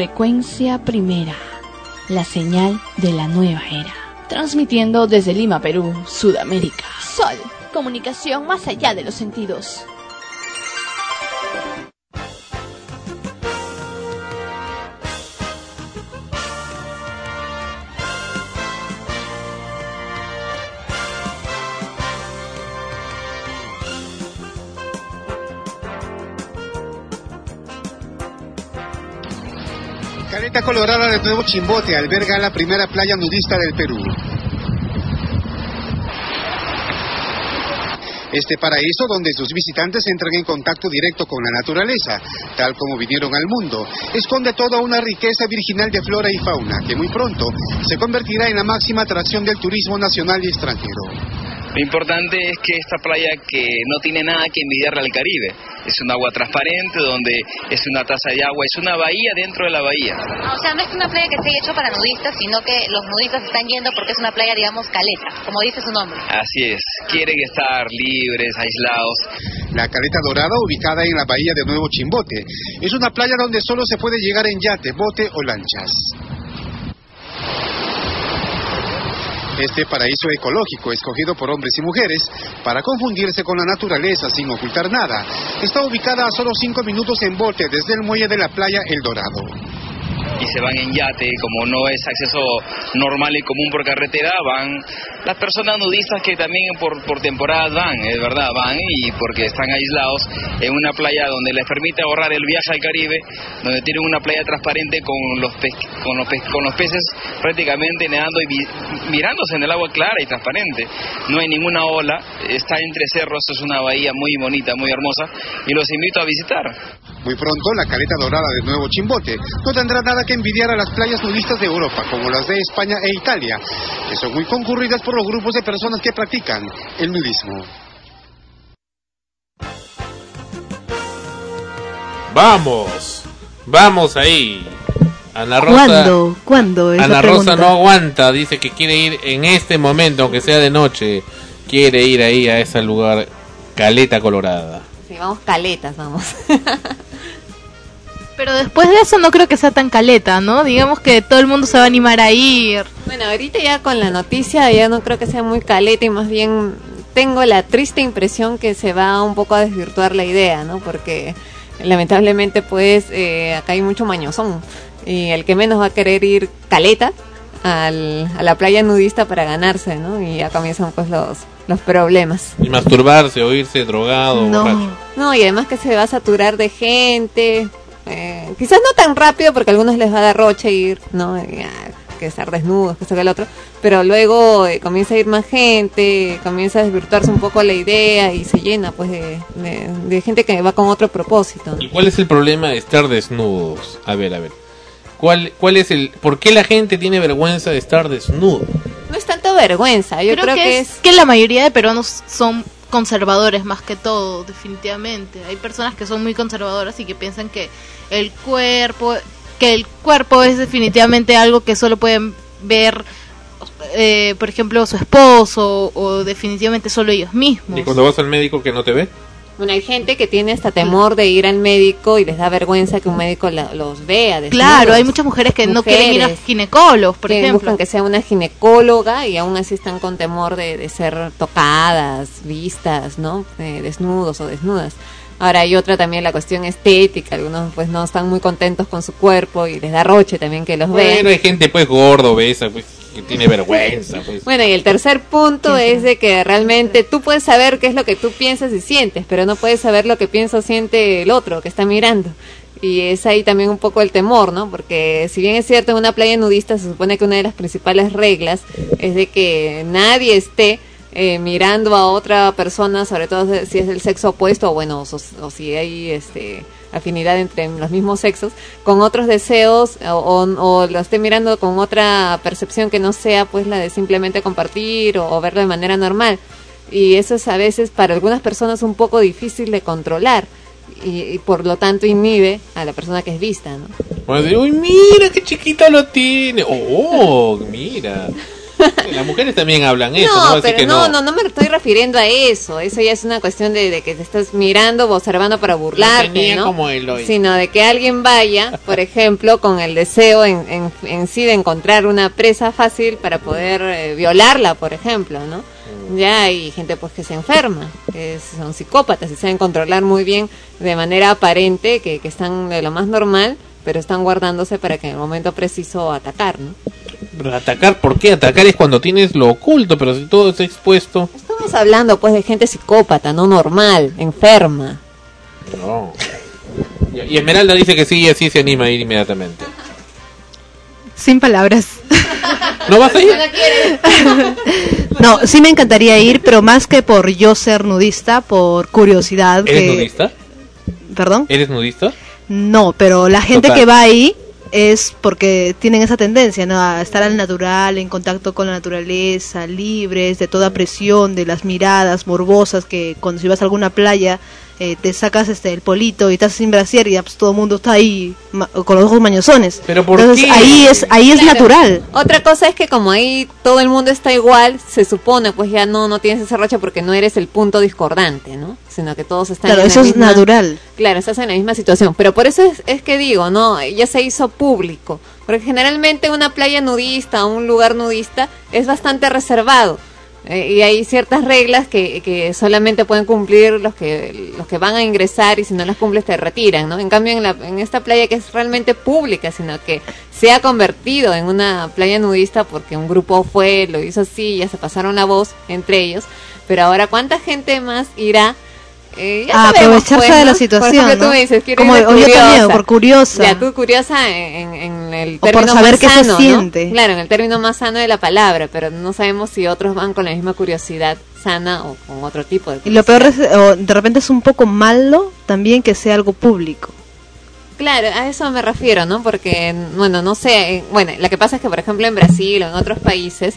Frecuencia primera. La señal de la nueva era. Transmitiendo desde Lima, Perú, Sudamérica. Sol. Comunicación más allá de los sentidos. Caleta Colorada de Nuevo Chimbote alberga la primera playa nudista del Perú. Este paraíso donde sus visitantes entran en contacto directo con la naturaleza, tal como vinieron al mundo, esconde toda una riqueza virginal de flora y fauna que muy pronto se convertirá en la máxima atracción del turismo nacional y extranjero. Lo importante es que esta playa que no tiene nada que envidiarle al Caribe, es un agua transparente donde es una taza de agua, es una bahía dentro de la bahía. O sea, no es una playa que esté hecho para nudistas, sino que los nudistas están yendo porque es una playa, digamos, caleta, como dice su nombre. Así es, quieren estar libres, aislados. La Caleta Dorada, ubicada en la bahía de Nuevo Chimbote, es una playa donde solo se puede llegar en yate, bote o lanchas. Este paraíso ecológico, escogido por hombres y mujeres para confundirse con la naturaleza sin ocultar nada, está ubicada a solo 5 minutos en bote desde el muelle de la playa El Dorado. Y se van en yate, como no es acceso normal y común por carretera, van las personas nudistas que también por, por temporadas van, es verdad, van y porque están aislados en una playa donde les permite ahorrar el viaje al Caribe, donde tienen una playa transparente con los, pes- con los, pes- con los peces prácticamente nadando y mirándose en el agua clara y transparente. No hay ninguna ola, está entre cerros, es una bahía muy bonita, muy hermosa y los invito a visitar. Muy pronto, la caleta dorada de Nuevo Chimbote no tendrá nada que envidiar a las playas nudistas de Europa, como las de España e Italia, que son muy concurridas por los grupos de personas que practican el nudismo. Vamos, vamos ahí. Ana Rosa. ¿Cuándo? ¿Cuándo? Ana Rosa no aguanta, dice que quiere ir en este momento, aunque sea de noche, quiere ir ahí a ese lugar, Caleta Colorada. Sí, vamos caletas, vamos. Pero después de eso no creo que sea tan caleta, ¿no? Digamos que todo el mundo se va a animar a ir. Bueno, ahorita ya con la noticia ya no creo que sea muy caleta y más bien tengo la triste impresión que se va un poco a desvirtuar la idea, ¿no? Porque lamentablemente pues eh, acá hay mucho mañozón y el que menos va a querer ir caleta al- a la playa nudista para ganarse, ¿no? Y ya comienzan pues los, los problemas. Y masturbarse o irse drogado, borracho. No, y además que se va a saturar de gente. Eh, quizás no tan rápido porque a algunos les va a dar roche ir, ¿no? Ah, que estar desnudos, que esto que el otro. Pero luego eh, comienza a ir más gente, comienza a desvirtuarse un poco la idea y se llena pues de, de- de gente que va con otro propósito. ¿no? ¿Y cuál es el problema de estar desnudos? A ver, a ver. ¿Cuál, cuál es el, ¿Por qué la gente tiene vergüenza de estar desnudo? No es tanto vergüenza, yo creo, que, es que la mayoría de peruanos son conservadores más que todo, definitivamente. Hay personas que son muy conservadoras y que piensan que el cuerpo, que el cuerpo es definitivamente algo que solo pueden ver, eh, por ejemplo, su esposo o definitivamente solo ellos mismos. ¿Y cuando vas al médico que no te ve? Bueno, hay gente que tiene hasta temor de ir al médico y les da vergüenza que un médico la- los vea. desnudos. Claro, hay muchas mujeres que no quieren ir a Mujeres ginecólogos, por que ejemplo. buscan que sea una ginecóloga y aún así están con temor de, de ser tocadas, vistas, ¿no? Eh, desnudos o desnudas. Ahora hay otra también la cuestión estética, algunos pues no están muy contentos con su cuerpo y les da roche también que los Bueno, vean. hay gente pues gordo, obesa, pues, que tiene vergüenza, pues. Bueno, y el tercer punto es de que realmente tú puedes saber qué es lo que tú piensas y sientes, pero no puedes saber lo que piensa o siente el otro que está mirando. Y es ahí también un poco el temor, ¿no? Porque si bien es cierto, en una playa nudista se supone que una de las principales reglas es de que nadie esté eh, mirando a otra persona, sobre todo si es del sexo opuesto, o bueno, o, o si hay este afinidad entre los mismos sexos, con otros deseos o, o- lo esté mirando con otra percepción que no sea pues la de simplemente compartir o, verlo de manera normal. Y eso es a veces para algunas personas un poco difícil de controlar y, por lo tanto inhibe a la persona que es vista, ¿no? Bueno, digo, uy, mira qué chiquito lo tiene. Oh, mira. Las mujeres también hablan eso, ¿no? No, pero que no, no, no me estoy refiriendo a eso. Eso ya es una cuestión de, de que te estás mirando o observando para burlarte, ¿no? como Eloy. Sino de que alguien vaya, por ejemplo, con el deseo en, en, en sí de encontrar una presa fácil para poder eh, violarla, por ejemplo, ¿no? Mm. Ya hay gente pues que se enferma, que son psicópatas y saben controlar muy bien de manera aparente que, que están de lo más normal, pero están guardándose para que en el momento preciso atacar, ¿no? Atacar, ¿por qué? Atacar es cuando tienes lo oculto, pero si todo está expuesto. Estamos hablando pues de gente psicópata, no normal, enferma. No. Y, y Esmeralda dice que sí y así se anima a ir inmediatamente. Sin palabras. ¿No vas a ir? No, sí me encantaría ir, pero más que por yo ser nudista, por curiosidad. ¿Eres que... nudista? ¿Perdón? ¿Eres nudista? No, pero la gente Total. que va ahí es porque tienen esa tendencia, ¿no? A estar al natural, en contacto con la naturaleza, libres de toda presión, de las miradas morbosas que cuando si vas a alguna playa eh, te sacas este el polito y estás sin brasier y ya, pues, todo el mundo está ahí ma- con los ojos mañosones. Pero ¿por Entonces qué? ahí es ahí es Claro. natural. Otra cosa es que como ahí todo el mundo está igual, se supone pues ya no no tienes ese roche porque no eres el punto discordante, ¿no? Sino que todos están Claro, en la eso es misma- natural. Claro, estás en la misma situación. Pero por eso es, es que digo, ¿no? Ya se hizo público. Porque generalmente una playa nudista o un lugar nudista es bastante reservado. Eh, y hay ciertas reglas que, que solamente pueden cumplir los que los que van a ingresar y si no las cumples te retiran, ¿no? En cambio en, la, en esta playa que es realmente pública, sino que se ha convertido en una playa nudista porque un grupo fue, lo hizo así, ya se pasaron la voz entre ellos. Pero ahora, ¿cuánta gente más irá? Eh, ya A sabemos, aprovecharse pues, de la ¿no? situación, Por ejemplo, ¿no? tú me dices, quiero Como ir o yo también, curiosa. por curiosa. Ya, tú curiosa en, en- el O por término saber más qué se sano, ¿no? siente. Claro, en el término más sano de la palabra, pero no sabemos si otros van con la misma curiosidad sana o con otro tipo de Y lo peor curiosidad. es, o de repente es un poco malo también que sea algo público. Claro, a eso me refiero, ¿no? Porque, bueno, no sé, eh, bueno, lo que pasa es que, por ejemplo, en Brasil o en otros países,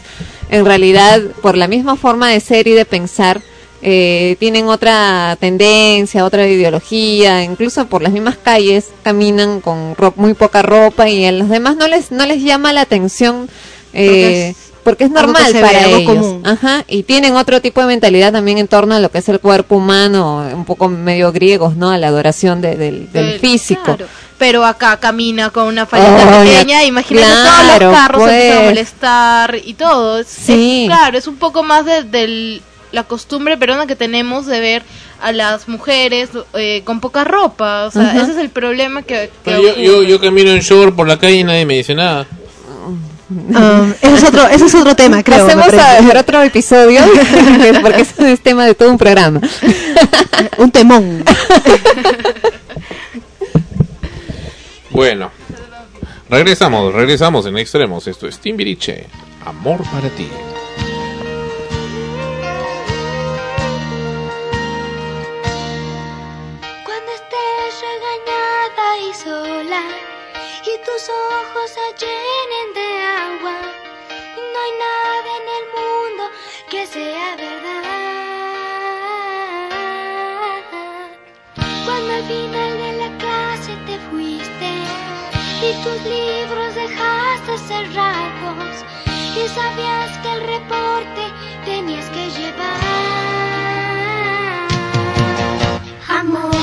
en realidad, por la misma forma de ser y de pensar, eh, tienen otra tendencia, otra ideología, incluso por las mismas calles caminan con ro- muy poca ropa y a los demás no les no les llama la atención Porque eh, es porque es normal para ellos. común. Ajá, y tienen otro tipo de mentalidad también en torno a lo que es el cuerpo humano, un poco medio griegos, ¿no? A la adoración de- del, físico. claro. Pero acá camina con una faldita Ay, pequeña, imagínate todos los carros se empiezan a pues. molestar y todo. Es- Sí. es- claro, es un poco más de, del- la costumbre peruana que tenemos de ver a las mujeres eh, con poca ropa. O sea, ese es el problema que, yo, yo, yo camino en short por la calle y nadie me dice nada. Ah, ese, es otro, ese es otro tema, creo. Pasemos a ver otro episodio, porque eso es tema de todo un programa. un temón. Bueno, regresamos, regresamos en extremos. Esto es Timbiriche, amor para ti. Y sola y tus ojos se llenen de agua, no hay nada en el mundo que sea verdad. Cuando al final de la clase te fuiste y tus libros dejaste cerrados y sabías que el reporte tenías que llevar. Amor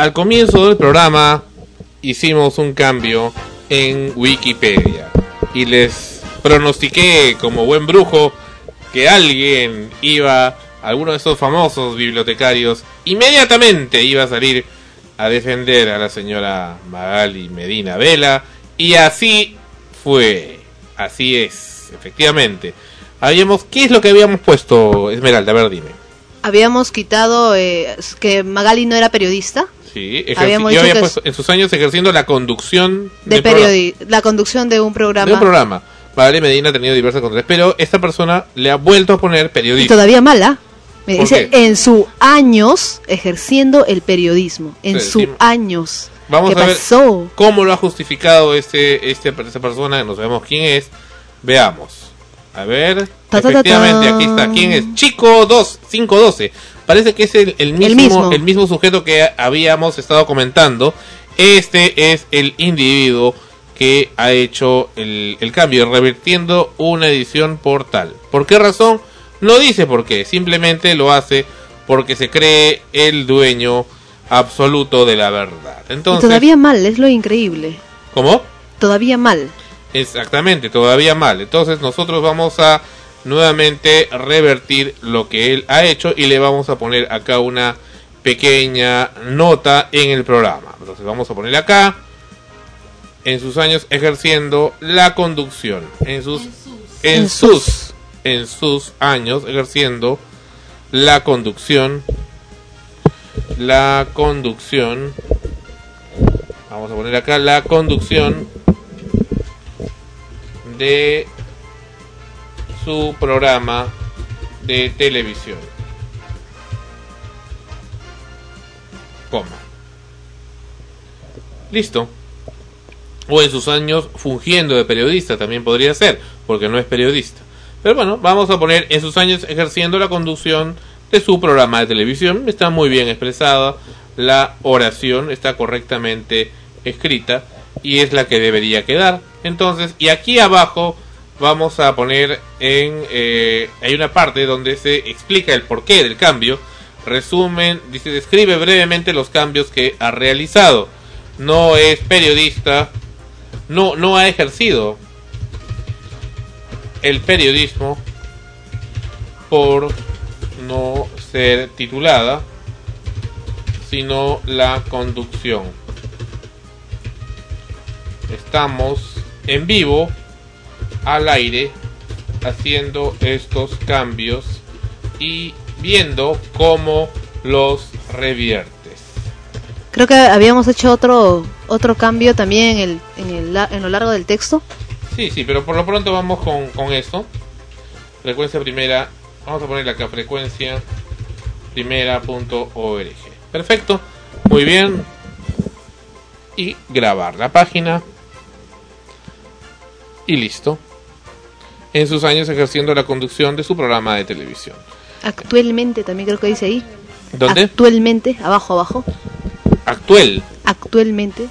al comienzo del programa hicimos un cambio en Wikipedia y les pronostiqué como buen brujo que alguien iba, alguno de esos famosos bibliotecarios, inmediatamente iba a salir a defender a la señora Magali Medina Vela y así fue, así es, efectivamente. Habíamos, ¿qué es lo que habíamos puesto, Esmeralda? A ver, dime. Habíamos quitado eh, que Magali no era periodista. Sí, Habíamos yo había que puesto en sus años ejerciendo la conducción De periodi la conducción de un programa. de un programa. Magali Medina ha tenido diversas contras, pero esta persona le ha vuelto a poner Y periodista. todavía mala. Me ¿Por dice, qué? en sus años ejerciendo el periodismo. En Sí, sus sí. años. Vamos ¿Qué a ver pasó? cómo lo ha justificado este, este, esta persona, no sabemos quién es. Veamos. A ver, Ta, ta, ta, efectivamente, aquí está. ¿Quién es? Chico 2, 512. Parece que es el, el mismo, mismo. el mismo sujeto que habíamos estado comentando. Este es el individuo que ha hecho el, el cambio, revirtiendo una edición por tal. ¿Por qué razón? No dice por qué, simplemente lo hace porque se cree el dueño absoluto de la verdad. Y Entonces, todavía mal, es lo increíble. ¿cómo? Todavía mal. Exactamente, todavía mal. Entonces nosotros vamos a nuevamente revertir lo que él ha hecho y le vamos a poner acá una pequeña nota en el programa. Entonces vamos a poner acá en sus años ejerciendo la conducción, en sus en, En sus en sus años ejerciendo la conducción la conducción vamos a poner acá la conducción de su programa de televisión. Coma. Listo. O en sus años fungiendo de periodista también podría ser, porque no es periodista. Pero bueno, vamos a poner en sus años ejerciendo la conducción de su programa de televisión. Está muy bien expresada. La oración está correctamente escrita y es la que debería quedar. Entonces, y aquí abajo vamos a poner en... eh, hay una parte donde se explica el porqué del cambio. Resumen, dice, describe brevemente los cambios que ha realizado. No es periodista, no, no ha ejercido el periodismo por no ser titulada, sino la conducción. Estamos en vivo, al aire, haciendo estos cambios y viendo cómo los reviertes. Creo que habíamos hecho otro otro cambio también en, el, en, el, la- en lo largo del texto. Sí, sí, pero por lo pronto vamos con, con esto. Frecuencia primera, vamos a ponerle acá frecuencia primera.org. Perfecto, muy bien. Y grabar la página. Y listo. En sus años ejerciendo la conducción de su programa de televisión. Actualmente también creo que dice ahí. ¿Dónde? Actualmente, abajo, abajo. Actual. Actualmente.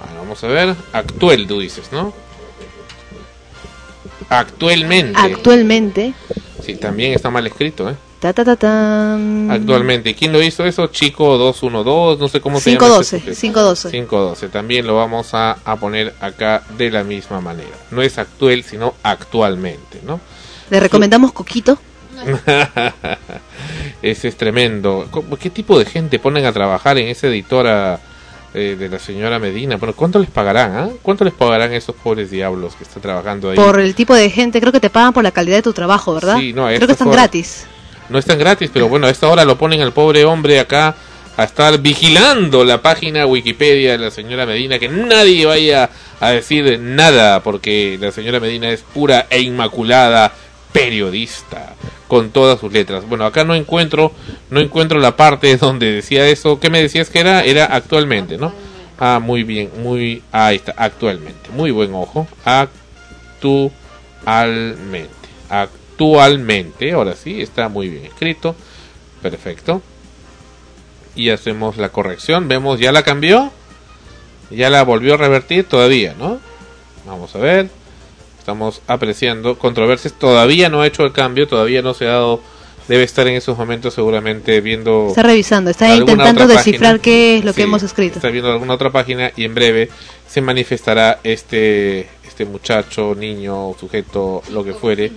Ah, vamos a ver. Actual, tú dices, ¿no? Actualmente. Actualmente. sí, también está mal escrito, ¿eh? Ta, ta, ta, tan. Actualmente. ¿Quién lo hizo eso? Chico 212, no sé cómo se llama. 512, este sujeto. 512. 512. También lo vamos a, a poner acá de la misma manera. No es actual, sino actualmente, ¿no? Le recomendamos Coquito. Ese es tremendo. ¿Cómo- ¿Qué tipo de gente ponen a trabajar en esa editora eh, de la señora Medina? Bueno, ¿cuánto les pagarán? ah? ¿Cuánto les pagarán esos pobres diablos que están trabajando ahí? Por el tipo de gente, creo que te pagan por la calidad de tu trabajo, ¿verdad? Sí, no, creo que están horas. gratis. No están gratis, pero bueno, a esta hora lo ponen al pobre hombre acá a estar vigilando la página Wikipedia de la señora Medina, que nadie vaya a decir nada, porque la señora Medina es pura e inmaculada periodista, con todas sus letras. Bueno, acá no encuentro, no encuentro la parte donde decía eso. ¿Qué me decías que era? Era actualmente, ¿no? Ah, muy bien, muy, ahí está, actualmente. Muy buen ojo. Actualmente. Actualmente, ahora sí, está muy bien escrito. Perfecto. Y hacemos la corrección. Vemos, ya la cambió. Ya la volvió a revertir todavía, ¿no? Vamos a ver. Estamos apreciando controversias. Todavía no ha hecho el cambio, todavía no se ha dado debe estar en esos momentos seguramente viendo Está revisando, está intentando descifrar página. qué es lo que hemos escrito. Está viendo alguna otra página y en breve se manifestará este este muchacho, niño, sujeto, lo que fuere.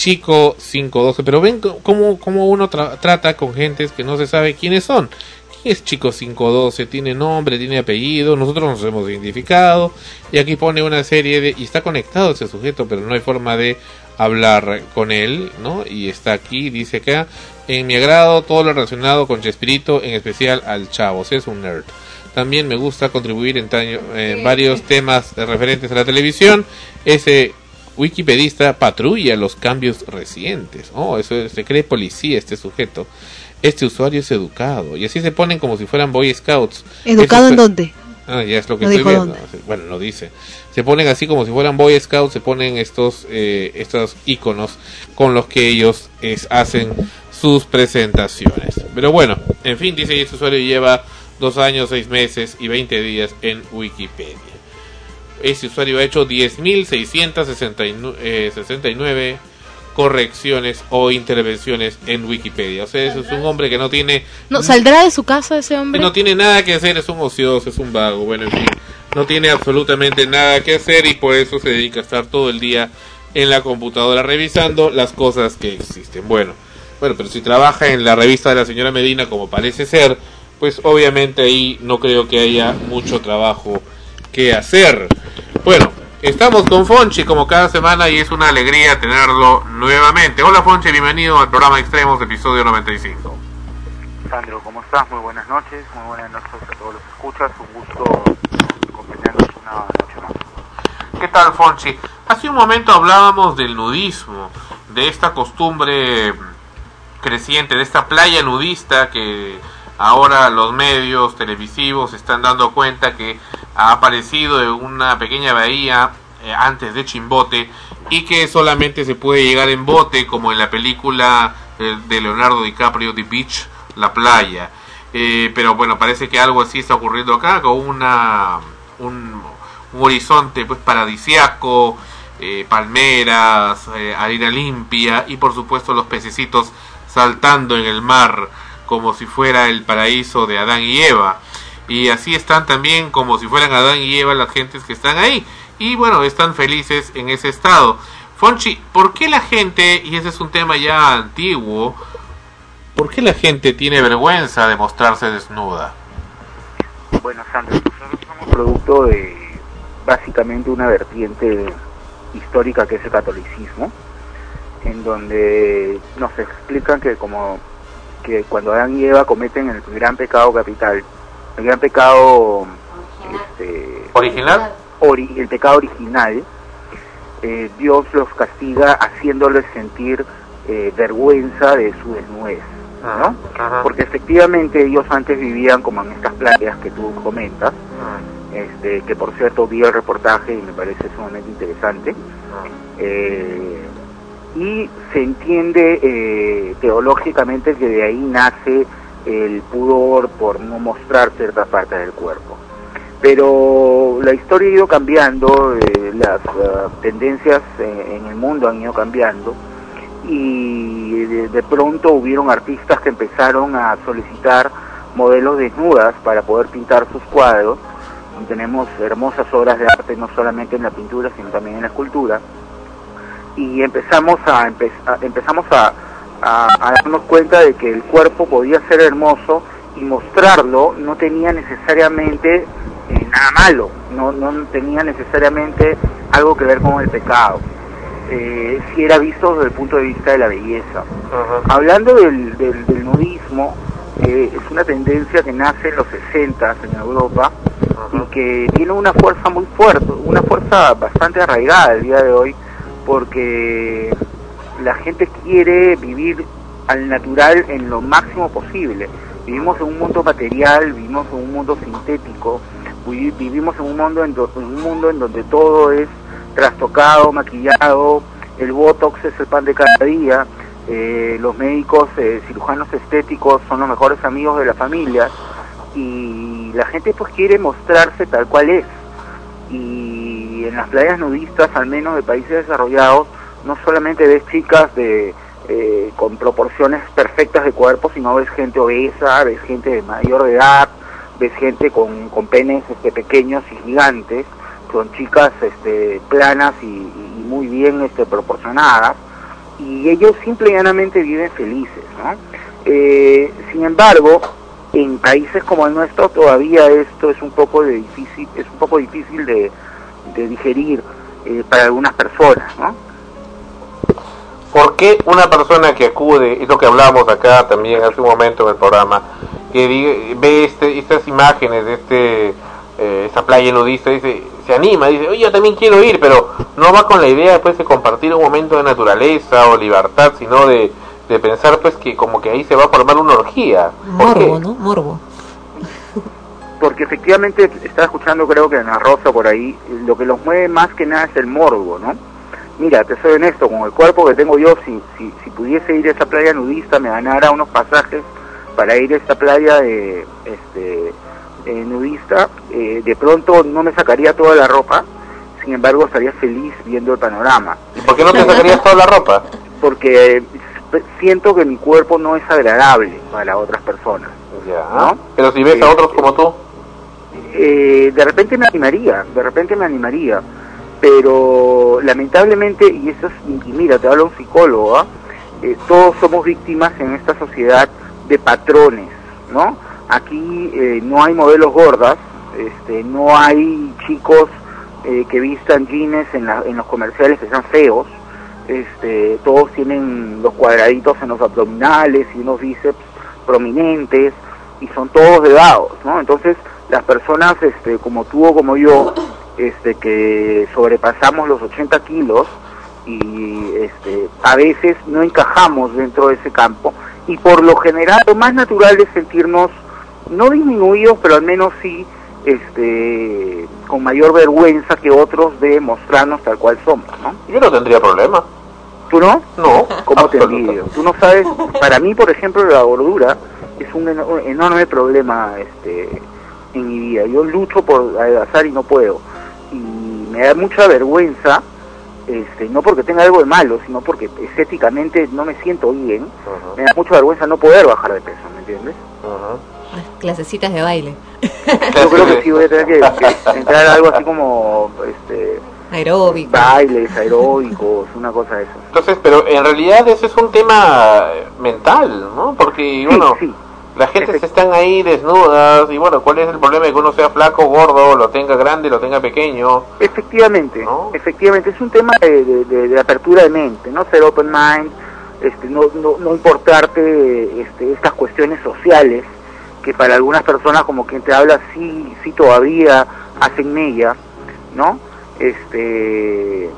Chico 512, pero ven cómo, cómo uno tra- trata con gentes que no se sabe quiénes son. ¿Quién es Chico 512? Tiene nombre, tiene apellido, nosotros nos hemos identificado y aquí pone una serie de... y está conectado ese sujeto, pero no hay forma de hablar con él, ¿no? Y está aquí, dice acá, en mi agrado todo lo relacionado con Chespirito, en especial al Chavo, es un nerd. También me gusta contribuir en, taño- en varios temas referentes a la televisión. Ese wikipedista patrulla los cambios recientes. Oh, eso es- se cree policía este sujeto. Este usuario es educado. Y así se ponen como si fueran Boy Scouts. ¿Educado en dónde? Ah, ya es lo que No estoy viendo. Bueno, lo dice. Se ponen así como si fueran Boy Scouts, se ponen estos eh, estos iconos con los que ellos es- hacen sus presentaciones. Pero bueno, en fin, dice este usuario lleva dos años, seis meses y 20 días en Wikipedia. Este usuario ha hecho 10.669 eh, 69 correcciones o intervenciones en Wikipedia. O sea, eso es un hombre que no tiene No, ¿Saldrá de su casa ese hombre? no tiene nada que hacer, es un ocioso, es un vago, bueno, en fin, no tiene absolutamente nada que hacer y por eso se dedica a estar todo el día en la computadora revisando las cosas que existen. Bueno, bueno, pero si trabaja en la revista de la señora Medina como parece ser, pues obviamente ahí no creo que haya mucho trabajo que hacer. Bueno, estamos con Fonchi como cada semana y es una alegría tenerlo nuevamente. Hola Fonchi, bienvenido al programa Extremos, episodio 95. Sandro, ¿cómo estás? Muy buenas noches, muy buenas noches a todos los escuchas, un gusto acompañarnos una noche más. ¿Qué tal, Fonchi? Hace un momento hablábamos del nudismo, de esta costumbre creciente, de esta playa nudista que ahora los medios televisivos están dando cuenta que ha aparecido en una pequeña bahía eh, antes de Chimbote y que solamente se puede llegar en bote como en la película eh, de Leonardo DiCaprio The Beach, la playa. Eh, pero bueno, parece que algo así está ocurriendo acá con una un, horizonte pues paradisiaco, palmeras, arena limpia y por supuesto los pececitos saltando en el mar como si fuera el paraíso de Adán y Eva. Y así están también como si fueran Adán y Eva las gentes que están ahí. Y bueno, están felices en ese estado. Fonchi, ¿por qué la gente, y ese es un tema ya antiguo, ¿por qué la gente tiene vergüenza de mostrarse desnuda? Bueno, Sandro, nosotros somos producto de básicamente una vertiente histórica que es el catolicismo, en donde nos explican que como que cuando Adán y Eva cometen el gran pecado capital, el gran pecado este, ¿Original? ori- el pecado original, eh, Dios los castiga haciéndoles sentir eh, vergüenza de su desnudez, ¿no? Porque efectivamente ellos antes vivían como en estas playas que tú comentas, este, que por cierto vi el reportaje y me parece sumamente interesante. Eh, y se entiende eh, teológicamente que de ahí nace el pudor por no mostrar ciertas partes del cuerpo. Pero la historia ha ido cambiando, eh, las ah, tendencias eh, en el mundo han ido cambiando y de, de pronto hubieron artistas que empezaron a solicitar modelos desnudas para poder pintar sus cuadros. Tenemos hermosas obras de arte no solamente en la pintura sino también en la escultura y empezamos a, empe- a- empezamos a, a- a darnos cuenta de que el cuerpo podía ser hermoso y mostrarlo no tenía necesariamente eh, nada malo, no, no tenía necesariamente algo que ver con el pecado, eh, si era visto desde el punto de vista de la belleza. Hablando del, del, del nudismo, eh, es una tendencia que nace en los 60 en Europa y que tiene una fuerza muy fuerte, una fuerza bastante arraigada el día de hoy, porque la gente quiere vivir al natural en lo máximo posible. Vivimos en un mundo material, vivimos en un mundo sintético, vi- vivimos en un mundo en, en un mundo en donde todo es trastocado, maquillado, el botox es el pan de cada día, eh, los médicos, eh, cirujanos estéticos son los mejores amigos de la familia y la gente pues quiere mostrarse tal cual es y en las playas nudistas, al menos de países desarrollados, no solamente ves chicas de eh, con proporciones perfectas de cuerpo, sino ves gente obesa, ves gente de mayor edad, ves gente con, con penes este, pequeños y gigantes, con chicas este, planas y, y muy bien este, proporcionadas, y ellos simple y llanamente viven felices, ¿no? Eh, sin embargo, en países como el nuestro todavía esto es un poco de difícil, es un poco difícil de, de digerir eh, para algunas personas, ¿no? ¿Por qué una persona que acude, es lo que hablábamos acá también hace un momento en el programa, que diga- ve este, estas imágenes de este eh, esta playa nudista, dice, se anima, dice, oye, yo también quiero ir, pero no va con la idea pues de compartir un momento de naturaleza o libertad, sino de, de pensar pues que como que ahí se va a formar una orgía. ¿Por qué? Morbo, ¿no? Morbo. Porque efectivamente estaba escuchando creo que en la Rosa por ahí, lo que los mueve más que nada es el morbo, ¿no? Mira, te soy honesto, con el cuerpo que tengo yo, si, si, si pudiese ir a esa playa nudista, me ganara unos pasajes para ir a esta playa de, este, eh, nudista, eh, de pronto no me sacaría toda la ropa, sin embargo estaría feliz viendo el panorama. ¿Y por qué no te sacarías toda la ropa? Porque eh, siento que mi cuerpo no es agradable para otras personas. Ya. ¿no? Pero si ves a otros como tú, eh, de repente me animaría, de repente me animaría, pero lamentablemente, y eso es, y mira, te habla un psicólogo, ¿ah? Eh, todos somos víctimas en esta sociedad de patrones, ¿no? Aquí eh, no hay modelos gordas, este, no hay chicos eh, que vistan jeans en, en los comerciales que sean feos, este, todos tienen los cuadraditos en los abdominales y unos bíceps prominentes y son todos delgados, ¿no? Entonces las personas este, como tú o como yo, este, que sobrepasamos los 80 kilos y este, a veces no encajamos dentro de ese campo y por lo general lo más natural es sentirnos no disminuidos, pero al menos sí este, con mayor vergüenza que otros de mostrarnos tal cual somos, ¿no? yo no tendría problema. ¿Tú no? No. ¿Cómo te envidio? Tú no sabes, para mí, por ejemplo, la gordura es un eno- enorme problema este, en mi vida. Yo lucho por adelgazar y no puedo. Y me da mucha vergüenza, este, no porque tenga algo de malo, sino porque estéticamente no me siento bien. Me da mucha vergüenza no poder bajar de peso, ¿me entiendes? Las clasecitas de baile. Yo creo que sí voy a tener que, que entrar a algo así como este, Aeróbico. bailes aeróbicos, una cosa de eso. Entonces, pero en realidad ese es un tema mental, ¿no? Porque, bueno, la gente se están ahí desnudas y, bueno, ¿cuál es el problema de que uno sea flaco, gordo, lo tenga grande, lo tenga pequeño? Efectivamente, efectivamente, es un tema de, de- de- de apertura de mente, no ser open mind, este, no, no, no importarte este, estas cuestiones sociales que para algunas personas como quien te habla sí, sí todavía hacen mella, ¿no? Este,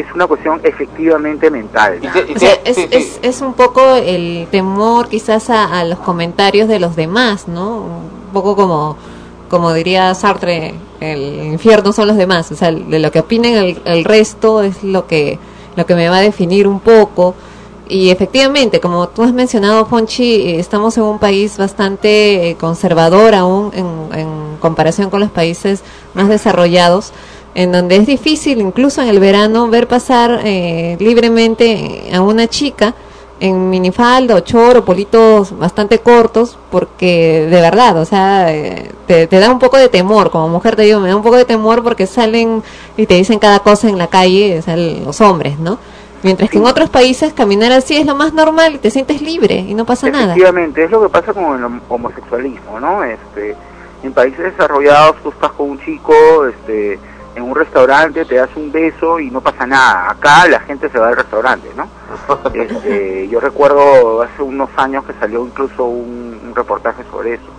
es una cuestión efectivamente mental. O sea, es, es, es un poco el temor quizás a, a los comentarios de los demás, ¿no? Un poco como, como diría Sartre, el infierno son los demás, o sea, de lo que opinen el, el resto es lo que, lo que me va a definir un poco. Y efectivamente, como tú has mencionado, Fonchi, eh, estamos en un país bastante eh, conservador aún en, en comparación con los países más desarrollados, en donde es difícil, incluso en el verano, ver pasar eh, libremente a una chica en minifalda o chor o politos bastante cortos, porque de verdad, o sea, eh, te, da un poco de temor, como mujer te digo, me da un poco de temor porque salen y te dicen cada cosa en la calle, sea, los hombres, ¿no? Mientras que en otros países caminar así es lo más normal y te sientes libre y no pasa nada. Efectivamente, es lo que pasa con el hom- homosexualismo, ¿no? Este, en países desarrollados tú estás con un chico, este, en un restaurante, te das un beso y no pasa nada. Acá la gente se va al restaurante, ¿no? Este, yo recuerdo hace unos años que salió incluso un, un reportaje sobre eso.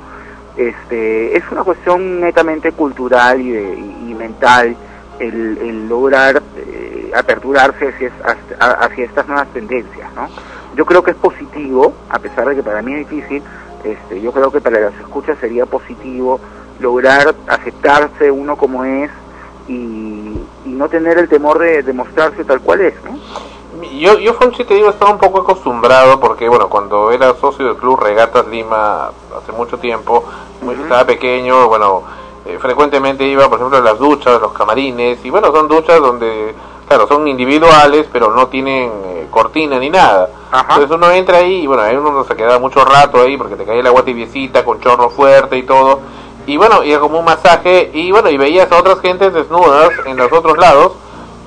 Este, es una cuestión netamente cultural y, de- y- mental el, el lograr eh, aperturarse hacia, hacia- hacia estas nuevas tendencias, ¿no? Yo creo que es positivo, a pesar de que para mí es difícil, este, yo creo que para las escuchas sería positivo lograr aceptarse uno como es y, y no tener el temor de, de mostrarse tal cual es, ¿no? Yo, yo Fonchi, te digo, estaba un poco acostumbrado porque, bueno, cuando era socio del Club Regatas Lima hace mucho tiempo, estaba pequeño, bueno, eh, frecuentemente iba, por ejemplo, a las duchas, los camarines, y bueno, son duchas donde, claro, son individuales, pero no tienen eh, cortina ni nada. Entonces uno entra ahí y bueno, ahí uno se queda mucho rato ahí porque te cae el agua tibiecita con chorro fuerte y todo. Y bueno, y era como un masaje y bueno, y veías a otras gentes desnudas en los otros lados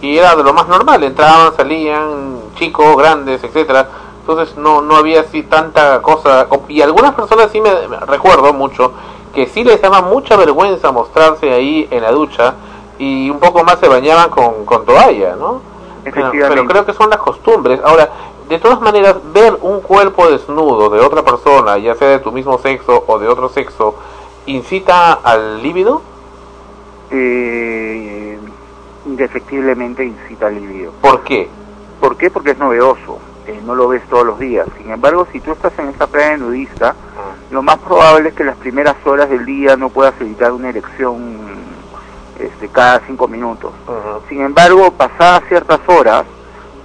y era de lo más normal, entraban, salían, chicos, grandes, etcétera. Entonces no no había así tanta cosa y algunas personas sí me, recuerdo mucho que sí les daba mucha vergüenza mostrarse ahí en la ducha y un poco más se bañaban con, con toalla, ¿no? Pero creo que son las costumbres. Ahora, de todas maneras, ver un cuerpo desnudo de otra persona, ya sea de tu mismo sexo o de otro sexo, incita al líbido. Eh, indefectiblemente incita al libido. ¿Por qué? ¿Por qué? Porque es novedoso, eh, no lo ves todos los días. Sin embargo, si tú estás en esta playa nudista, lo más probable es que las primeras horas del día no puedas evitar una erección este, cada cinco minutos. Sin embargo, pasadas ciertas horas,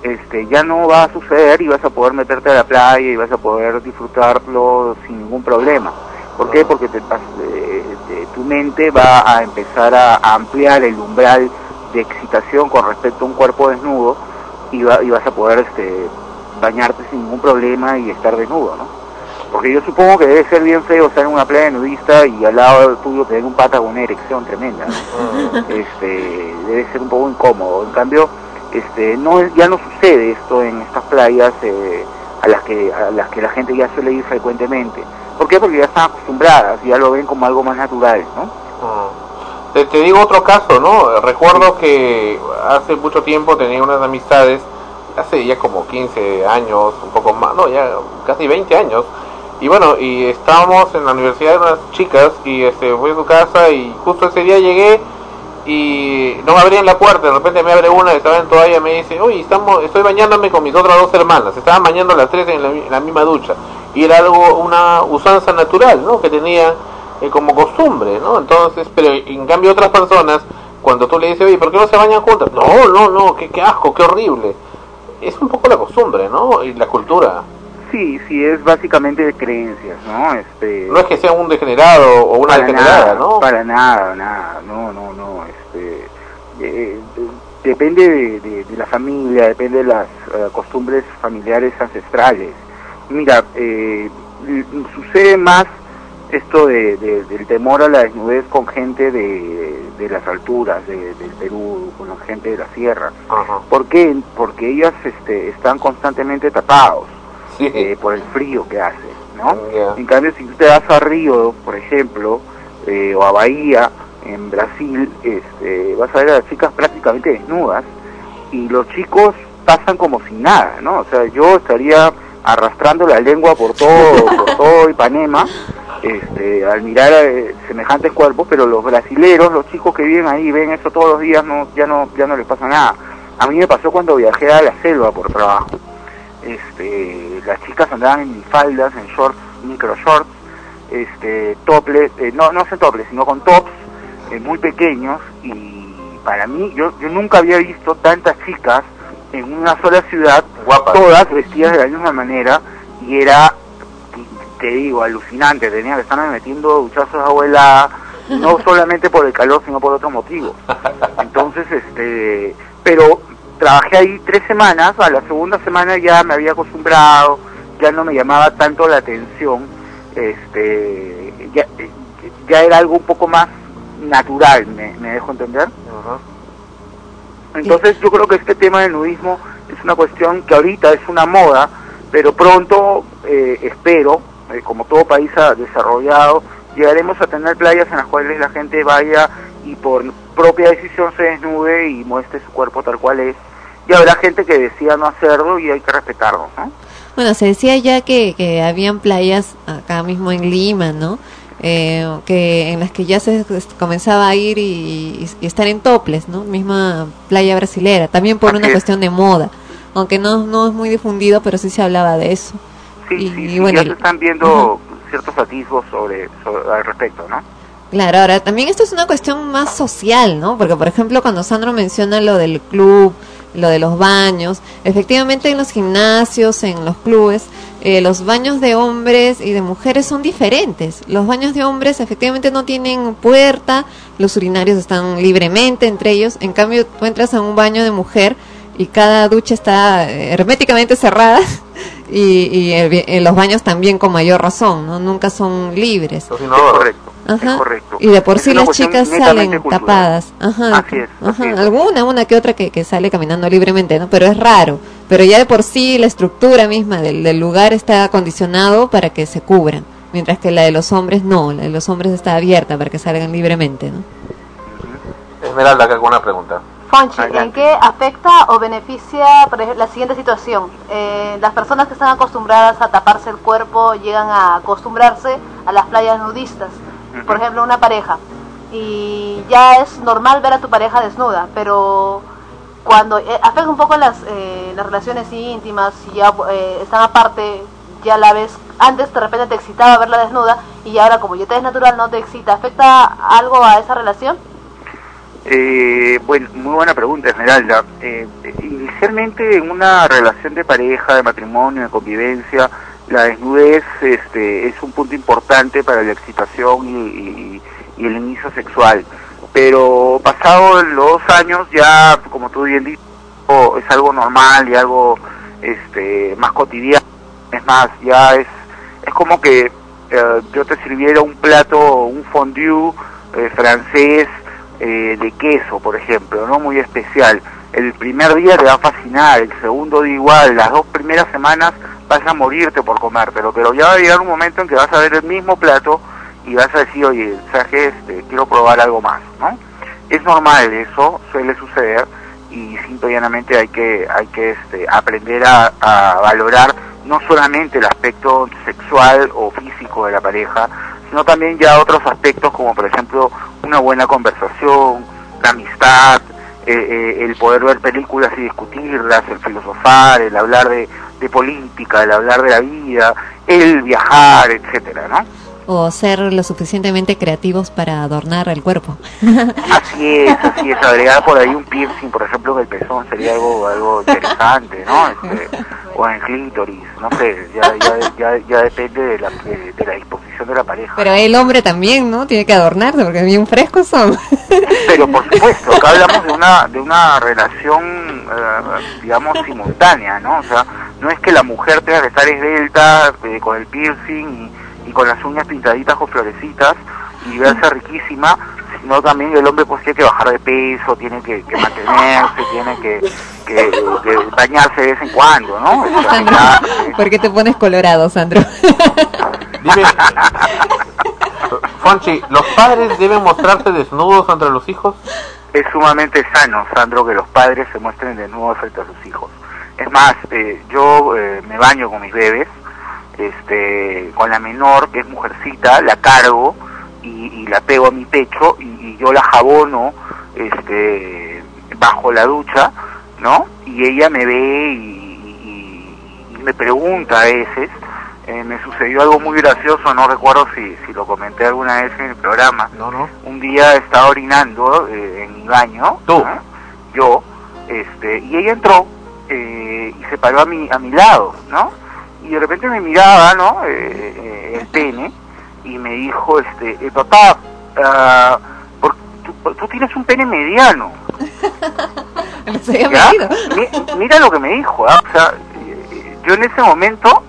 este, ya no va a suceder y vas a poder meterte a la playa y vas a poder disfrutarlo sin ningún problema. ¿Por qué? Porque te eh, te- tu mente va a empezar a, a ampliar el umbral de excitación con respecto a un cuerpo desnudo y, va- y vas a poder este, bañarte sin ningún problema y estar desnudo, ¿no? Porque yo supongo que debe ser bien feo estar en una playa nudista y al lado tuyo tener un pata con una erección tremenda. ¿no? este, debe ser un poco incómodo. En cambio, este, no ya no sucede esto en estas playas eh, a las que a las que la gente ya suele ir frecuentemente. ¿Por qué? Porque ya están acostumbradas, ya lo ven como algo más natural, ¿no? Te, te digo otro caso, ¿no? Recuerdo que hace mucho tiempo tenía unas amistades, hace ya como 15 años, un poco más, no, ya casi 20 años. Y bueno, y estábamos en la universidad de unas chicas y este, fui a su casa y justo ese día llegué y no me abrían la puerta, de repente me abre una, estaba en toalla, me dice, uy, estamos, estoy bañándome con mis otras dos hermanas, estaban bañando las tres en la misma ducha, y era algo, una usanza natural, ¿no? Que tenía eh, como costumbre, ¿no? Entonces, pero en cambio otras personas, cuando tú le dices, oye, ¿por qué no se bañan juntas? No, no, no, qué, qué asco, qué horrible. Es un poco la costumbre, ¿no? Y la cultura. Sí, sí, es básicamente de creencias, ¿no? Este, No es que sea un degenerado o una para degenerada, nada, ¿no? Para nada, nada, no, no, no, este, eh, de- depende de, de- de la familia, depende de las eh, costumbres familiares ancestrales. Mira, eh, sucede más esto de, de- del temor a la desnudez con gente de, de las alturas de- del Perú, con la gente de la sierra. ¿Por qué? Porque ellas este, están constantemente tapados eh, por el frío que hace, ¿no? En cambio, si tú te vas a Río, por ejemplo, eh, o a Bahía, en Brasil, este, vas a ver a las chicas prácticamente desnudas y los chicos pasan como si nada, ¿no? O sea, yo estaría arrastrando la lengua por todo, por todo Ipanema, este, al mirar eh, semejantes cuerpos, pero los brasileros, los chicos que viven ahí, ven eso todos los días, no, ya no, ya no les pasa nada. A mí me pasó cuando viajé a la selva por trabajo. Este, las chicas andaban en minifaldas, en shorts, micro shorts, este, topless, eh, no, no son topless, sino con tops eh, muy pequeños y para mí, yo, yo nunca había visto tantas chicas en una sola ciudad, todas vestidas de la misma manera y era, te digo, alucinante, tenía que estarme metiendo duchazos de agua helada, no solamente por el calor, sino por otros motivos. Entonces, este, pero trabajé ahí tres semanas, a la segunda semana ya me había acostumbrado, ya no me llamaba tanto la atención, este, ya, ya era algo un poco más natural, me, me dejo entender. Entonces yo creo que este tema del nudismo es una cuestión que ahorita es una moda, pero pronto eh, espero, eh, como todo país ha desarrollado, llegaremos a tener playas en las cuales la gente vaya y por propia decisión se desnude y muestre su cuerpo tal cual es. Y habrá gente que decida no hacerlo y hay que respetarlo, ¿no? Bueno, se decía ya que, que habían playas acá mismo en Lima, ¿no? Eh, que en las que ya se comenzaba a ir y, y estar en toples, ¿no? Misma playa brasilera, también por una cuestión de moda, aunque no, no es muy difundido, pero sí se hablaba de eso. Sí, y, sí, y sí, bueno, ya se están viendo ciertos atisbos sobre, sobre- al respecto, ¿no? Claro, ahora también esto es una cuestión más social, ¿no? Porque, por ejemplo, cuando Sandro menciona lo del club, lo de los baños, efectivamente en los gimnasios, en los clubes, eh, los baños de hombres y de mujeres son diferentes. Los baños de hombres efectivamente no tienen puerta, los urinarios están libremente entre ellos, en cambio tú entras a un baño de mujer y cada ducha está eh, herméticamente cerrada y, los baños también con mayor razón, ¿no? Nunca son libres. Es correcto. Ajá. Es correcto. Y de por sí las chicas salen cultural. tapadas. Ajá. Así es, Ajá. Alguna, una que otra que, que sale caminando libremente, ¿no? Pero es raro. Pero ya de por sí la estructura misma del, del lugar está acondicionado para que se cubran. Mientras que la de los hombres no, la de los hombres está abierta para que salgan libremente, ¿no? Esmeralda, acá con una pregunta. Fonchi, ¿en qué afecta o beneficia por ejemplo, la siguiente situación? Eh, las personas que están acostumbradas a taparse el cuerpo llegan a acostumbrarse a las playas nudistas. Por ejemplo, una pareja. Y ya es normal ver a tu pareja desnuda, pero cuando eh, afecta un poco las, eh, las relaciones íntimas, si ya eh, están aparte, ya la ves, antes de repente te excitaba verla desnuda y ahora como ya te es natural no te excita, ¿afecta algo a esa relación? Eh, bueno, muy buena pregunta, Esmeralda. Eh, inicialmente en una relación de pareja, de matrimonio, de convivencia, la desnudez este, es un punto importante para la excitación y, y- y el inicio sexual. Pero pasados los años ya, como tú bien dices, es algo normal y algo este, más cotidiano. Es más, ya es, es como que eh, yo te sirviera un plato, un fondue eh, francés eh, de queso, por ejemplo, no muy especial. El primer día te va a fascinar, el segundo día igual, las dos primeras semanas vas a morirte por comértelo, pero ya va a llegar un momento en que vas a ver el mismo plato y vas a decir, oye, ¿sabes qué? Este, quiero probar algo más, ¿no? Es normal eso, suele suceder y simple y llanamente hay que, hay que este, aprender a, a valorar no solamente el aspecto sexual o físico de la pareja, sino también ya otros aspectos como por ejemplo una buena conversación, la amistad, eh, eh, el poder ver películas y discutirlas, el filosofar, el hablar de, de política, el hablar de la vida, el viajar, etcétera, ¿no? O ser lo suficientemente creativos para adornar el cuerpo. Así es, así es, agregar por ahí un piercing, por ejemplo, en el pezón sería algo algo interesante, ¿no? Este, o en el clítoris, no sé, ya, ya, ya, ya depende de la, de, de la disposición de la pareja. Pero el hombre también, ¿no? Tiene que adornarse porque bien frescos son. Pero por supuesto, acá hablamos de una, de una relación, eh, digamos, simultánea, ¿no? O sea, no es que la mujer tenga que estar esbelta, eh, con el piercing y, y con las uñas pintaditas con florecitas y verse riquísima, sino también el hombre pues tiene que bajar de peso, tiene que, que mantenerse, tiene que, que, que bañarse de vez en cuando, ¿no? Sandro, ¿por qué te pones colorado, Sandro? Dime, Fonchi, ¿los padres deben mostrarse desnudos ante los hijos? es sumamente sano, Sandro, que los padres se muestren desnudos frente a sus hijos. Es más, eh, yo eh, me baño con mis bebés, este, con la menor, que es mujercita, la cargo y, y la pego a mi pecho y, y yo la jabono este, bajo la ducha, ¿no? Y ella me ve y, y- y me pregunta a veces. Eh, me sucedió algo muy gracioso, no recuerdo si, si lo comenté alguna vez en el programa. No, no. Un día estaba orinando eh, en mi baño, ¿no? yo, este, y ella entró eh, y se paró a mi, a mi lado, ¿no? Y de repente me miraba, ¿no? Eh, eh, el pene y me dijo, este, eh, papá, ah, por- tú, tú tienes un pene mediano. ¿Ya? Mi- mira lo que me dijo, ¿ah? o sea, eh, yo en ese momento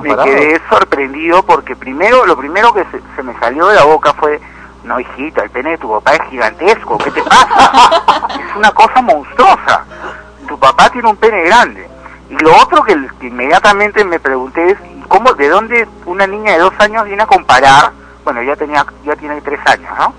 me quedé sorprendido porque primero, lo primero que se, se me salió de la boca fue, no hijita, el pene de tu papá es gigantesco, ¿qué te pasa? es una cosa monstruosa, tu papá tiene un pene grande. Y lo otro que, inmediatamente me pregunté es, ¿y ¿cómo, de dónde una niña de dos años viene a comparar, bueno, ya tenía, ya tiene tres años, ¿no?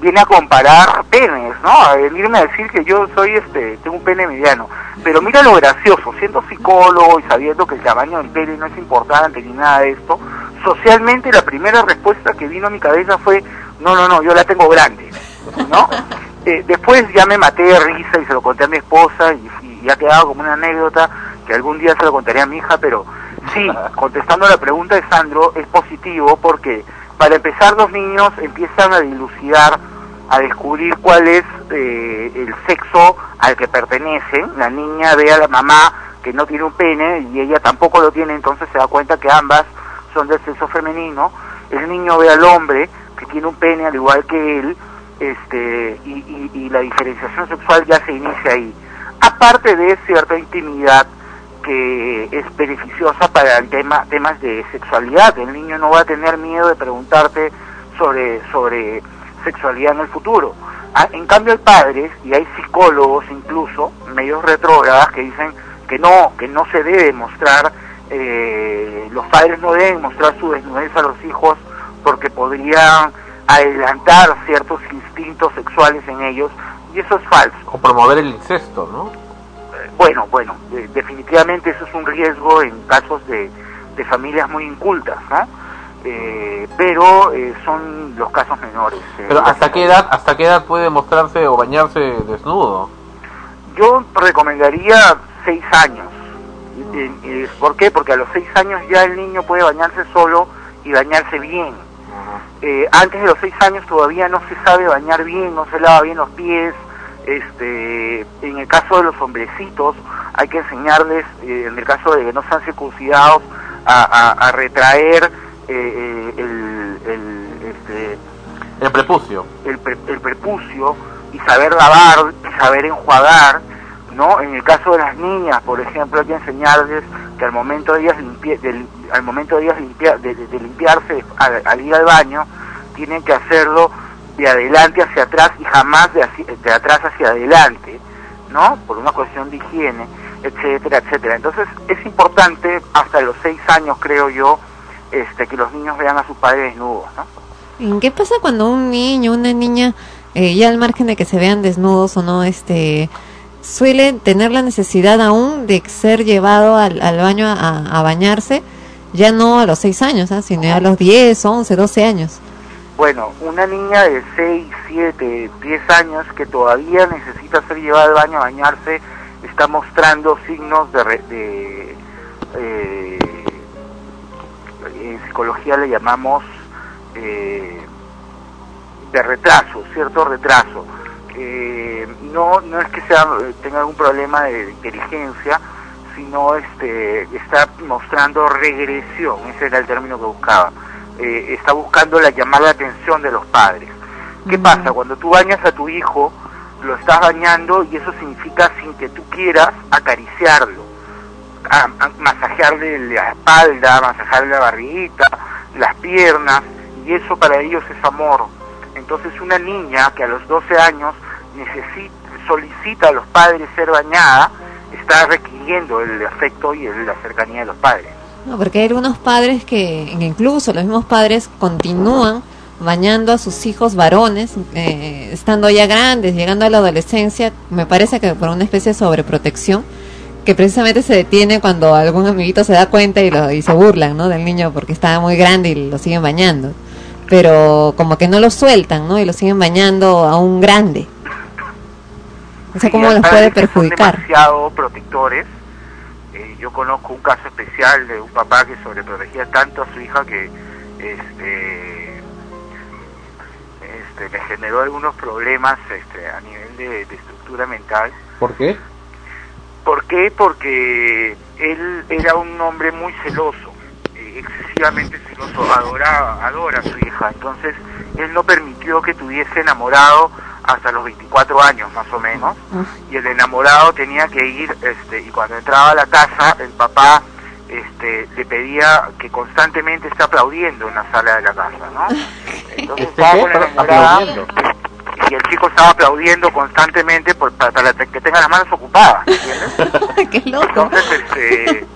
Viene a comparar penes, ¿no? A venirme a decir que yo soy, este, tengo un pene mediano. Pero mira lo gracioso, siendo psicólogo y sabiendo que el tamaño del pene no es importante ni nada de esto, socialmente la primera respuesta que vino a mi cabeza fue, no, no, no, yo la tengo grande, ¿no? Eh, después ya me maté de risa y se lo conté a mi esposa y, y ha quedado como una anécdota que algún día se lo contaré a mi hija, pero sí, contestando a la pregunta de Sandro, es positivo porque para empezar los niños empiezan a dilucidar, a descubrir cuál es eh, el sexo al que pertenecen. La niña ve a la mamá que no tiene un pene y ella tampoco lo tiene, entonces se da cuenta que ambas son del sexo femenino. El niño ve al hombre que tiene un pene al igual que él, este, y, y- y la diferenciación sexual ya se inicia ahí. Aparte de cierta intimidad que es beneficiosa para el tema temas de sexualidad. El niño no va a tener miedo de preguntarte sobre sobre sexualidad en el futuro. Ah, En cambio hay padres y hay psicólogos incluso medios retrógradas que dicen que no que no se debe mostrar eh, los padres no deben mostrar su desnudez a los hijos porque podrían adelantar ciertos instintos sexuales en ellos y eso es falso. O promover el incesto, ¿no? Bueno, bueno, de- definitivamente eso es un riesgo en casos de, de familias muy incultas, ¿no? Eh, pero eh, son los casos menores. eh, Pero ¿hasta qué edad hasta qué edad puede mostrarse o bañarse desnudo? Yo recomendaría seis años. Eh, eh, ¿Por qué? Porque a los seis años ya el niño puede bañarse solo y bañarse bien. Eh, antes de los seis años todavía no se sabe bañar bien, no se lava bien los pies. Este, en el caso de los hombrecitos hay que enseñarles, eh, en el caso de que no sean circuncidados, a, a- a retraer eh, eh, el, el, este, El prepucio. el, pre- el prepucio y saber lavar y saber enjuagar, ¿no? En el caso de las niñas, por ejemplo, hay que enseñarles que al momento de ellas, limpie- al momento de, ellas limpia- de, de- de limpiarse al, al ir al baño, tienen que hacerlo de adelante hacia atrás y jamás de, hacia- de atrás hacia adelante, ¿no? Por una cuestión de higiene, etcétera, etcétera. Entonces es importante hasta los seis años, creo yo, este, que los niños vean a sus padres desnudos, ¿no? ¿En qué pasa cuando un niño, una niña, eh, ya al margen de que se vean desnudos o no, este, suele tener la necesidad aún de ser llevado al, baño a, bañarse, ya no a los 6 años, ¿ah? sino a los 10, 11, 12 años? Bueno, una niña de 6, 7, 10 años que todavía necesita ser llevada al baño a bañarse está mostrando signos de, de eh, en psicología le llamamos eh, de retraso, cierto retraso. Eh, no, no es que sea, tenga algún problema de inteligencia, sino este, está mostrando regresión, ese era el término que buscaba. Eh, está buscando la llamar la atención de los padres. ¿Qué pasa? Cuando tú bañas a tu hijo, lo estás bañando y eso significa sin que tú quieras acariciarlo, a- a- masajearle la espalda, masajearle la barriguita, las piernas, y eso para ellos es amor. Entonces una niña que a los 12 años necesita, solicita a los padres ser bañada, está requiriendo el afecto y la cercanía de los padres. No, porque hay algunos padres que, incluso los mismos padres, continúan bañando a sus hijos varones, eh, estando ya grandes, llegando a la adolescencia, me parece que por una especie de sobreprotección, que precisamente se detiene cuando algún amiguito se da cuenta y, lo, y se burlan ¿no? del niño porque está muy grande y lo siguen bañando. Pero como que no lo sueltan, ¿no? Y lo siguen bañando a un grande. O sea, Sí, ¿cómo hay los puede que son perjudicar? demasiado protectores. Yo conozco un caso especial de un papá que sobreprotegía tanto a su hija que este, este, le generó algunos problemas este, a nivel de, de estructura mental. ¿Por qué? ¿Por qué? Porque él era un hombre muy celoso, eh, excesivamente celoso, adoraba, adora a su hija. Entonces, él no permitió que tuviese enamorado hasta los 24 años más o menos. Y el enamorado tenía que ir, este, y cuando entraba a la casa, el papá este, le pedía que constantemente esté aplaudiendo en la sala de la casa, ¿no? Entonces ¿Este estaba con la enamorada aplaudiendo. y el chico estaba aplaudiendo constantemente por, para, para que tenga las manos ocupadas, ¿entiendes? ¡Qué loco! Entonces, este,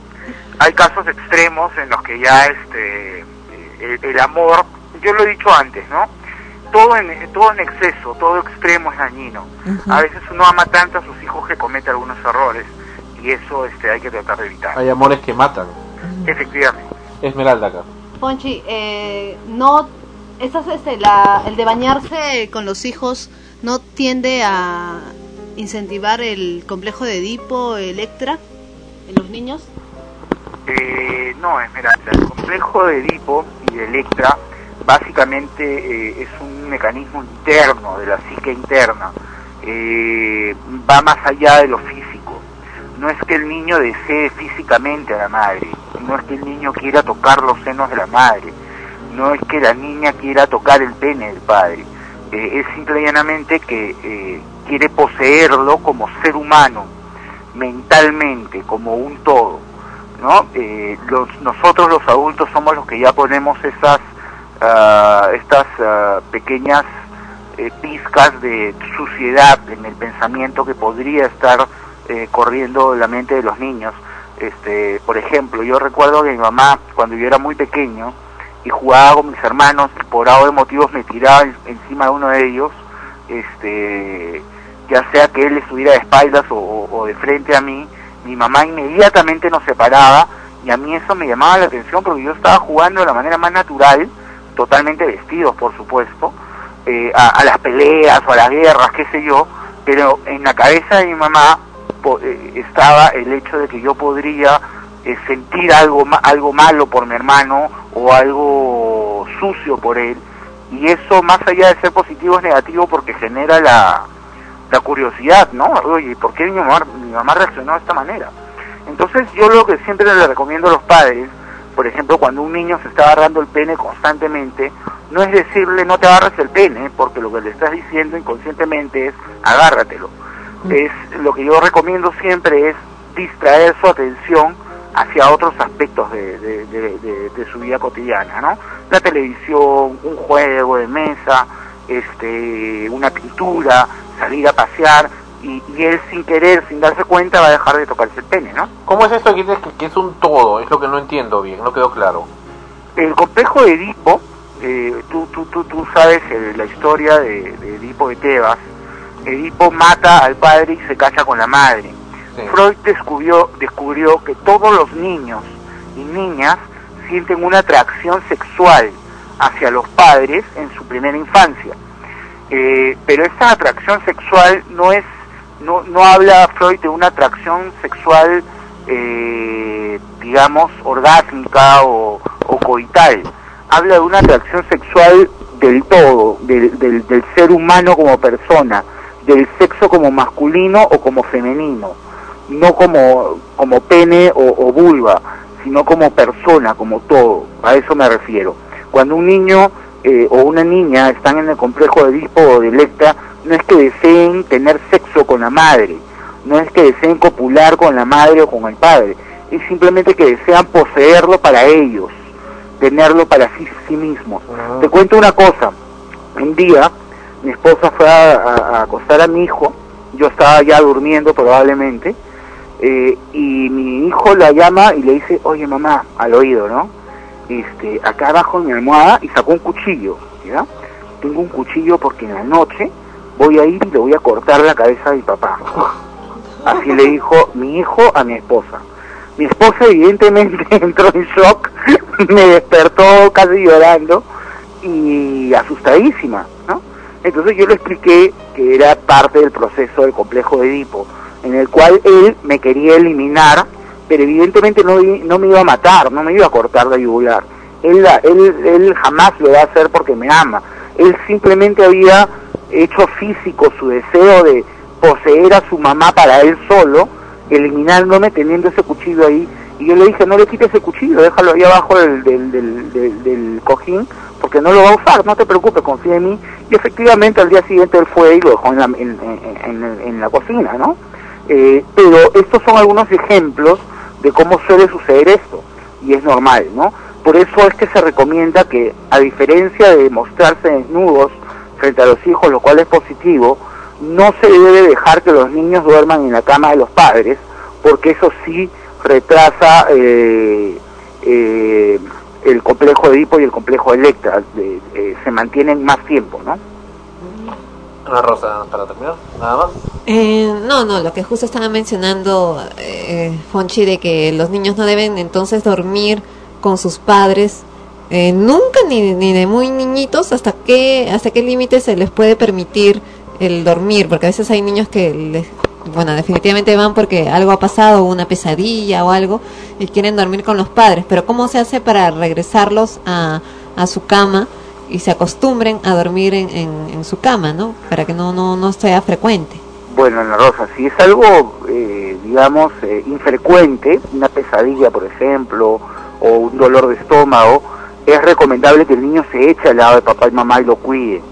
hay casos extremos en los que ya este, el, el amor, yo lo he dicho antes, ¿no? Todo en, todo en exceso, todo extremo es dañino. A veces uno ama tanto a sus hijos que comete algunos errores y eso este, hay que tratar de evitar. Hay amores que matan. Efectivamente. Esmeralda acá. Ponchi, eh, no, esas, este, la, el de bañarse con los hijos no tiende a incentivar el complejo de Edipo, Electra en los niños. Eh, no, Esmeralda, el complejo de Edipo y de Electra básicamente eh, es un mecanismo interno de la psique interna, Eh, va más allá de lo físico. No es que el niño desee físicamente a la madre, no es que el niño quiera tocar los senos de la madre, no es que la niña quiera tocar el pene del padre, Eh, es simple y llanamente que quiere poseerlo como ser humano, mentalmente como un todo, ¿no? Nosotros los adultos somos los que ya ponemos esas, ah, estas ah, pequeñas eh, pizcas de suciedad en el pensamiento que podría estar eh, corriendo en la mente de los niños. Este, por ejemplo, yo recuerdo que mi mamá, cuando yo era muy pequeño y jugaba con mis hermanos, por algo de motivos me tiraba en- encima de uno de ellos, este, ya sea que él estuviera de espaldas o- o de frente a mí, mi mamá inmediatamente nos separaba y a mí eso me llamaba la atención porque yo estaba jugando de la manera más natural, totalmente vestidos por supuesto, eh, a, las peleas o a las guerras, qué sé yo, pero en la cabeza de mi mamá po- eh, estaba el hecho de que yo podría eh, sentir algo, algo malo por mi hermano o algo sucio por él y eso más allá de ser positivo es negativo porque genera la, la curiosidad, ¿no? Oye, ¿por qué mi mamá, mi mamá reaccionó de esta manera? Entonces yo lo que siempre le recomiendo a los padres, por ejemplo, cuando un niño se está agarrando el pene constantemente, no es decirle no te agarres el pene, porque lo que le estás diciendo inconscientemente es agárratelo. Es lo que yo recomiendo siempre es distraer su atención hacia otros aspectos de, de- de- de- de su vida cotidiana, ¿no? La televisión, un juego de mesa, este, una pintura, salir a pasear y, y él sin querer, sin darse cuenta, va a dejar de tocarse el pene, ¿no? ¿Cómo es esto que dices que, que es un todo? Es lo que no entiendo bien, no quedó claro. El complejo de Edipo, eh, tú, tú, tú, tú sabes eh, la historia de, de Edipo de Tebas. Edipo mata al padre y se casa con la madre. Freud descubrió, descubrió que todos los niños y niñas sienten una atracción sexual hacia los padres en su primera infancia. Eh, pero esa atracción sexual no es, no, no habla Freud de una atracción sexual, eh, digamos, orgásmica o, coital. Habla de una atracción sexual del todo, del, del, del ser humano como persona, del sexo como masculino o como femenino, no como, como pene o, o vulva, sino como persona, como todo. A eso me refiero. Cuando un niño eh, o una niña están en el complejo de Edipo o de Electra, no es que deseen tener sexo con la madre, no es que deseen copular con la madre o con el padre, es simplemente que desean poseerlo para ellos, tenerlo para sí, sí mismos. Te cuento una cosa, un día mi esposa fue a, a- a acostar a mi hijo, yo estaba ya durmiendo probablemente, eh, y mi hijo la llama y le dice, oye mamá, al oído, ¿no? Este, acá abajo en mi almohada y sacó un cuchillo, ¿ya? Tengo un cuchillo porque en la noche voy a ir y le voy a cortar la cabeza a mi papá. Así le dijo mi hijo a mi esposa. Mi esposa evidentemente entró en shock, me despertó casi llorando y asustadísima, ¿no? Entonces yo le expliqué que era parte del proceso del complejo de Edipo, en el cual él me quería eliminar, pero evidentemente no, no me iba a matar, no me iba a cortar la yugular. Él, él, él jamás lo va a hacer porque me ama. Él simplemente había hecho físico su deseo de poseer a su mamá para él solo, eliminándome teniendo ese cuchillo ahí. Y yo le dije, no le quites ese cuchillo, déjalo ahí abajo del, del, del, del- cojín, porque no lo va a usar, no te preocupes, confía en mí. Y efectivamente al día siguiente él fue y lo dejó en la, en- en la cocina, ¿no? Eh, pero estos son algunos ejemplos de cómo suele suceder esto, y es normal, ¿no? Por eso es que se recomienda que, a diferencia de mostrarse desnudos frente a los hijos, lo cual es positivo, no se debe dejar que los niños duerman en la cama de los padres, porque eso sí retrasa eh, eh, el complejo de Edipo y el complejo de Electra, de- eh, se mantienen más tiempo, ¿no? Ana Rosa, para terminar, nada más. Eh, no, no, lo que justo estaba mencionando eh, Fonchi de que los niños no deben entonces dormir con sus padres eh, nunca ni, ni de muy niñitos hasta qué hasta qué límite se les puede permitir el dormir porque a veces hay niños que les, bueno definitivamente van porque algo ha pasado una pesadilla o algo y quieren dormir con los padres. Pero cómo se hace para regresarlos a, a su cama y se acostumbren a dormir en, en, en su cama no para que no no no sea frecuente. Bueno, Ana Rosa, si es algo, eh, digamos, eh, infrecuente, una pesadilla, por ejemplo, o un dolor de estómago, es recomendable que el niño se eche al lado de papá y mamá y lo cuide.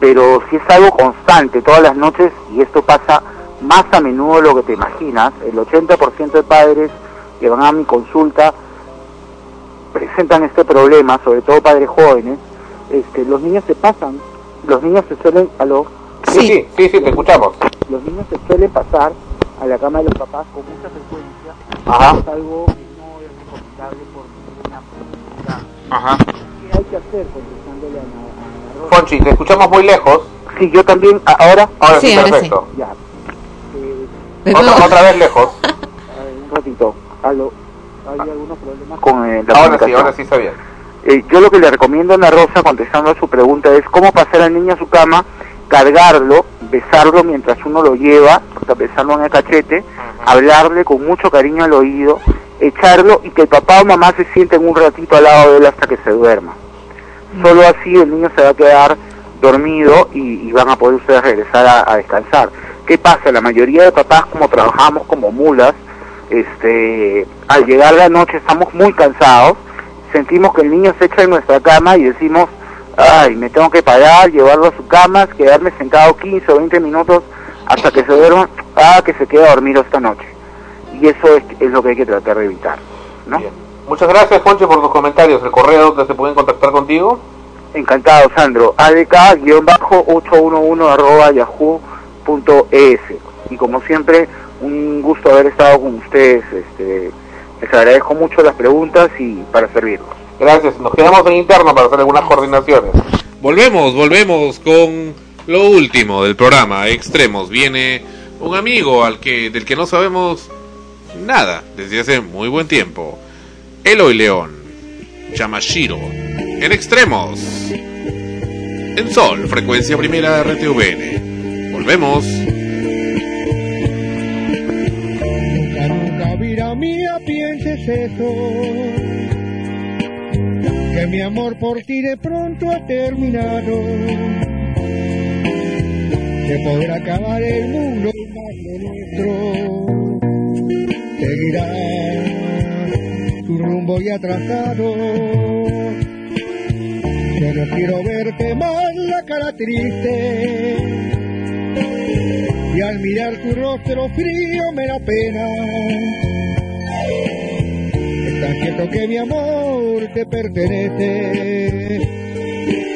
Pero si es algo constante, todas las noches, y esto pasa más a menudo de lo que te imaginas. El 80% de padres que van a mi consulta presentan este problema, sobre todo padres jóvenes. Este, los niños se pasan, los niños se suelen a los Sí, sí, sí, sí, te escuchamos. los niños se suelen pasar a la cama de los papás con mucha frecuencia. Ajá. Es algo Ajá. ¿Qué hay que hacer contestándole a la, a la Fonchi, te escuchamos muy lejos. Sí, yo también, ¿a- ¿ahora? Ahora sí, perfecto. Ya. Otra, otra vez lejos. A ver, un ratito. Aló. ¿Hay algunos problemas con eh, la Ahora sí, ahora sí está bien. Eh, yo lo que le recomiendo a Ana Rosa, contestando a su pregunta, es cómo pasar al niño a su cama, cargarlo, besarlo mientras uno lo lleva, besarlo en el cachete, hablarle con mucho cariño al oído, echarlo y que el papá o mamá se sienten un ratito al lado de él hasta que se duerma. Solo así el niño se va a quedar dormido y, van a poder ustedes regresar a, descansar. ¿Qué pasa? La mayoría de papás, como trabajamos como mulas, este, al llegar la noche estamos muy cansados, sentimos que el niño se echa en nuestra cama y decimos, ay, me tengo que parar, llevarlo a su cama, quedarme sentado 15 o 20 minutos hasta que se duerma, ah, que se quede a dormir esta noche. Y eso es, es lo que hay que tratar de evitar, ¿no? Muchas gracias, Fonchi, por tus comentarios. El correo donde se pueden contactar contigo. Encantado, Sandro. adk-811 arroba yahoo.es. Y como siempre, un gusto haber estado con ustedes. Este, les agradezco mucho las preguntas y para servirlos. Gracias. Nos quedamos en interno para hacer algunas coordinaciones. Volvemos, volvemos con lo último del programa Extremos. Viene un amigo al que del que no sabemos nada desde hace muy buen tiempo. Eloy León, Yamashiro, en Extremos. En Sol, frecuencia primera RTVN. Volvemos. Nunca, nunca, vida mía, pienses eso. Que mi amor por ti de pronto ha terminado. Que podrá acabar el mundo más nuestro. Seguirá tu rumbo ya trazado. Yo no quiero verte más la cara triste. Y al mirar tu rostro frío me da pena. Es tan cierto que mi amor te pertenece,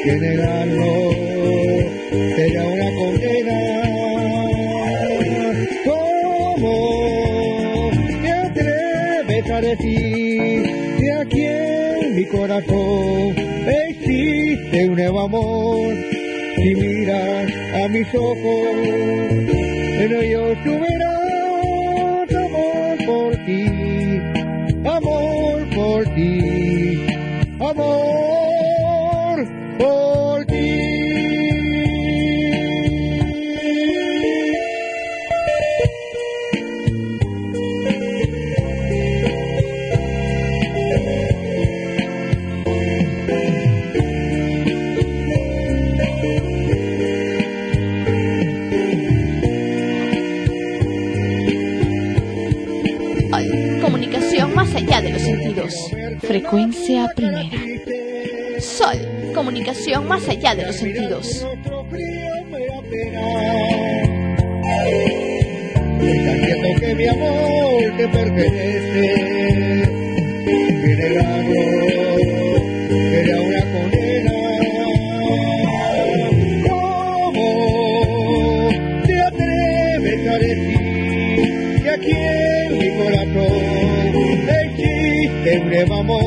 que negarlo será una condena. A decir que aquí en mi corazón existe un nuevo amor? Si miras a mis ojos, en ellos tú verás amor por ti, amor por ti, amor Frecuencia primera. Sol, comunicación más allá de los sentidos. Que mi amor te pertenece, será una condena. ¿Cómo te atreves a decir que aquí en mi corazón existe un nuevo amor?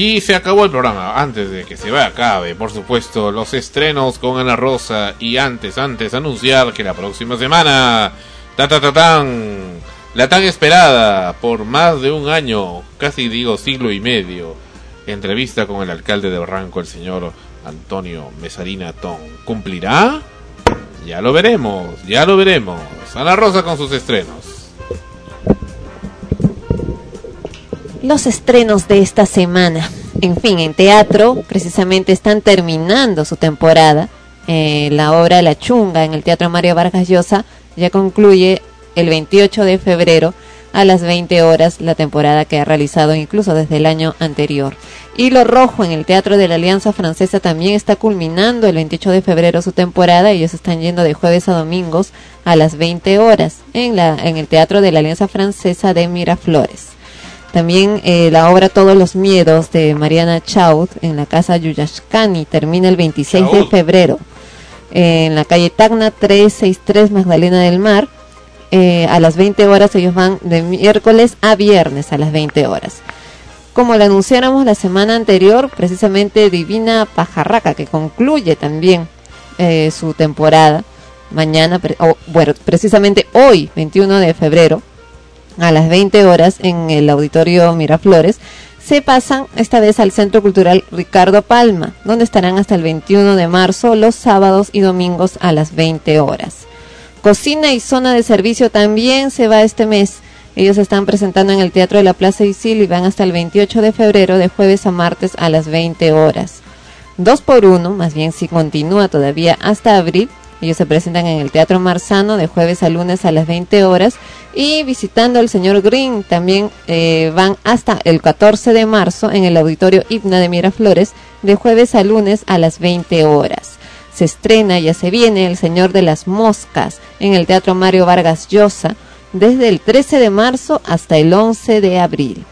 Y se acabó el programa. Antes de que se vaya acabe, por supuesto, los estrenos con Ana Rosa. Y antes, antes, anunciar que la próxima semana, ta ta ta tan, la tan esperada por más de un año, casi digo siglo y medio, entrevista con el alcalde de Barranco, el señor Antonio Mesarina Ton. ¿Cumplirá? Ya lo veremos, ya lo veremos. Ana Rosa con sus estrenos. Los estrenos de esta semana. En fin, en teatro precisamente están terminando su temporada. Eh, la obra La Chunga en el Teatro Mario Vargas Llosa ya concluye el 28 de febrero a las 20 horas la temporada que ha realizado incluso desde el año anterior. Hilo Rojo en el Teatro de la Alianza Francesa también está culminando el 28 de febrero su temporada. Ellos están yendo de jueves a domingos a las 20 horas en, la, en el Teatro de la Alianza Francesa de Miraflores. También eh, la obra Todos los Miedos de Mariana Chaud en la Casa Yuyashkani termina el 26 de febrero. Eh, en la calle Tacna 363 Magdalena del Mar. eh, a las 20 horas ellos van de miércoles a viernes a las 20 horas. Como lo anunciáramos la semana anterior, precisamente Divina Pajarraca, que concluye también eh, su temporada mañana, pre- o, bueno, precisamente hoy, 21 de febrero, a las 20 horas en el auditorio Miraflores, se pasan esta vez al Centro Cultural Ricardo Palma, donde estarán hasta el 21 de marzo los sábados y domingos a las 20 horas. Cocina y zona de servicio también se va este mes. Ellos están presentando en el Teatro de la Plaza Isil y van hasta el 28 de febrero de jueves a martes a las 20 horas. Dos por uno, más bien si continúa todavía hasta abril. Ellos se presentan en el Teatro Marzano de jueves a lunes a las 20 horas y visitando al señor Green también eh, van hasta el 14 de marzo en el Auditorio Hipna de Miraflores de jueves a lunes a las 20 horas. Se estrena, ya se viene, El Señor de las Moscas en el Teatro Mario Vargas Llosa desde el 13 de marzo hasta el 11 de abril.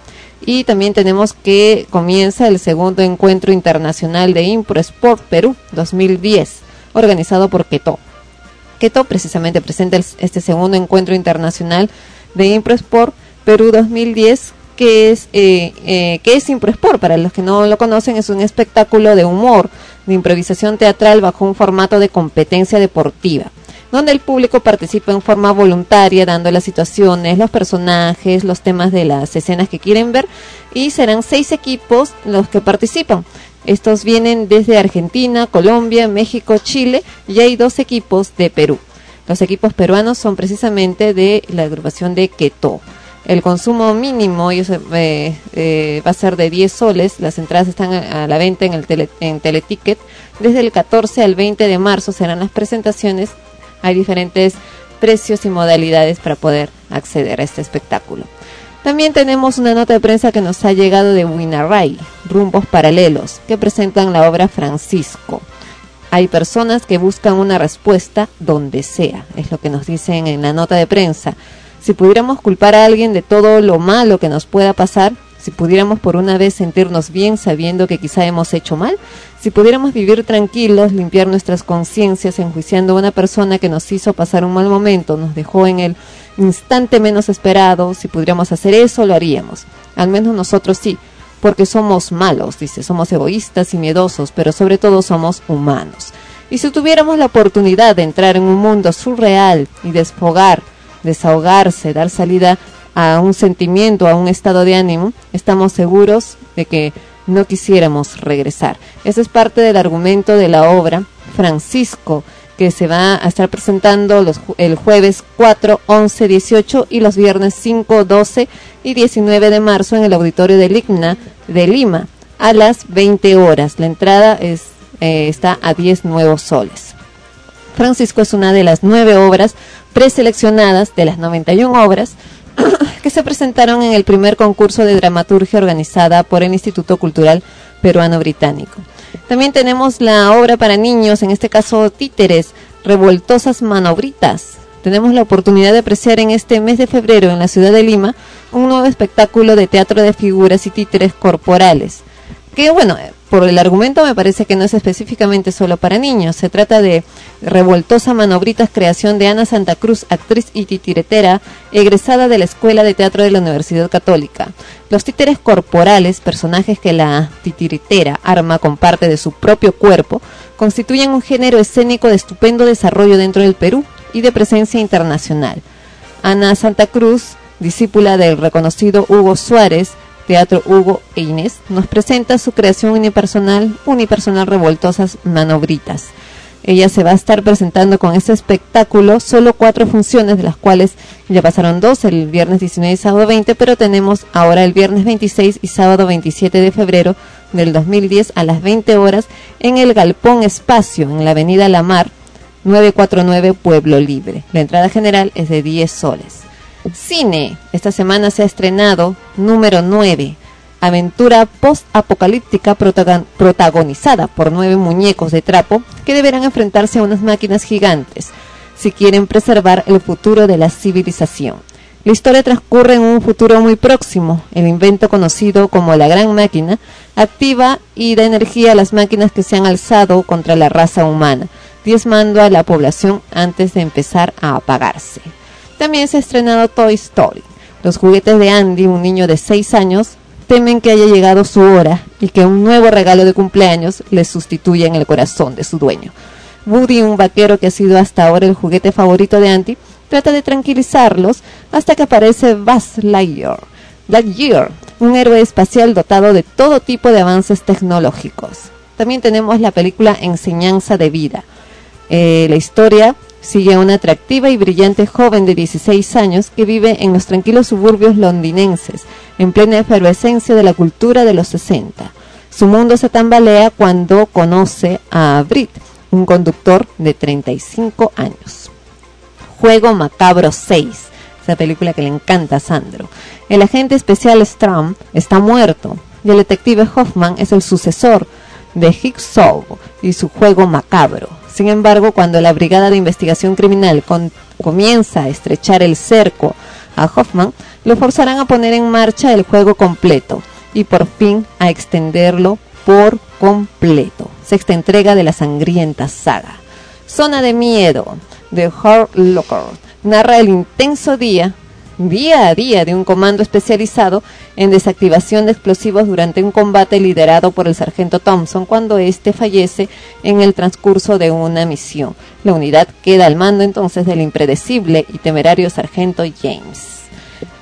Y también tenemos que comienza el segundo encuentro internacional de Impro Sport Perú 2010, organizado por Keto. Keto precisamente presenta este segundo encuentro internacional de Impro Sport Perú 2010, que es, eh, eh, que es Impro Sport. Para los que no lo conocen, es un espectáculo de humor, de improvisación teatral bajo un formato de competencia deportiva donde el público participa en forma voluntaria, dando las situaciones, los personajes, los temas de las escenas que quieren ver, y serán seis equipos los que participan. Estos vienen desde Argentina, Colombia, México, Chile, y hay dos equipos de Perú. Los equipos peruanos son precisamente de la agrupación de Queto. El consumo mínimo eh, eh, va a ser de 10 soles. Las entradas están a la venta en, el tele- en Teleticket. Desde el 14 al 20 de marzo serán las presentaciones hay diferentes precios y modalidades para poder acceder a este espectáculo. También tenemos una nota de prensa que nos ha llegado de Winarray, Rumbos Paralelos, que presentan la obra Francisco. Hay personas que buscan una respuesta donde sea, es lo que nos dicen en la nota de prensa. Si pudiéramos culpar a alguien de todo lo malo que nos pueda pasar, si pudiéramos por una vez sentirnos bien sabiendo que quizá hemos hecho mal, si pudiéramos vivir tranquilos, limpiar nuestras conciencias enjuiciando a una persona que nos hizo pasar un mal momento, nos dejó en el instante menos esperado, si pudiéramos hacer eso, lo haríamos. Al menos nosotros sí, porque somos malos, dice, somos egoístas y miedosos, pero sobre todo somos humanos. Y si tuviéramos la oportunidad de entrar en un mundo surreal y desfogar, desahogarse, dar salida a un sentimiento, a un estado de ánimo, estamos seguros de que no quisiéramos regresar. Ese es parte del argumento de la obra Francisco, que se va a estar presentando los, el jueves 4, 11, 18 y los viernes 5, 12 y 19 de marzo en el auditorio del IGNA de Lima a las 20 horas. La entrada es, eh, está a 10 nuevos soles. Francisco es una de las nueve obras preseleccionadas de las 91 obras que se presentaron en el primer concurso de dramaturgia organizada por el Instituto Cultural Peruano Británico. También tenemos la obra para niños, en este caso títeres, revoltosas manobritas, tenemos la oportunidad de apreciar en este mes de febrero en la ciudad de Lima un nuevo espectáculo de teatro de figuras y títeres corporales. Que bueno, por el argumento me parece que no es específicamente solo para niños. Se trata de Revoltosa Manobritas, creación de Ana Santa Cruz, actriz y titiretera, egresada de la Escuela de Teatro de la Universidad Católica. Los títeres corporales, personajes que la titiritera arma con parte de su propio cuerpo, constituyen un género escénico de estupendo desarrollo dentro del Perú y de presencia internacional. Ana Santa Cruz, discípula del reconocido Hugo Suárez, Teatro Hugo e Inés, nos presenta su creación unipersonal, unipersonal revoltosas manobritas. Ella se va a estar presentando con este espectáculo, solo cuatro funciones, de las cuales ya pasaron dos, el viernes 19 y sábado 20, pero tenemos ahora el viernes 26 y sábado 27 de febrero del 2010 a las 20 horas en el Galpón Espacio, en la avenida La Mar, 949 Pueblo Libre. La entrada general es de 10 soles. Cine. Esta semana se ha estrenado número 9. Aventura post-apocalíptica protagon- protagonizada por nueve muñecos de trapo que deberán enfrentarse a unas máquinas gigantes si quieren preservar el futuro de la civilización. La historia transcurre en un futuro muy próximo. El invento conocido como la Gran Máquina activa y da energía a las máquinas que se han alzado contra la raza humana, diezmando a la población antes de empezar a apagarse. También se ha estrenado Toy Story. Los juguetes de Andy, un niño de 6 años, temen que haya llegado su hora y que un nuevo regalo de cumpleaños les sustituya en el corazón de su dueño. Woody, un vaquero que ha sido hasta ahora el juguete favorito de Andy, trata de tranquilizarlos hasta que aparece Buzz Lightyear. Lightyear, un héroe espacial dotado de todo tipo de avances tecnológicos. También tenemos la película Enseñanza de Vida. Eh, la historia sigue a una atractiva y brillante joven de 16 años que vive en los tranquilos suburbios londinenses, en plena efervescencia de la cultura de los 60. Su mundo se tambalea cuando conoce a Brit, un conductor de 35 años. Juego Macabro 6, esa película que le encanta a Sandro. El agente especial Stram está muerto y el detective Hoffman es el sucesor de Jigsaw y su juego macabro. Sin embargo, cuando la Brigada de Investigación Criminal con- comienza a estrechar el cerco a Hoffman, lo forzarán a poner en marcha el juego completo y por fin a extenderlo por completo. Sexta entrega de la sangrienta saga. Zona de Miedo, de Hard Locker, narra el intenso día, día a día de un comando especializado en desactivación de explosivos durante un combate liderado por el sargento Thompson cuando éste fallece en el transcurso de una misión. La unidad queda al mando entonces del impredecible y temerario sargento James.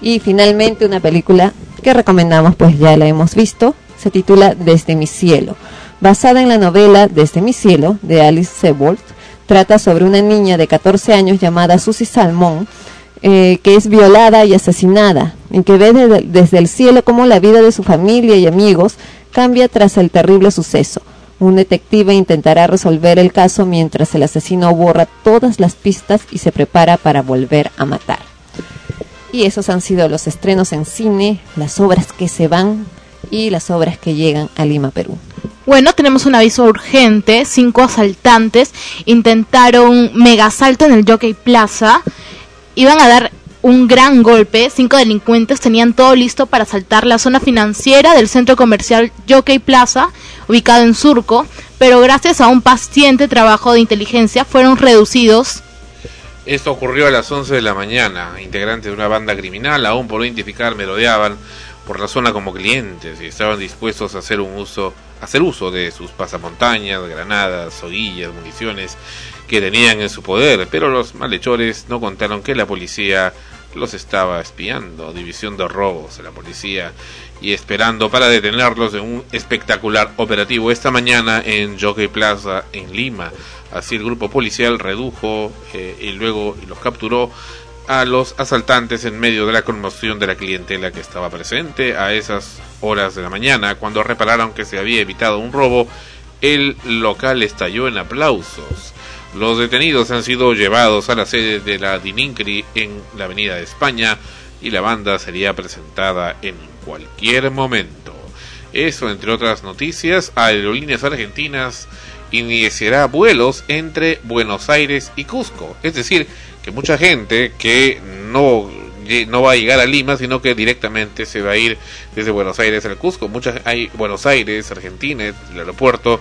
Y finalmente una película que recomendamos, pues ya la hemos visto, se titula Desde mi cielo. Basada en la novela Desde mi cielo de Alice Sebold, trata sobre una niña de 14 años llamada Susie Salmón, eh, que es violada y asesinada, y que ve de- desde el cielo cómo la vida de su familia y amigos cambia tras el terrible suceso. Un detective intentará resolver el caso mientras el asesino borra todas las pistas y se prepara para volver a matar. Y esos han sido los estrenos en cine, las obras que se van y las obras que llegan a Lima, Perú. Bueno, tenemos un aviso urgente. Cinco asaltantes intentaron mega asalto en el Jockey Plaza. Iban a dar un gran golpe. Cinco delincuentes tenían todo listo para asaltar la zona financiera del centro comercial Jockey Plaza, ubicado en Surco. Pero gracias a un paciente trabajo de inteligencia fueron reducidos Esto ocurrió a las 11 de la mañana. Integrantes de una banda criminal, aún por identificar, merodeaban por la zona como clientes y estaban dispuestos a hacer un uso, hacer uso de sus pasamontañas, granadas, soguillas, municiones que tenían en su poder, pero los malhechores no contaron que la policía los estaba espiando, división de robos de la policía y esperando para detenerlos en un espectacular operativo esta mañana en Jockey Plaza en Lima. Así el grupo policial redujo eh, y luego los capturó a los asaltantes en medio de la conmoción de la clientela que estaba presente a esas horas de la mañana. Cuando repararon que se había evitado un robo, el local estalló en aplausos. Los detenidos han sido llevados a la sede de la Dinincri en la Avenida de España y la banda sería presentada en cualquier momento. Eso, entre otras noticias, Aerolíneas Argentinas iniciará vuelos entre Buenos Aires y Cusco. Es decir, que mucha gente que no, no va a llegar a Lima, sino que directamente se va a ir desde Buenos Aires al Cusco. Muchas, hay Buenos Aires, Argentina, el aeropuerto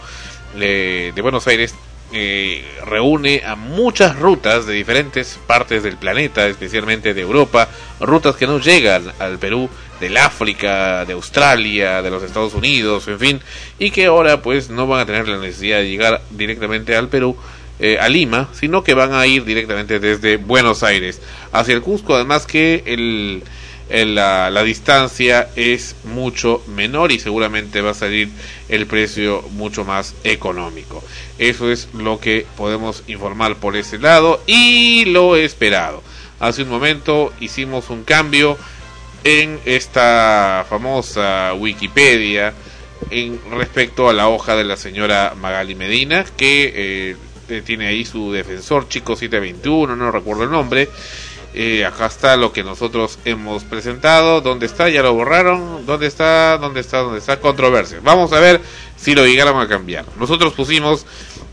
eh, de Buenos Aires eh, reúne a muchas rutas de diferentes partes del planeta, especialmente de Europa, rutas que no llegan al Perú, del África, de Australia, de los Estados Unidos, en fin, y que ahora pues no van a tener la necesidad de llegar directamente al Perú, eh, a Lima, sino que van a ir directamente desde Buenos Aires hacia el Cusco, además que el, la, distancia es mucho menor y seguramente va a salir el precio mucho más económico. Eso es lo que podemos informar por ese lado y lo esperado. Hace un momento hicimos un cambio en esta famosa Wikipedia en respecto a la hoja de la señora Magali Medina que eh, tiene ahí su defensor chico 721 no recuerdo el nombre Eh, acá está lo que nosotros hemos presentado ¿dónde está? ya lo borraron ¿dónde está? ¿dónde está? ¿dónde está? controversia vamos a ver si lo llegaron a cambiar nosotros pusimos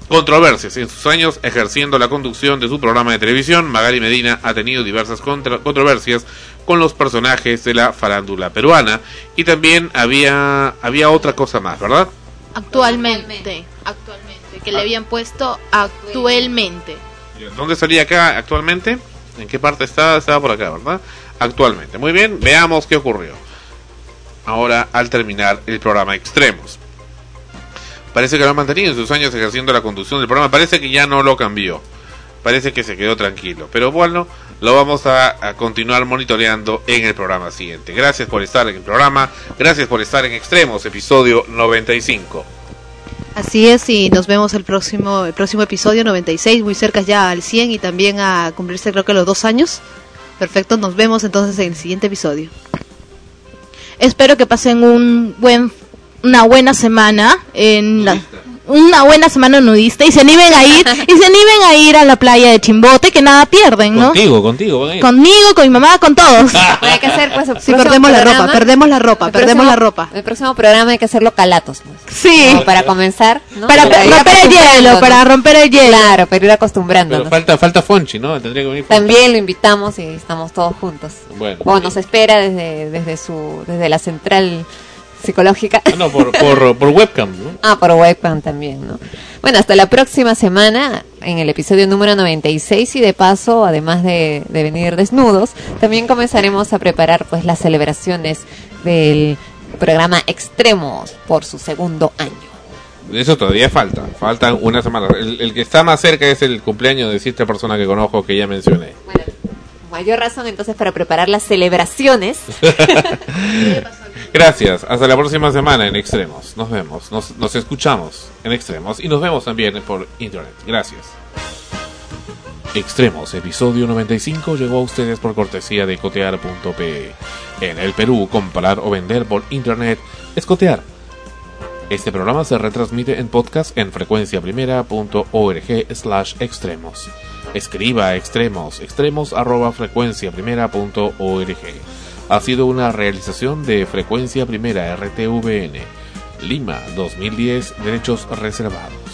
controversias. En sus años ejerciendo la conducción de su programa de televisión, Magali Medina ha tenido diversas contra- controversias con los personajes de la farándula peruana y también había había otra cosa más, ¿verdad? Actualmente, actualmente, que le habían puesto actualmente. ¿Dónde salía acá actualmente? ¿En qué parte está? Estaba por acá, ¿verdad? Actualmente. Muy bien, veamos qué ocurrió. Ahora, al terminar el programa Extremos. Parece que lo ha mantenido en sus años ejerciendo la conducción del programa. Parece que ya no lo cambió. Parece que se quedó tranquilo. Pero bueno, lo vamos a, a continuar monitoreando en el programa siguiente. Gracias por estar en el programa. Gracias por estar en Extremos, episodio 95. Así es, y nos vemos el próximo, el próximo episodio 96, muy cerca ya al 100 y también a cumplirse creo que los dos años. Perfecto, nos vemos entonces en el siguiente episodio. Espero que pasen un buen, una buena semana en la, una buena semana nudista y se animen a ir y se animen a ir a la playa de Chimbote que nada pierden, ¿no? Contigo, contigo. van a ir. Conmigo, con mi mamá, con todos. Hay que hacer pues Sí, próximo perdemos la ropa, perdemos la ropa, el perdemos próximo- la ropa. El próximo programa hay que hacerlo calatos. pues. Sí. Para comenzar, ¿no? Para ir romper el hielo, para romper el hielo. Claro, para ir Pero acostumbrándonos. falta, falta Fonchi, ¿no? Tendría que venir Fonchi. También lo invitamos y estamos todos juntos. Bueno. O nos espera desde, desde su desde la central psicológica. Ah, no, por, por, por webcam, ¿no? Ah, por webcam también, ¿no? Bueno, hasta la próxima semana en el episodio número 96 y de paso, además de, de venir desnudos, también comenzaremos a preparar pues las celebraciones del programa Extremos por su segundo año. Eso todavía falta, faltan una semana. El, el que está más cerca es el cumpleaños de cierta persona que conozco que ya mencioné. Mayor razón entonces para preparar las celebraciones. Gracias, hasta la próxima semana en Extremos. Nos vemos, nos, escuchamos en Extremos y nos vemos también por internet. Gracias. Extremos, episodio 95 llegó a ustedes por cortesía de cotear.pe. En el Perú, comprar o vender por internet es cotear. Este programa se retransmite en podcast en frecuenciaprimera.org slash extremos. Escriba extremos, extremos arroba frecuenciaprimera.org. Ha sido una realización de Frecuencia Primera RTVN. Lima 2010, derechos reservados.